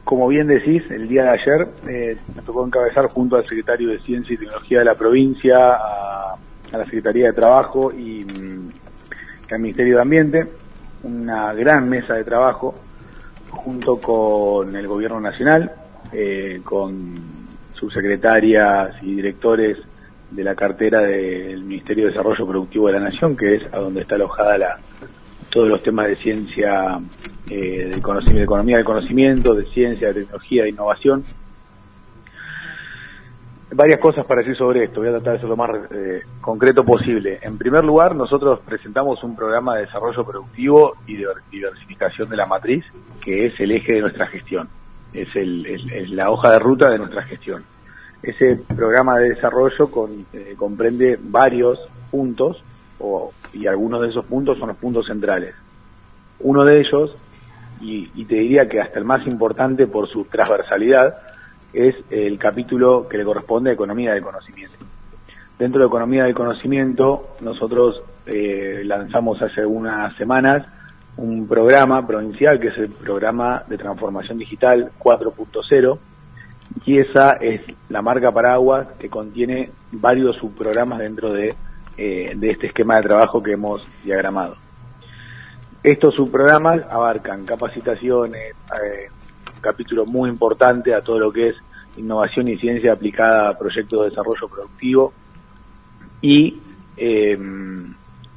como bien decís, el día de ayer eh, me tocó encabezar junto al secretario de Ciencia y Tecnología de la provincia, a, la Secretaría de Trabajo y, mm, y al Ministerio de Ambiente una gran mesa de trabajo junto con el Gobierno Nacional, eh, con subsecretarias y directores de la cartera del Ministerio de Desarrollo Productivo de la Nación, que es a donde está alojada la, todos los temas de ciencia, eh, del conocimiento, de economía del conocimiento, de ciencia, de tecnología, de innovación. Varias cosas para decir sobre esto, voy a tratar de ser lo más eh, concreto posible. En primer lugar, nosotros presentamos un programa de desarrollo productivo y de diversificación de la matriz, que es el eje de nuestra gestión, es, el, la hoja de ruta de nuestra gestión. Ese programa de desarrollo con- eh, comprende varios puntos o- y algunos de esos puntos son los puntos centrales. Uno de ellos, y, y te diría que hasta el más importante por su transversalidad, es el capítulo que le corresponde a Economía del Conocimiento. Dentro de Economía del Conocimiento, nosotros eh, lanzamos hace unas semanas un programa provincial que es el programa de transformación digital 4.0 y esa es la marca paraguas que contiene varios subprogramas dentro de, eh, de este esquema de trabajo que hemos diagramado. Estos subprogramas abarcan capacitaciones, eh, un capítulo muy importante a todo lo que es innovación y ciencia aplicada a proyectos de desarrollo productivo y eh,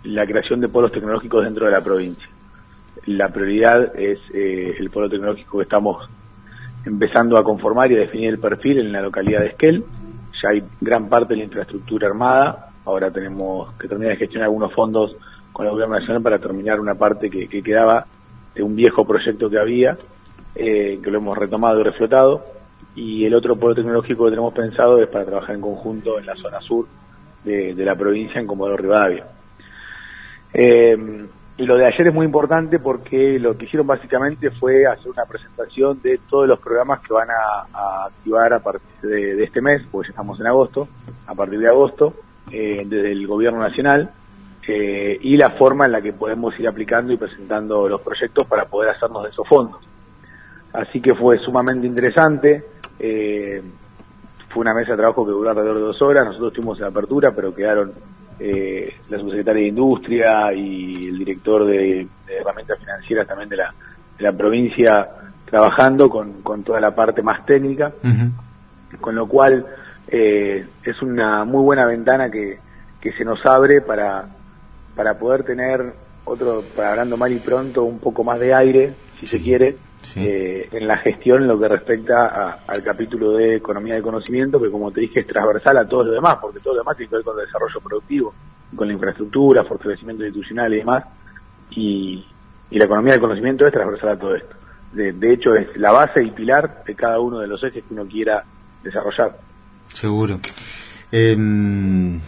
la creación de polos tecnológicos dentro de la provincia. La prioridad es eh, el polo tecnológico que estamos empezando a conformar y a definir el perfil en la localidad de Esquel. Ya hay gran parte de la infraestructura armada. Ahora tenemos que terminar de gestionar algunos fondos con el gobierno nacional para terminar una parte que, que quedaba de un viejo proyecto que había, eh, que lo hemos retomado y reflotado. Y el otro polo tecnológico que tenemos pensado es para trabajar en conjunto en la zona sur de, la provincia, en Comodoro Rivadavia. Eh, lo de ayer es muy importante porque lo que hicieron básicamente fue hacer una presentación de todos los programas que van a, a activar a partir de, de este mes, porque ya estamos en agosto, a partir de agosto, eh, desde el gobierno nacional, eh, y la forma en la que podemos ir aplicando y presentando los proyectos para poder hacernos de esos fondos. Así que fue sumamente interesante. eh, fue una mesa de trabajo que duró alrededor de dos horas. Nosotros estuvimos en apertura, pero quedaron eh, la subsecretaria de Industria y el director de, de herramientas financieras también de la, de la provincia trabajando con, con toda la parte más técnica, con lo cual eh, es una muy buena ventana que, que se nos abre para, para poder tener otro, para hablando mal y pronto, un poco más de aire, si se quiere, eh, en la gestión en lo que respecta a- al capítulo de economía de conocimiento, que como te dije es transversal a todo lo demás, porque todo lo demás tiene que ver con el desarrollo productivo, con la infraestructura, fortalecimiento institucional y demás, y, y la economía del conocimiento es transversal a todo esto. De, de hecho, es la base y pilar de cada uno de los ejes que uno quiera desarrollar. Seguro. Em,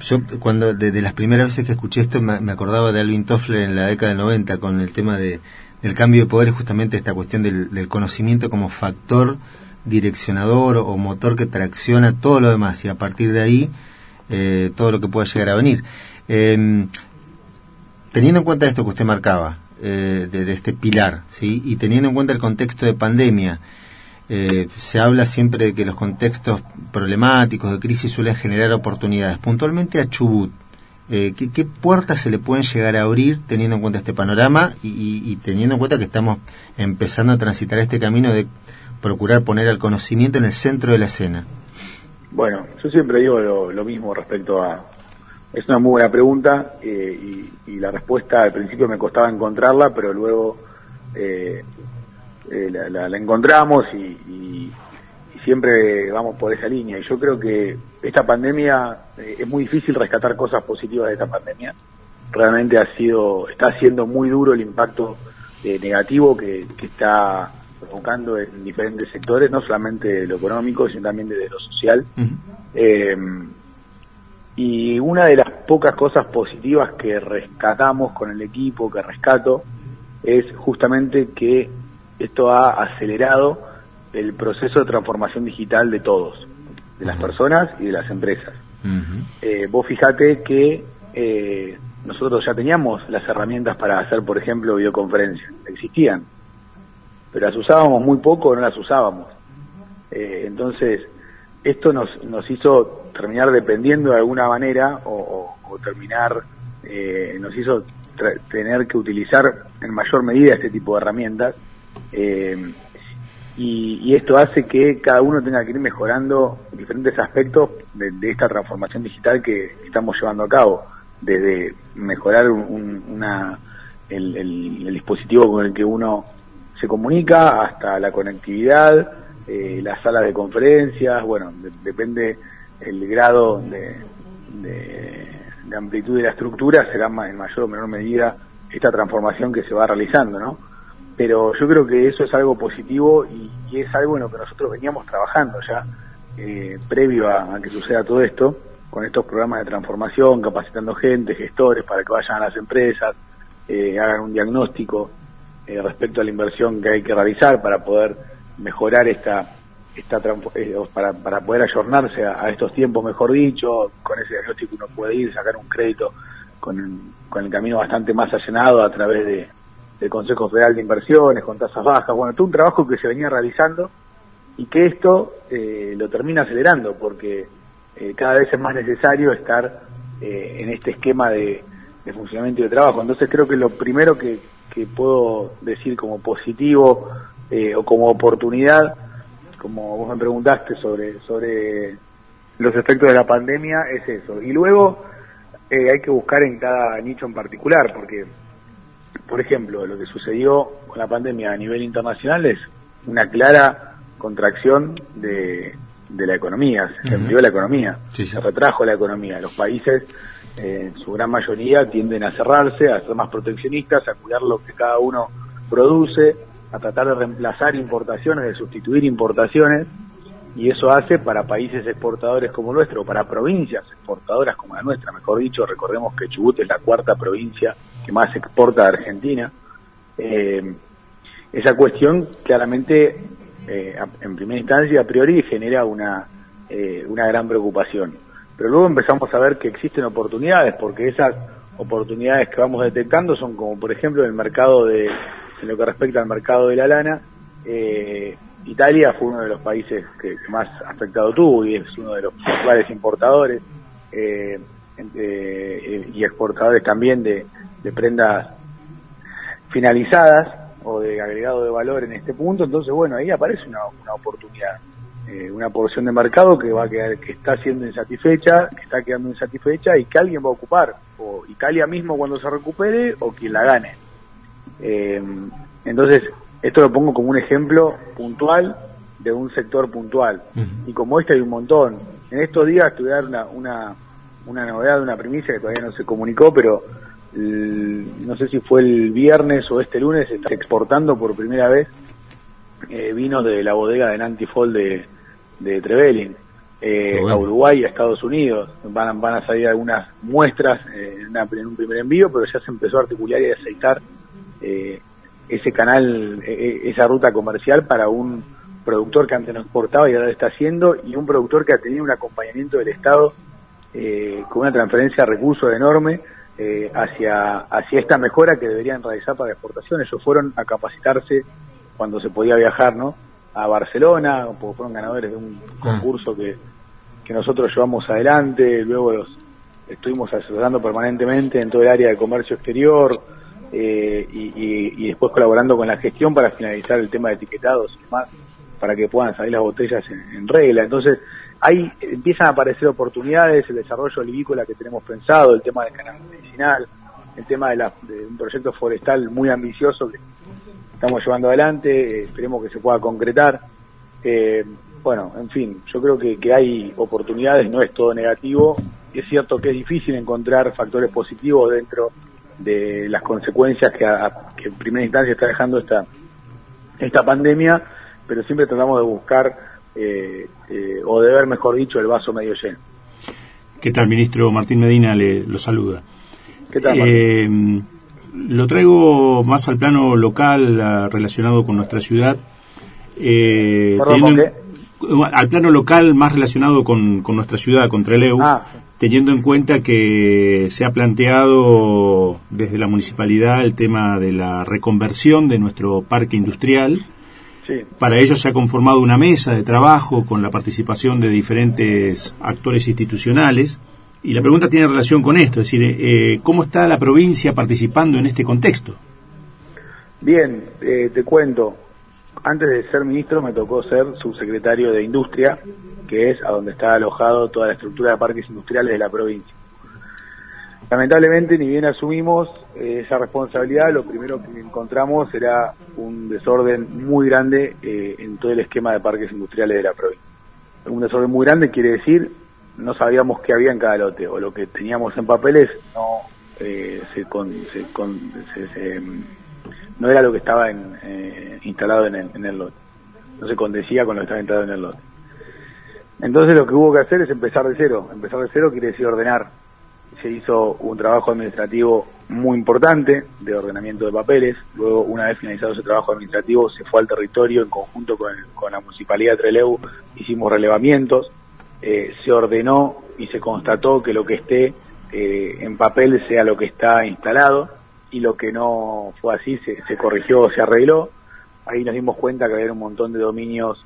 yo cuando de, de las primeras veces que escuché esto me, acordaba de Alvin Toffler en la década del 90 con el tema de, del cambio de poder, justamente esta cuestión del, conocimiento como factor direccionador o motor que tracciona todo lo demás y a partir de ahí eh, todo lo que pueda llegar a venir. Em, teniendo en cuenta esto que usted marcaba, eh, de, de este pilar, ¿sí? y teniendo en cuenta el contexto de pandemia, eh, se habla siempre de que los contextos problemáticos de crisis suelen generar oportunidades. Puntualmente a Chubut, eh, ¿qué, puertas se le pueden llegar a abrir teniendo en cuenta este panorama y, teniendo en cuenta que estamos empezando a transitar este camino de procurar poner al conocimiento en el centro de la escena? Bueno, yo siempre digo lo, mismo respecto a... Es una muy buena pregunta eh, y, la respuesta al principio me costaba encontrarla, pero luego eh, la, la- la encontramos y, y- y siempre vamos por esa línea. Y yo creo que esta pandemia, eh, es muy difícil rescatar cosas positivas de esta pandemia. Realmente ha sido, está siendo muy duro el impacto eh, negativo que, que está provocando en diferentes sectores, no solamente de lo económico, sino también de lo social. Eh, y una de las pocas cosas positivas que rescatamos con el equipo, que rescato, es justamente que esto ha acelerado el proceso de transformación digital de todos, de las personas y de las empresas. Eh, vos fijate que eh, nosotros ya teníamos las herramientas para hacer, por ejemplo, videoconferencias. Existían, pero las usábamos muy poco o no las usábamos. Eh, entonces, esto nos, nos hizo terminar dependiendo de alguna manera o, o- o terminar, eh, nos hizo tener que utilizar en mayor medida este tipo de herramientas. Eh, y, esto hace que cada uno tenga que ir mejorando diferentes aspectos de, esta transformación digital que estamos llevando a cabo, desde mejorar un- un- una, el, dispositivo con el que uno se comunica hasta la conectividad, eh, las salas de conferencias, bueno, de- depende el grado de, de- de amplitud de la estructura, será en mayor o menor medida esta transformación que se va realizando, ¿no? Pero yo creo que eso es algo positivo y, es algo en lo que nosotros veníamos trabajando ya eh, previo a, que suceda todo esto, con estos programas de transformación, capacitando gente, gestores para que vayan a las empresas, eh, hagan un diagnóstico eh, respecto a la inversión que hay que realizar para poder mejorar esta esta eh, para, para poder ayornarse a, a estos tiempos, mejor dicho, con ese diagnóstico uno puede ir, sacar un crédito con, con el camino bastante más allanado a través de, del Consejo Federal de Inversiones, con tasas bajas, bueno, todo un trabajo que se venía realizando y que esto eh, lo termina acelerando porque eh, cada vez es más necesario estar eh, en este esquema de, funcionamiento y de trabajo. Entonces creo que lo primero que, que puedo decir como positivo eh, o como oportunidad, como vos me preguntaste sobre, sobre los efectos de la pandemia, es eso. Y luego eh, hay que buscar en cada nicho en particular, porque por ejemplo, lo que sucedió con la pandemia a nivel internacional es una clara contracción de, de la economía, se enfrió la economía, se retrajo la economía. Los países, eh, en su gran mayoría, tienden a cerrarse, a ser más proteccionistas, a cuidar lo que cada uno produce, a tratar de reemplazar importaciones, de sustituir importaciones, y eso hace para países exportadores como nuestro, para provincias exportadoras como la nuestra, mejor dicho, recordemos que Chubut es la cuarta provincia que más exporta de Argentina, eh, esa cuestión claramente, eh, en primera instancia, a priori, genera una, eh, una gran preocupación. Pero luego empezamos a ver que existen oportunidades, porque esas oportunidades que vamos detectando son como, por ejemplo, el mercado de, en lo que respecta al mercado de la lana, eh, Italia fue uno de los países que, más afectado tuvo y es uno de los principales importadores eh, eh, y exportadores también de, prendas finalizadas o de agregado de valor en este punto, entonces bueno, ahí aparece una, una oportunidad, eh, una porción de mercado que va a quedar, que está siendo insatisfecha, que está quedando insatisfecha y que alguien va a ocupar, o Italia mismo cuando se recupere o quien la gane. Eh, entonces, esto lo pongo como un ejemplo puntual de un sector puntual. Y como este hay un montón. En estos días dar una, una, una novedad, una primicia que todavía no se comunicó, pero el- no sé si fue el viernes o este lunes, está exportando por primera vez eh, vinos de la bodega de Nantifol de, de Trevelin eh, bueno. a Uruguay y a Estados Unidos. Van, a- van a salir algunas muestras eh, en, una- en un primer envío, pero ya se empezó a articular y a aceitar eh, ese canal, eh, eh, esa ruta comercial para un productor que antes no exportaba y ahora lo está haciendo y un productor que ha tenido un acompañamiento del Estado eh, con una transferencia de recursos enorme eh, hacia, hacia esta mejora que deberían realizar para la exportación. Ellos fueron a capacitarse cuando se podía viajar, ¿no? A Barcelona, porque fueron ganadores de un concurso que, que nosotros llevamos adelante, luego los estuvimos asesorando permanentemente en todo el área de comercio exterior eh, y, después colaborando con la gestión para finalizar el tema de etiquetados y demás, para que puedan salir las botellas en, en regla. Entonces, ahí empiezan a aparecer oportunidades, el desarrollo olivícola que tenemos pensado, el tema del canal medicinal, el tema de, la- de un proyecto forestal muy ambicioso que estamos llevando adelante, eh, esperemos que se pueda concretar. Eh, bueno, en fin, yo creo que, que hay oportunidades, no es todo negativo. Es cierto que es difícil encontrar factores positivos dentro de las consecuencias que, a- que en primera instancia está dejando esta, esta pandemia, pero siempre tratamos de buscar, eh, eh, o de ver, mejor dicho, el vaso medio lleno. ¿Qué tal, ministro Martín Medina? Le lo saluda. ¿Qué tal, Eh, lo traigo más al plano local, ah, relacionado con nuestra ciudad. Eh, Perdón, teniendo ¿con en- al plano local, más relacionado con, con nuestra ciudad, con Trelew, Ah. Teniendo en cuenta que se ha planteado desde la municipalidad el tema de la reconversión de nuestro parque industrial. Sí. Para ello se ha conformado una mesa de trabajo con la participación de diferentes actores institucionales. Y la pregunta tiene relación con esto, es decir, eh, ¿cómo está la provincia participando en este contexto? Bien, eh, te cuento. Antes de ser ministro me tocó ser subsecretario de Industria, que es a donde está alojado toda la estructura de parques industriales de la provincia. Lamentablemente, ni bien asumimos eh, esa responsabilidad, lo primero que encontramos era un desorden muy grande eh, en todo el esquema de parques industriales de la provincia. Un desorden muy grande quiere decir no sabíamos qué había en cada lote, o lo que teníamos en papeles no eh, se, con- se con- se- era lo que estaba eh, instalado en el, en el lote. No se condecía con lo que estaba instalado en el lote. Entonces lo que hubo que hacer es empezar de cero. Empezar de cero quiere decir ordenar. Se hizo un trabajo administrativo muy importante de ordenamiento de papeles. Luego, una vez finalizado ese trabajo administrativo, se fue al territorio en conjunto con, con la Municipalidad de Trelew. Hicimos relevamientos. eh, se ordenó y se constató que lo que esté eh, en papel sea lo que está instalado y lo que no fue así se, se corrigió, se arregló. Ahí nos dimos cuenta que había un montón de dominios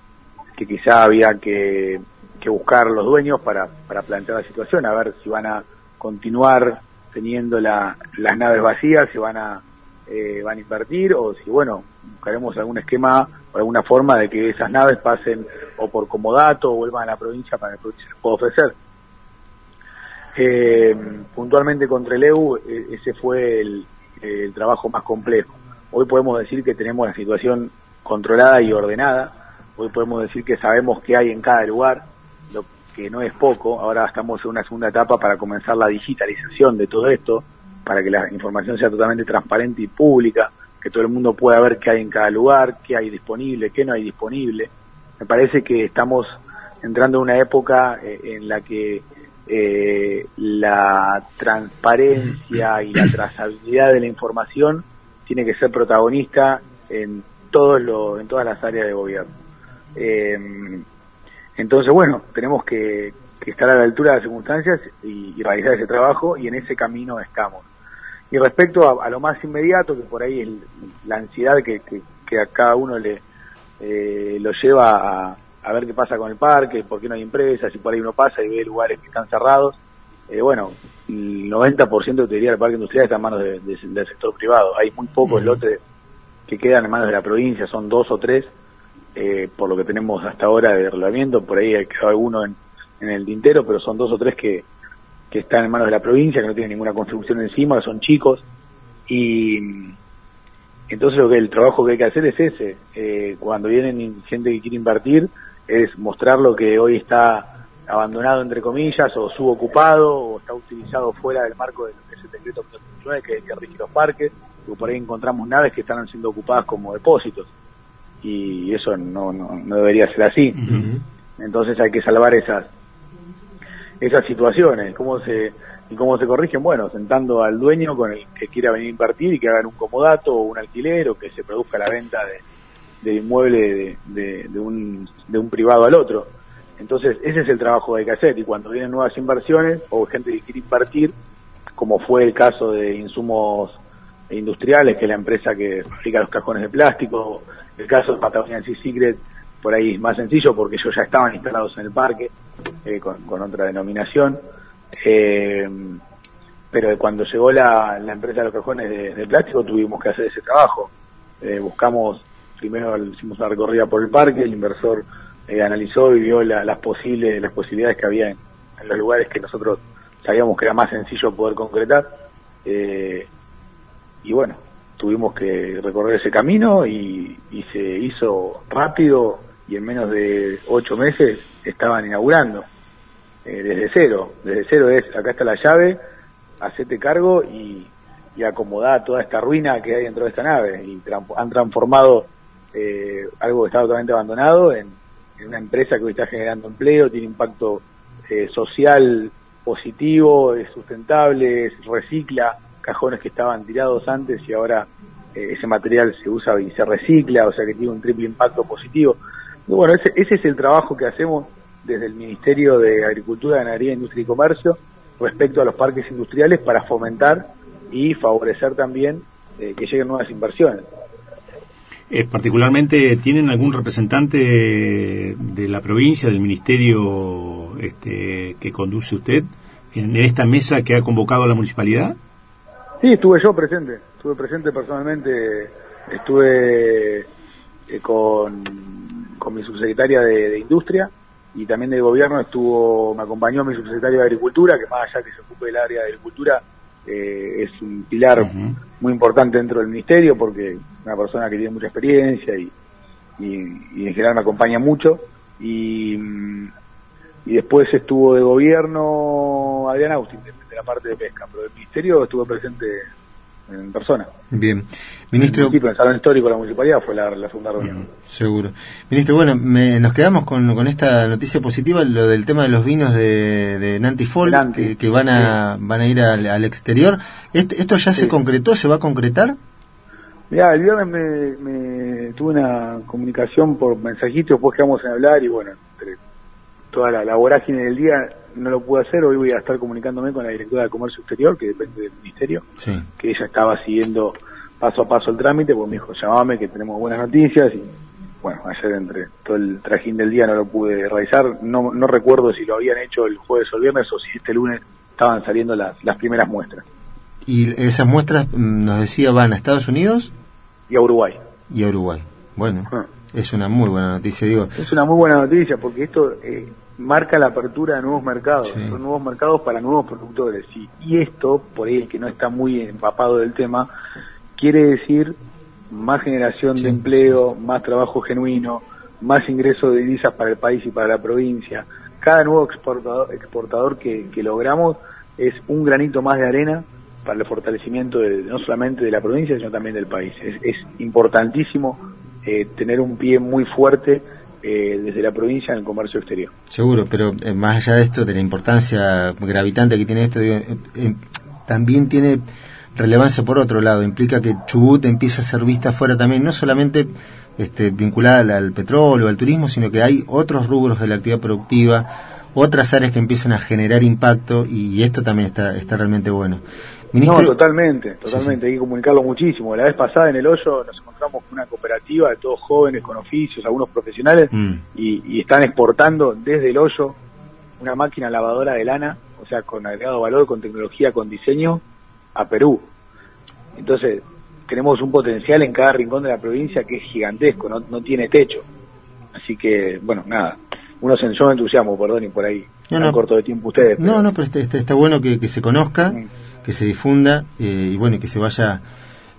que quizá había que, buscar los dueños para, para plantear la situación, a ver si van a continuar teniendo la, las naves vacías, si van a, eh, van a invertir o si, bueno, buscaremos algún esquema o alguna forma de que esas naves pasen o por comodato o vuelvan a la provincia para que la les pueda ofrecer. Eh, puntualmente con Treleu, eh, ese fue el, el trabajo más complejo. Hoy podemos decir que tenemos la situación controlada y ordenada. Hoy podemos decir que sabemos qué hay en cada lugar, que no es poco. Ahora estamos en una segunda etapa para comenzar la digitalización de todo esto, para que la información sea totalmente transparente y pública, que todo el mundo pueda ver qué hay en cada lugar, qué hay disponible, qué no hay disponible. Me parece que estamos entrando en una época eh, en la que eh, la transparencia y la trazabilidad de la información tiene que ser protagonista en todos en todas las áreas de gobierno. Eh, entonces, bueno, tenemos que, que estar a la altura de las circunstancias y, y realizar ese trabajo y en ese camino estamos. Y respecto a, a lo más inmediato, que por ahí es la ansiedad que, que, que a cada uno le eh, lo lleva a, a ver qué pasa con el parque, por qué no hay empresas, si por ahí uno pasa y ve lugares que están cerrados, eh, bueno, el 90% te diría del parque industrial está en manos de- de- del sector privado. Hay muy pocos lotes que quedan en manos de la provincia, son dos o tres, eh, por lo que tenemos hasta ahora de reglamento, por ahí hay alguno en, el tintero, pero son dos o tres que, que están en manos de la provincia, que no tienen ninguna construcción encima, son chicos, y entonces lo que el trabajo que hay que hacer es ese, eh, cuando vienen gente que quiere invertir, es mostrar lo que hoy está abandonado entre comillas, o subocupado, o está utilizado fuera del marco de ese decreto 19 que, que rige los parques, y por ahí encontramos naves que están siendo ocupadas como depósitos, y eso no, no, no debería ser así. Entonces hay que salvar esas esas situaciones, cómo se y cómo se corrigen, bueno, sentando al dueño con el que quiera venir a invertir y que hagan un comodato o un alquiler o que se produzca la venta de, de inmueble de, de, de un, de un privado al otro. Entonces, ese es el trabajo que hay que hacer y cuando vienen nuevas inversiones o gente que quiere invertir, como fue el caso de insumos industriales, que es la empresa que fabrica los cajones de plástico, el caso de Patagonia Sea Secret, por ahí es más sencillo porque ellos ya estaban instalados en el parque eh, con, otra denominación. Eh, pero cuando llegó la, empresa de los cajones de, de plástico tuvimos que hacer ese trabajo. Eh, buscamos, primero hicimos una recorrida por el parque, el inversor eh, analizó y vio la- las posibles las posibilidades que había en, en los lugares que nosotros sabíamos que era más sencillo poder concretar. Eh, y bueno, tuvimos que recorrer ese camino y, se hizo rápido y en menos de ocho meses estaban inaugurando eh, desde cero. Desde cero es, acá está la llave, hacete cargo y, y acomodá toda esta ruina que hay dentro de esta nave. Y han transformado eh, algo que estaba totalmente abandonado en, una empresa que hoy está generando empleo, tiene impacto eh, social positivo, es sustentable, recicla cajones que estaban tirados antes y ahora eh, ese material se usa y se recicla, o sea que tiene un triple impacto positivo. Bueno, ese, ese es el trabajo que hacemos desde el Ministerio de Agricultura, Ganadería, Industria y Comercio respecto a los parques industriales para fomentar y favorecer también eh, que lleguen nuevas inversiones. Eh, particularmente, ¿tienen algún representante de, de la provincia, del ministerio este, que conduce usted, en, en esta mesa que ha convocado a la municipalidad? Sí, estuve yo presente, estuve presente personalmente, estuve eh, con, con mi subsecretaria de, de Industria y también de Gobierno estuvo, me acompañó mi subsecretario de Agricultura, que más allá que se ocupe del área de Agricultura, eh, es un pilar muy importante dentro del Ministerio porque es una persona que tiene mucha experiencia y, y, y en general me acompaña mucho. Y, mm, y después estuvo de Gobierno Adrián Austin, la parte de pesca, pero del Ministerio estuve presente en persona. Bien. En Ministro, el en el Salón Histórico de la Municipalidad fue la, la segunda reunión. seguro. Ministro, bueno, me- nos quedamos con, con esta noticia positiva, lo del tema de los vinos de, de Nanti Fall, que, que van a van a ir al, al exterior. ¿Esto, esto ya se concretó? ¿Se va a concretar? Mirá, el viernes me, me tuve una comunicación por mensajito, después quedamos en hablar y bueno, entre toda la, la vorágine del día no lo pude hacer, hoy voy a estar comunicándome con la directora de Comercio Exterior, que depende del Ministerio, Sí. que ella estaba siguiendo paso a paso el trámite, pues me dijo, llamame que tenemos buenas noticias y bueno, ayer entre todo el trajín del día no lo pude realizar, no, no recuerdo si lo habían hecho el jueves o el viernes o si este lunes estaban saliendo las, las primeras muestras. Y esas muestras, mm, nos decía, van a Estados Unidos Y a Uruguay. y a Uruguay. Bueno, Ah. es una muy buena noticia, digo. Es una muy buena noticia porque esto eh, marca la apertura de nuevos mercados, son nuevos mercados para nuevos productores. Y, y esto, por ahí el que no está muy empapado del tema, quiere decir más generación de empleo, más trabajo genuino, más ingresos de divisas para el país y para la provincia. Cada nuevo exportador, exportador que, que logramos es un granito más de arena para el fortalecimiento de- no solamente de la provincia, sino también del país. Es, es importantísimo eh, tener un pie muy fuerte eh, desde la provincia en el comercio exterior. Seguro, pero eh, más allá de esto, de la importancia gravitante que tiene esto, digo, eh, eh, también tiene relevancia por otro lado. Implica que Chubut empieza a ser vista afuera también, no solamente este, vinculada al, al petróleo, al turismo, sino que hay otros rubros de la actividad productiva, otras áreas que empiezan a generar impacto y esto también está, está realmente bueno. Ministro, No, totalmente, totalmente, hay que comunicarlo muchísimo. La vez pasada en el hoyo nos encontramos con una cooperativa de todos jóvenes con oficios, algunos profesionales, Mm. y, y están exportando desde el hoyo una máquina lavadora de lana, o sea, con agregado valor, con tecnología, con diseño, a Perú. Entonces, tenemos un potencial en cada rincón de la provincia que es gigantesco, no, no tiene techo. Así que, bueno, nada, uno se, yo entusiasmo, perdón, y por ahí, No, no. corto de tiempo ustedes. No, no, pero está, está- está bueno que, que se conozca, que se difunda eh, y bueno, que se vaya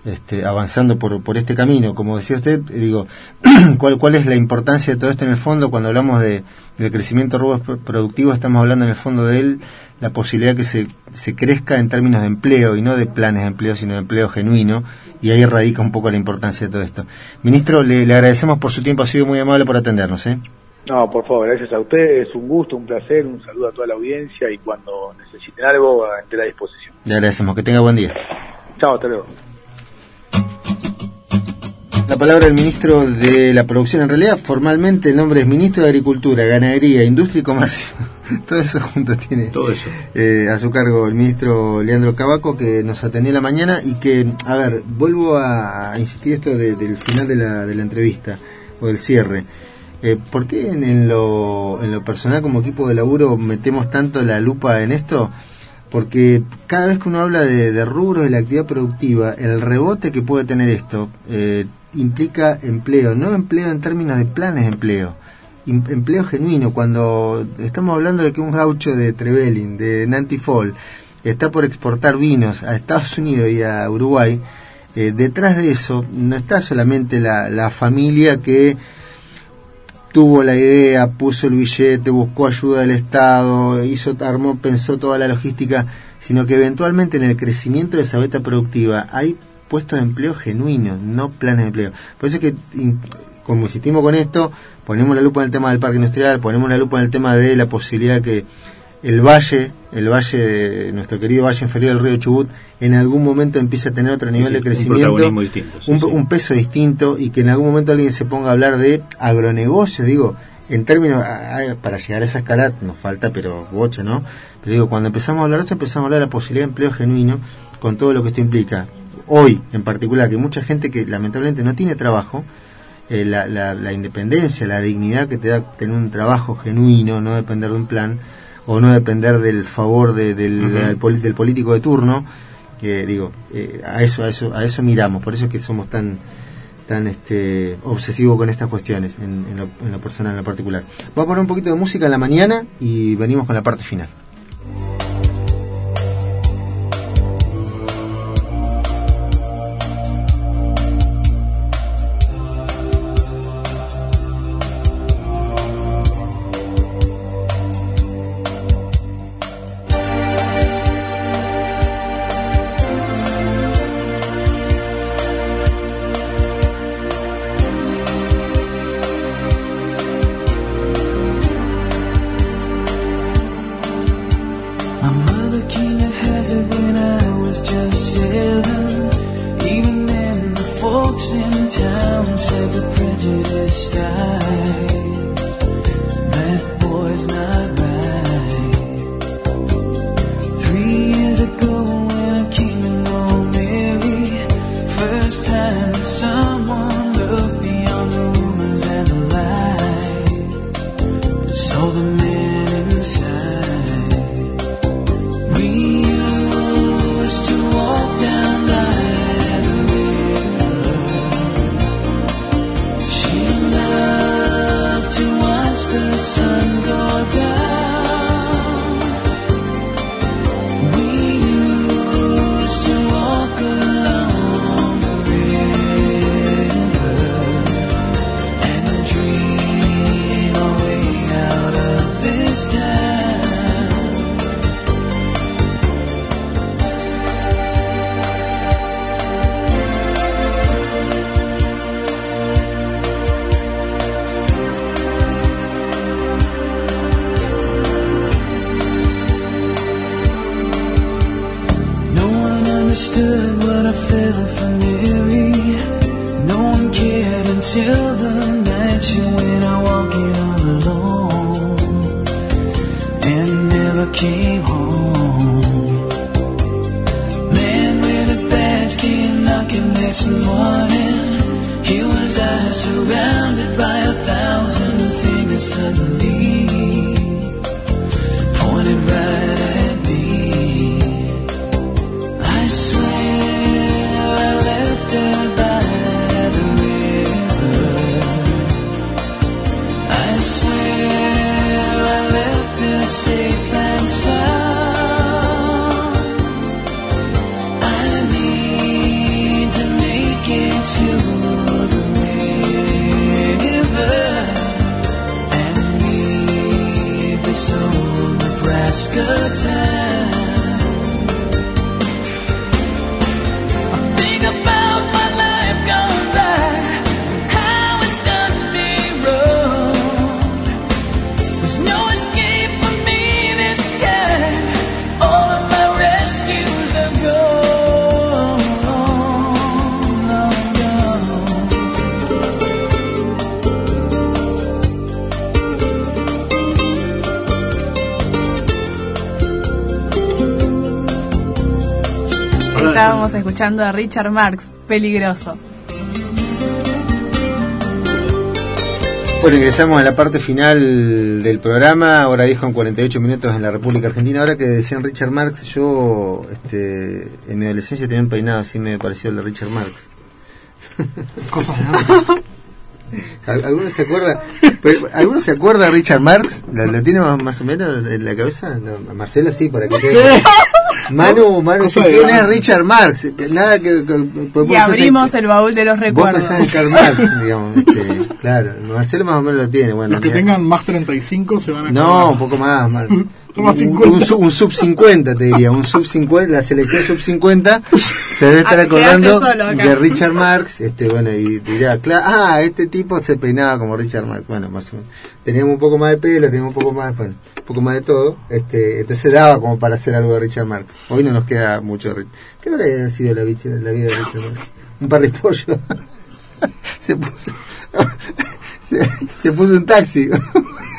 este, avanzando por, por este camino. Como decía usted, eh, digo, ¿cuál, ¿cuál es la importancia de todo esto en el fondo? Cuando hablamos de, de crecimiento de pro- productivos, estamos hablando en el fondo de él la posibilidad que se, se crezca en términos de empleo y no de planes de empleo, sino de empleo genuino. Y ahí radica un poco la importancia de todo esto. Ministro, le, le agradecemos por su tiempo, ha sido muy amable por atendernos. ¿eh? No, por favor, gracias a ustedes, un gusto, un placer, un saludo a toda la audiencia y cuando necesiten algo, a entera disposición. Le agradecemos, que tenga buen día. Chao, hasta luego. La palabra del ministro de la producción, en realidad formalmente el nombre es ministro de Agricultura, Ganadería, Industria y Comercio. todo eso junto tiene Todo eso. eh, a su cargo el ministro Leandro Cabaco que nos atendió en la mañana y que, a ver, vuelvo a, a insistir esto de- del final de la, de la entrevista o del cierre. Eh, ¿Por qué en, en lo, en lo personal como equipo de laburo metemos tanto la lupa en esto? Porque cada vez que uno habla de, de rubros de la actividad productiva, el rebote que puede tener esto eh, implica empleo, no empleo en términos de planes de empleo, em- empleo genuino. Cuando estamos hablando de que un gaucho de Trevelin, de Nancy Fall, está por exportar vinos a Estados Unidos y a Uruguay, eh, detrás de eso no está solamente la, la familia que tuvo la idea, puso el billete, buscó ayuda del Estado, hizo, armó, pensó toda la logística, sino que eventualmente en el crecimiento de esa beta productiva hay puestos de empleo genuinos, no planes de empleo. Por eso es que, como insistimos con esto, ponemos la lupa en el tema del parque industrial, ponemos la lupa en el tema de la posibilidad que el valle, el valle de nuestro querido valle inferior del río Chubut, en algún momento empiece a tener otro nivel sí, de crecimiento, protagonismo distinto, sí, un, sí. un peso distinto y que en algún momento alguien se ponga a hablar de agronegocio, digo, en términos, para llegar a esa escala nos falta, pero bocha, ¿no? Pero digo, cuando empezamos a hablar de esto, empezamos a hablar de la posibilidad de empleo genuino con todo lo que esto implica. Hoy, en particular, que mucha gente que lamentablemente no tiene trabajo, eh, la, la- la independencia, la dignidad que te da tener un trabajo genuino, no depender de un plan, o no depender del favor de- del, del político de turno, que digo, eh, a eso, a eso, a eso miramos, por eso es que somos tan tan este obsesivos con estas cuestiones en, en lo, en lo personal, en lo particular. Voy a poner un poquito de música en la mañana y venimos con la parte final. Escuchando a Richard Marx, peligroso. Bueno, ingresamos a la parte final del programa, ahora 10 con 48 minutos en la República Argentina. Ahora que decían Richard Marx, yo este, en mi adolescencia tenía un peinado así me parecido al de Richard Marx. Cosas de antes. ¿Al- ¿Alguno se acuerda? ¿Alguno se acuerda de Richard Marx? ¿Lo, lo tiene más, más o menos en la cabeza? No, Marcelo sí, para que te... Manu, Manu, Cosa ¿quién es. Richard Marx? Nada que... que- que- Y abrimos el baúl de los Vos recuerdos. pensás en Karl Marx, digamos. este, claro, Marcelo más o menos lo tiene. Bueno, Los que mira. tengan más 35 se van a No, acordar. un poco más. más. Toma Un, 50. un sub- un sub 50, te diría. Un sub 50, la selección sub 50 se debe estar Ah, acordando de Richard Marx. Este, bueno, y dirá, ah, este tipo se peinaba como Richard Marx. Bueno, más o menos. Teníamos un poco más de pelo, teníamos un poco más, bueno, poco más de todo. Este, entonces daba como para hacer algo de Richard Marx. Hoy no nos queda mucho. de ¿Qué habrá sido la, la vida de Richard Marx? Un parripollo. se puso. se, se puso un taxi.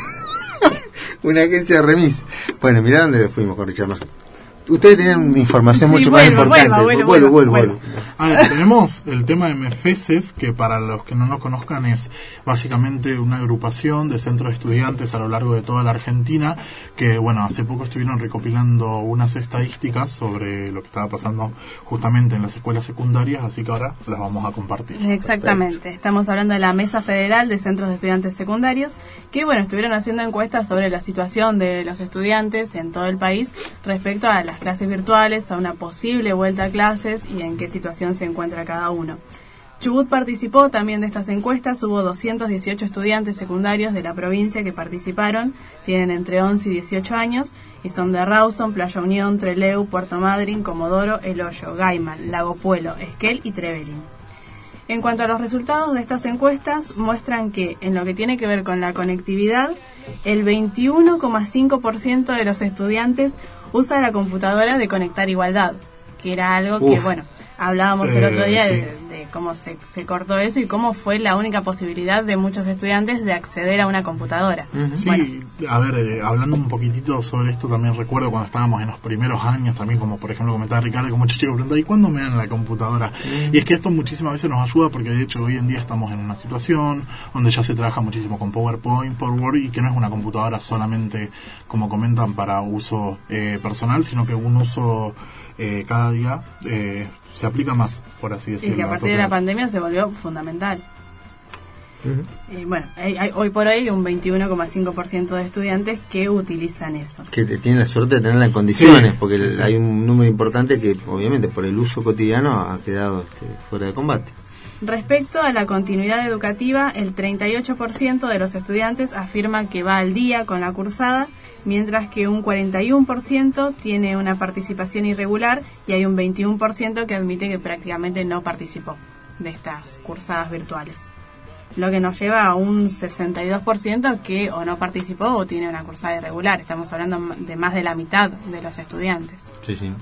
una agencia de remis. Bueno, mirá dónde fuimos con Richard Marx. Ustedes tienen información Sí, mucho más importante. vuelvo, vuelvo, vuelvo. A ver, tenemos el tema de MFESES, que para los que no lo conozcan es básicamente una agrupación de centros de estudiantes a lo largo de toda la Argentina, que bueno, hace poco estuvieron recopilando unas estadísticas sobre lo que estaba pasando justamente en las escuelas secundarias, así que ahora las vamos a compartir. Exactamente, estamos hablando de la Mesa Federal de Centros de Estudiantes Secundarios, que bueno, estuvieron haciendo encuestas sobre la situación de los estudiantes en todo el país respecto a las clases virtuales, a una posible vuelta a clases y en qué situación se encuentra cada uno. Chubut participó también de estas encuestas, hubo 218 estudiantes secundarios de la provincia que participaron, tienen entre 11 y 18 años y son de Rawson, Playa Unión, Treleu, Puerto Madryn, Comodoro, El Hoyo, Gaiman, Lago Puelo, Esquel y Trevelin. En cuanto a los resultados de estas encuestas, muestran que en lo que tiene que ver con la conectividad, el 21,5% de los estudiantes usa la computadora de Conectar Igualdad, que era algo que, bueno, hablábamos el Eh, otro día sí. de, de cómo se, se cortó eso y cómo fue la única posibilidad de muchos estudiantes de acceder a una computadora. Sí, Bueno, a ver, eh, hablando un poquitito sobre esto, también recuerdo cuando estábamos en los primeros años, también como por ejemplo comentaba Ricardo, que muchos chicos preguntan, ¿y cuándo me dan la computadora? Y es que esto muchísimas veces nos ayuda porque de hecho hoy en día estamos en una situación donde ya se trabaja muchísimo con PowerPoint, por Word, y que no es una computadora solamente, como comentan, para uso eh, personal, sino que un uso eh, cada día eh, se aplica más, por así y decirlo. que a partir de la pandemia se volvió fundamental. Y bueno, hay- hay- hoy por hoy hay un 21,5% de estudiantes que utilizan eso. Que te- tienen la suerte de tenerla en condiciones, Sí, porque sí, sí. hay un número importante que obviamente por el uso cotidiano ha quedado este, fuera de combate. Respecto a la continuidad educativa, el 38% de los estudiantes afirma que va al día con la cursada, mientras que un 41% tiene una participación irregular y hay un 21% que admite que prácticamente no participó de estas cursadas virtuales. Lo que nos lleva a un 62% que o no participó o tiene una cursada irregular. Estamos hablando de más de la mitad de los estudiantes. Sí, sí.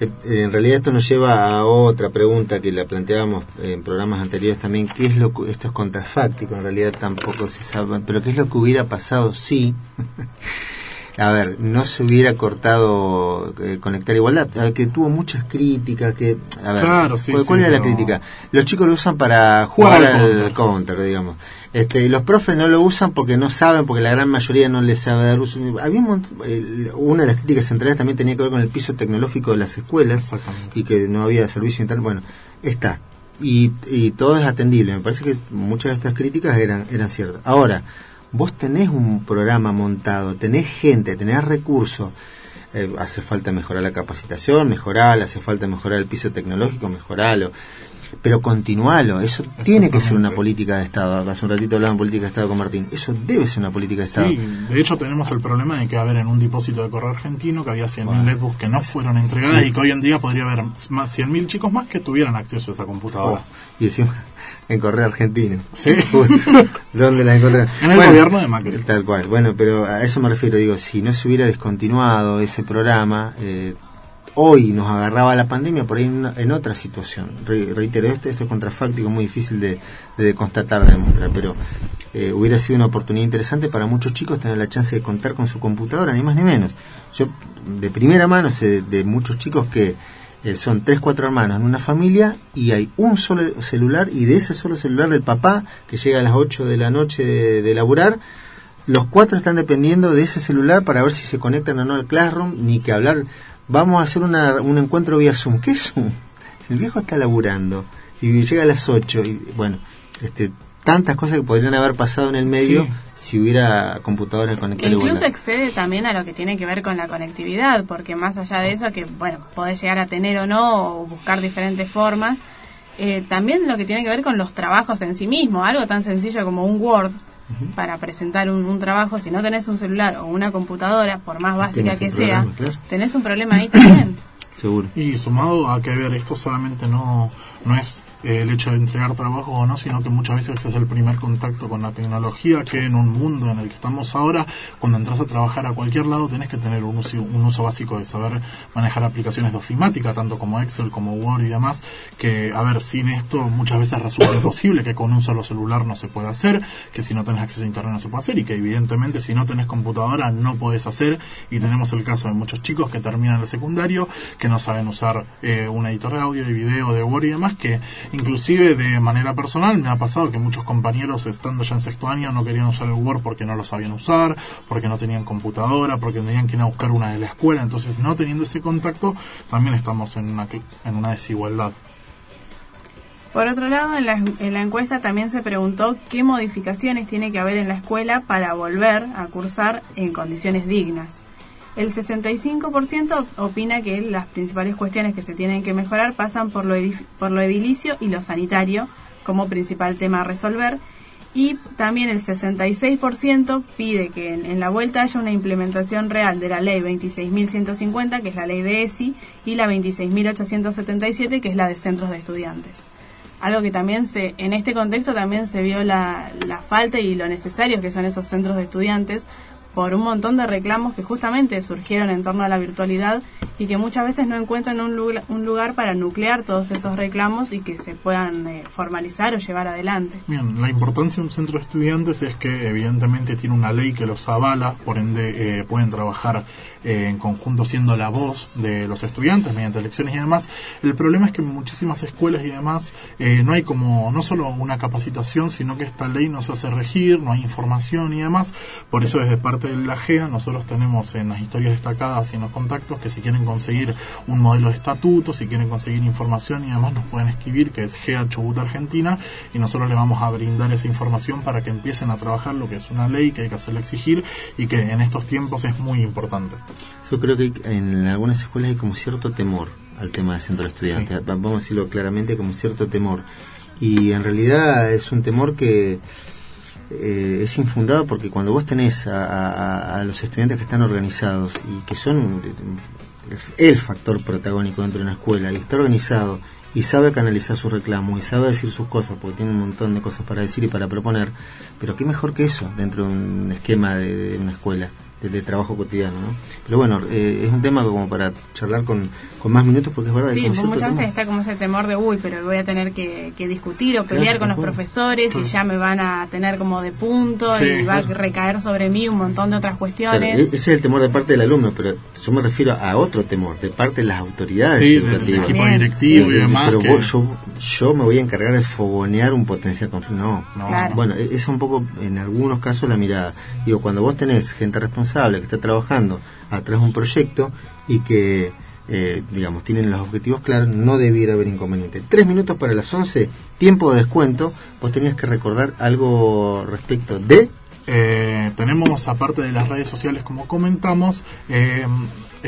Eh, en realidad esto nos lleva a otra pregunta que la planteábamos en programas anteriores también, ¿qué es lo que, esto es contrafáctico, en realidad tampoco se sabe, pero qué es lo que hubiera pasado si, a ver, no se hubiera cortado eh, Conectar Igualdad, ver, que tuvo muchas críticas, que, a ver, Claro, sí, ¿cuál, sí, era la crítica? Los chicos lo usan para jugar, Jugar al al counter. counter, digamos. Este, los profes no lo usan porque no saben, porque la gran mayoría no les sabe dar uso. Había un mont- el- una de las críticas centrales también tenía que ver con el piso tecnológico de las escuelas y que no había servicio internet. Bueno, está. Y, y todo es atendible. Me parece que muchas de estas críticas eran, eran ciertas. Ahora, vos tenés un programa montado, tenés gente, tenés recursos. eh, hace falta mejorar la capacitación, mejorarla, hace falta mejorar el piso tecnológico, mejorarlo. Pero continualo, eso tiene que ser una política de Estado. Hace un ratito hablaba de política de Estado con Martín. Eso debe ser una política de Estado. Sí, de hecho tenemos el problema de que, a ver, en un depósito de correo argentino que había 100.000 netbooks que no fueron entregadas y que hoy en día podría haber más 100.000 chicos más que tuvieran acceso a esa computadora. Oh, y encima en correo argentino. Sí. Justo. ¿Dónde la encontré? En el gobierno de Macri. Tal cual. Bueno, pero a eso me refiero. Digo, si no se hubiera descontinuado ese programa, eh, hoy nos agarraba la pandemia por ahí en, en otra situación. Re- reitero, esto, esto es contrafáctico, muy difícil de, de constatar, de demostrar, pero eh, hubiera sido una oportunidad interesante para muchos chicos tener la chance de contar con su computadora, ni más ni menos. Yo de primera mano sé de, de muchos chicos que eh, son tres, cuatro hermanos en una familia y hay un solo celular y de ese solo celular del papá que llega a las 8 de la noche de, de laburar, los cuatro están dependiendo de ese celular para ver si se conectan o no al Classroom, ni que hablar. Vamos a hacer una- un encuentro vía Zoom. ¿Qué es Zoom? El viejo está laburando y llega a las 8 y bueno, este, tantas cosas que podrían haber pasado en el medio Sí. si hubiera computadoras Que conectadas. incluso excede también a lo que tiene que ver con la conectividad, porque más allá de eso, que bueno, podés llegar a tener o no, o buscar diferentes formas, eh, también lo que tiene que ver con los trabajos en sí mismos, algo tan sencillo como un Word para presentar un, un trabajo, si no tenés un celular o una computadora, por más básica que sea, claro. tenés un problema ahí también. Seguro. Y sumado a que, ver, esto solamente no, no es el hecho de entregar trabajo o no, sino que muchas veces es el primer contacto con la tecnología, que en un mundo en el que estamos ahora, cuando entras a trabajar a cualquier lado, tenés que tener un uso, un uso básico de saber manejar aplicaciones de ofimática, tanto como Excel, como Word y demás, que, a ver, sin esto muchas veces resulta imposible, que con un solo celular no se puede hacer, que si no tenés acceso a internet no se puede hacer, y que evidentemente si no tenés computadora no podés hacer, y tenemos el caso de muchos chicos que terminan el secundario, que no saben usar eh, un editor de audio, de video, de Word y demás, que inclusive de manera personal me ha pasado que muchos compañeros estando ya en sexto año no querían usar el Word porque no lo sabían usar, porque no tenían computadora, porque tenían que ir a buscar una de la escuela, entonces no teniendo ese contacto también estamos en una, en una desigualdad. Por otro lado, en la, en la encuesta también se preguntó qué modificaciones tiene que haber en la escuela para volver a cursar en condiciones dignas. El 65% opina que las principales cuestiones que se tienen que mejorar pasan por lo, por lo edilicio y lo sanitario como principal tema a resolver. Y también el 66% pide que en, en la vuelta haya una implementación real de la ley 26.150, que es la ley de ESI, y la 26.877, que es la de centros de estudiantes algo que también se en este contexto también se vio la, la falta y lo necesarios que son esos centros de estudiantes por un montón de reclamos que justamente surgieron en torno a la virtualidad y que muchas veces no encuentran un lugar, para nuclear todos esos reclamos y que se puedan eh, formalizar o llevar adelante. Bien, la importancia de un centro de estudiantes es que evidentemente tiene una ley que los avala, por ende eh, pueden trabajar eh, en conjunto siendo la voz de los estudiantes mediante elecciones y demás. El problema es que en muchísimas escuelas y demás eh, no hay como, no solo una capacitación, sino que esta ley no se hace regir, no hay información y demás. Por eso desde parte de la GEA nosotros tenemos en las historias destacadas y en los contactos que si quieren conseguir un modelo de estatuto, si quieren conseguir información y demás nos pueden escribir que es GEA Chubut Argentina y nosotros le vamos a brindar esa información para que empiecen a trabajar lo que es una ley que hay que hacerle exigir y que en estos tiempos es muy importante. Yo creo que en algunas escuelas hay como cierto temor al tema del centro de estudiantes. Va- Vamos a decirlo claramente, como cierto temor. Y en realidad es un temor que eh, es infundado porque cuando vos tenés a, los estudiantes que están organizados y que son el factor protagónico dentro de una escuela y está organizado y sabe canalizar sus reclamos y sabe decir sus cosas porque tiene un montón de cosas para decir y para proponer, pero qué mejor que eso dentro de un esquema de una escuela, de, de trabajo cotidiano, ¿no? Pero bueno, eh, es un tema como para charlar con, con más minutos porque es verdad. Sí, muchas veces tema. está como ese temor de, uy, pero voy a tener que, que discutir o pelear Claro, con los profesores Claro. y ya me van a tener como de punto Sí, y va claro. a recaer sobre mí un montón de otras cuestiones. e- ese es el temor de parte del alumno, pero yo me refiero a otro temor, de parte de las autoridades Sí, del educativas. equipo También. directivo y demás Pero que- vos- yo, yo me voy a encargar de fogonear un potencial conflicto. No, No. Claro. Bueno, e- es un poco, en algunos casos, la mirada. Digo, cuando vos tenés gente responsable que está trabajando atrás de un proyecto y que, eh, digamos, tienen los objetivos claros, no debiera haber inconveniente. Tres minutos para las 11, tiempo de descuento. Vos tenías que recordar algo respecto de... Eh, tenemos, aparte de las redes sociales, como comentamos, eh,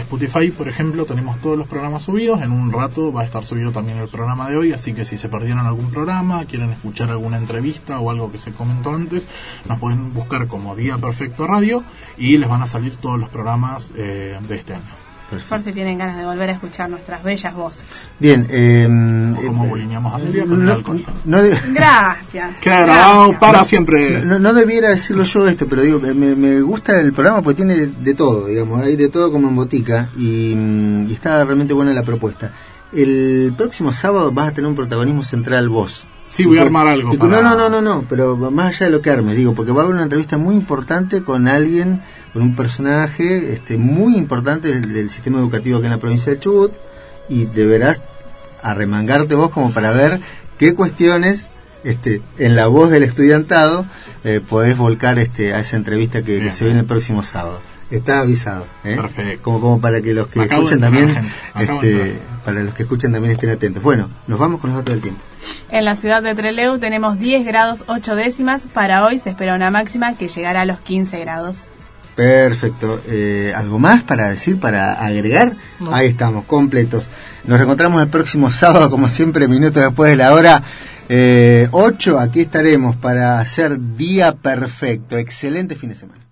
Spotify, por ejemplo, tenemos todos los programas subidos. En un rato va a estar subido también el programa de hoy, así que si se perdieron algún programa, quieren escuchar alguna entrevista o algo que se comentó antes, nos pueden buscar como Día Perfecto Radio y les van a salir todos los programas eh, de este año. Por si tienen ganas de volver a escuchar nuestras bellas voces. Bien, eh, Como bolineamos a Celia con el no, alcohol. no de- Gracias. Queda grabado Gracias. para siempre. No, no debiera decirlo yo esto, pero digo, me, me gusta el programa porque tiene de, todo, digamos, hay de todo como en botica y, mm, y está realmente buena la propuesta. El próximo sábado vas a tener un protagonismo central vos. Sí, voy a armar algo para- No, no, no, no, no, pero más allá de lo que arme, digo, porque va a haber una entrevista muy importante con alguien, con un personaje este, muy importante del, del sistema educativo aquí en la provincia de Chubut y deberás arremangarte vos como para ver qué cuestiones este, en la voz del estudiantado eh, podés volcar este, a esa entrevista que, que se viene el próximo sábado. Está avisado, ¿eh? Perfecto. Como, como para que los que Acabo enterar, también, este, para los que escuchen también estén atentos. Bueno, nos vamos con los datos del tiempo. En la ciudad de Trelew tenemos 10 grados 8 décimas. Para hoy se espera una máxima que llegará a los 15 grados. Perfecto. Eh, ¿Algo más para decir, para agregar? No. Ahí estamos, completos. Nos encontramos el próximo sábado, como siempre, minutos después de la hora eh, 8. Aquí estaremos para hacer día perfecto. Excelente fin de semana.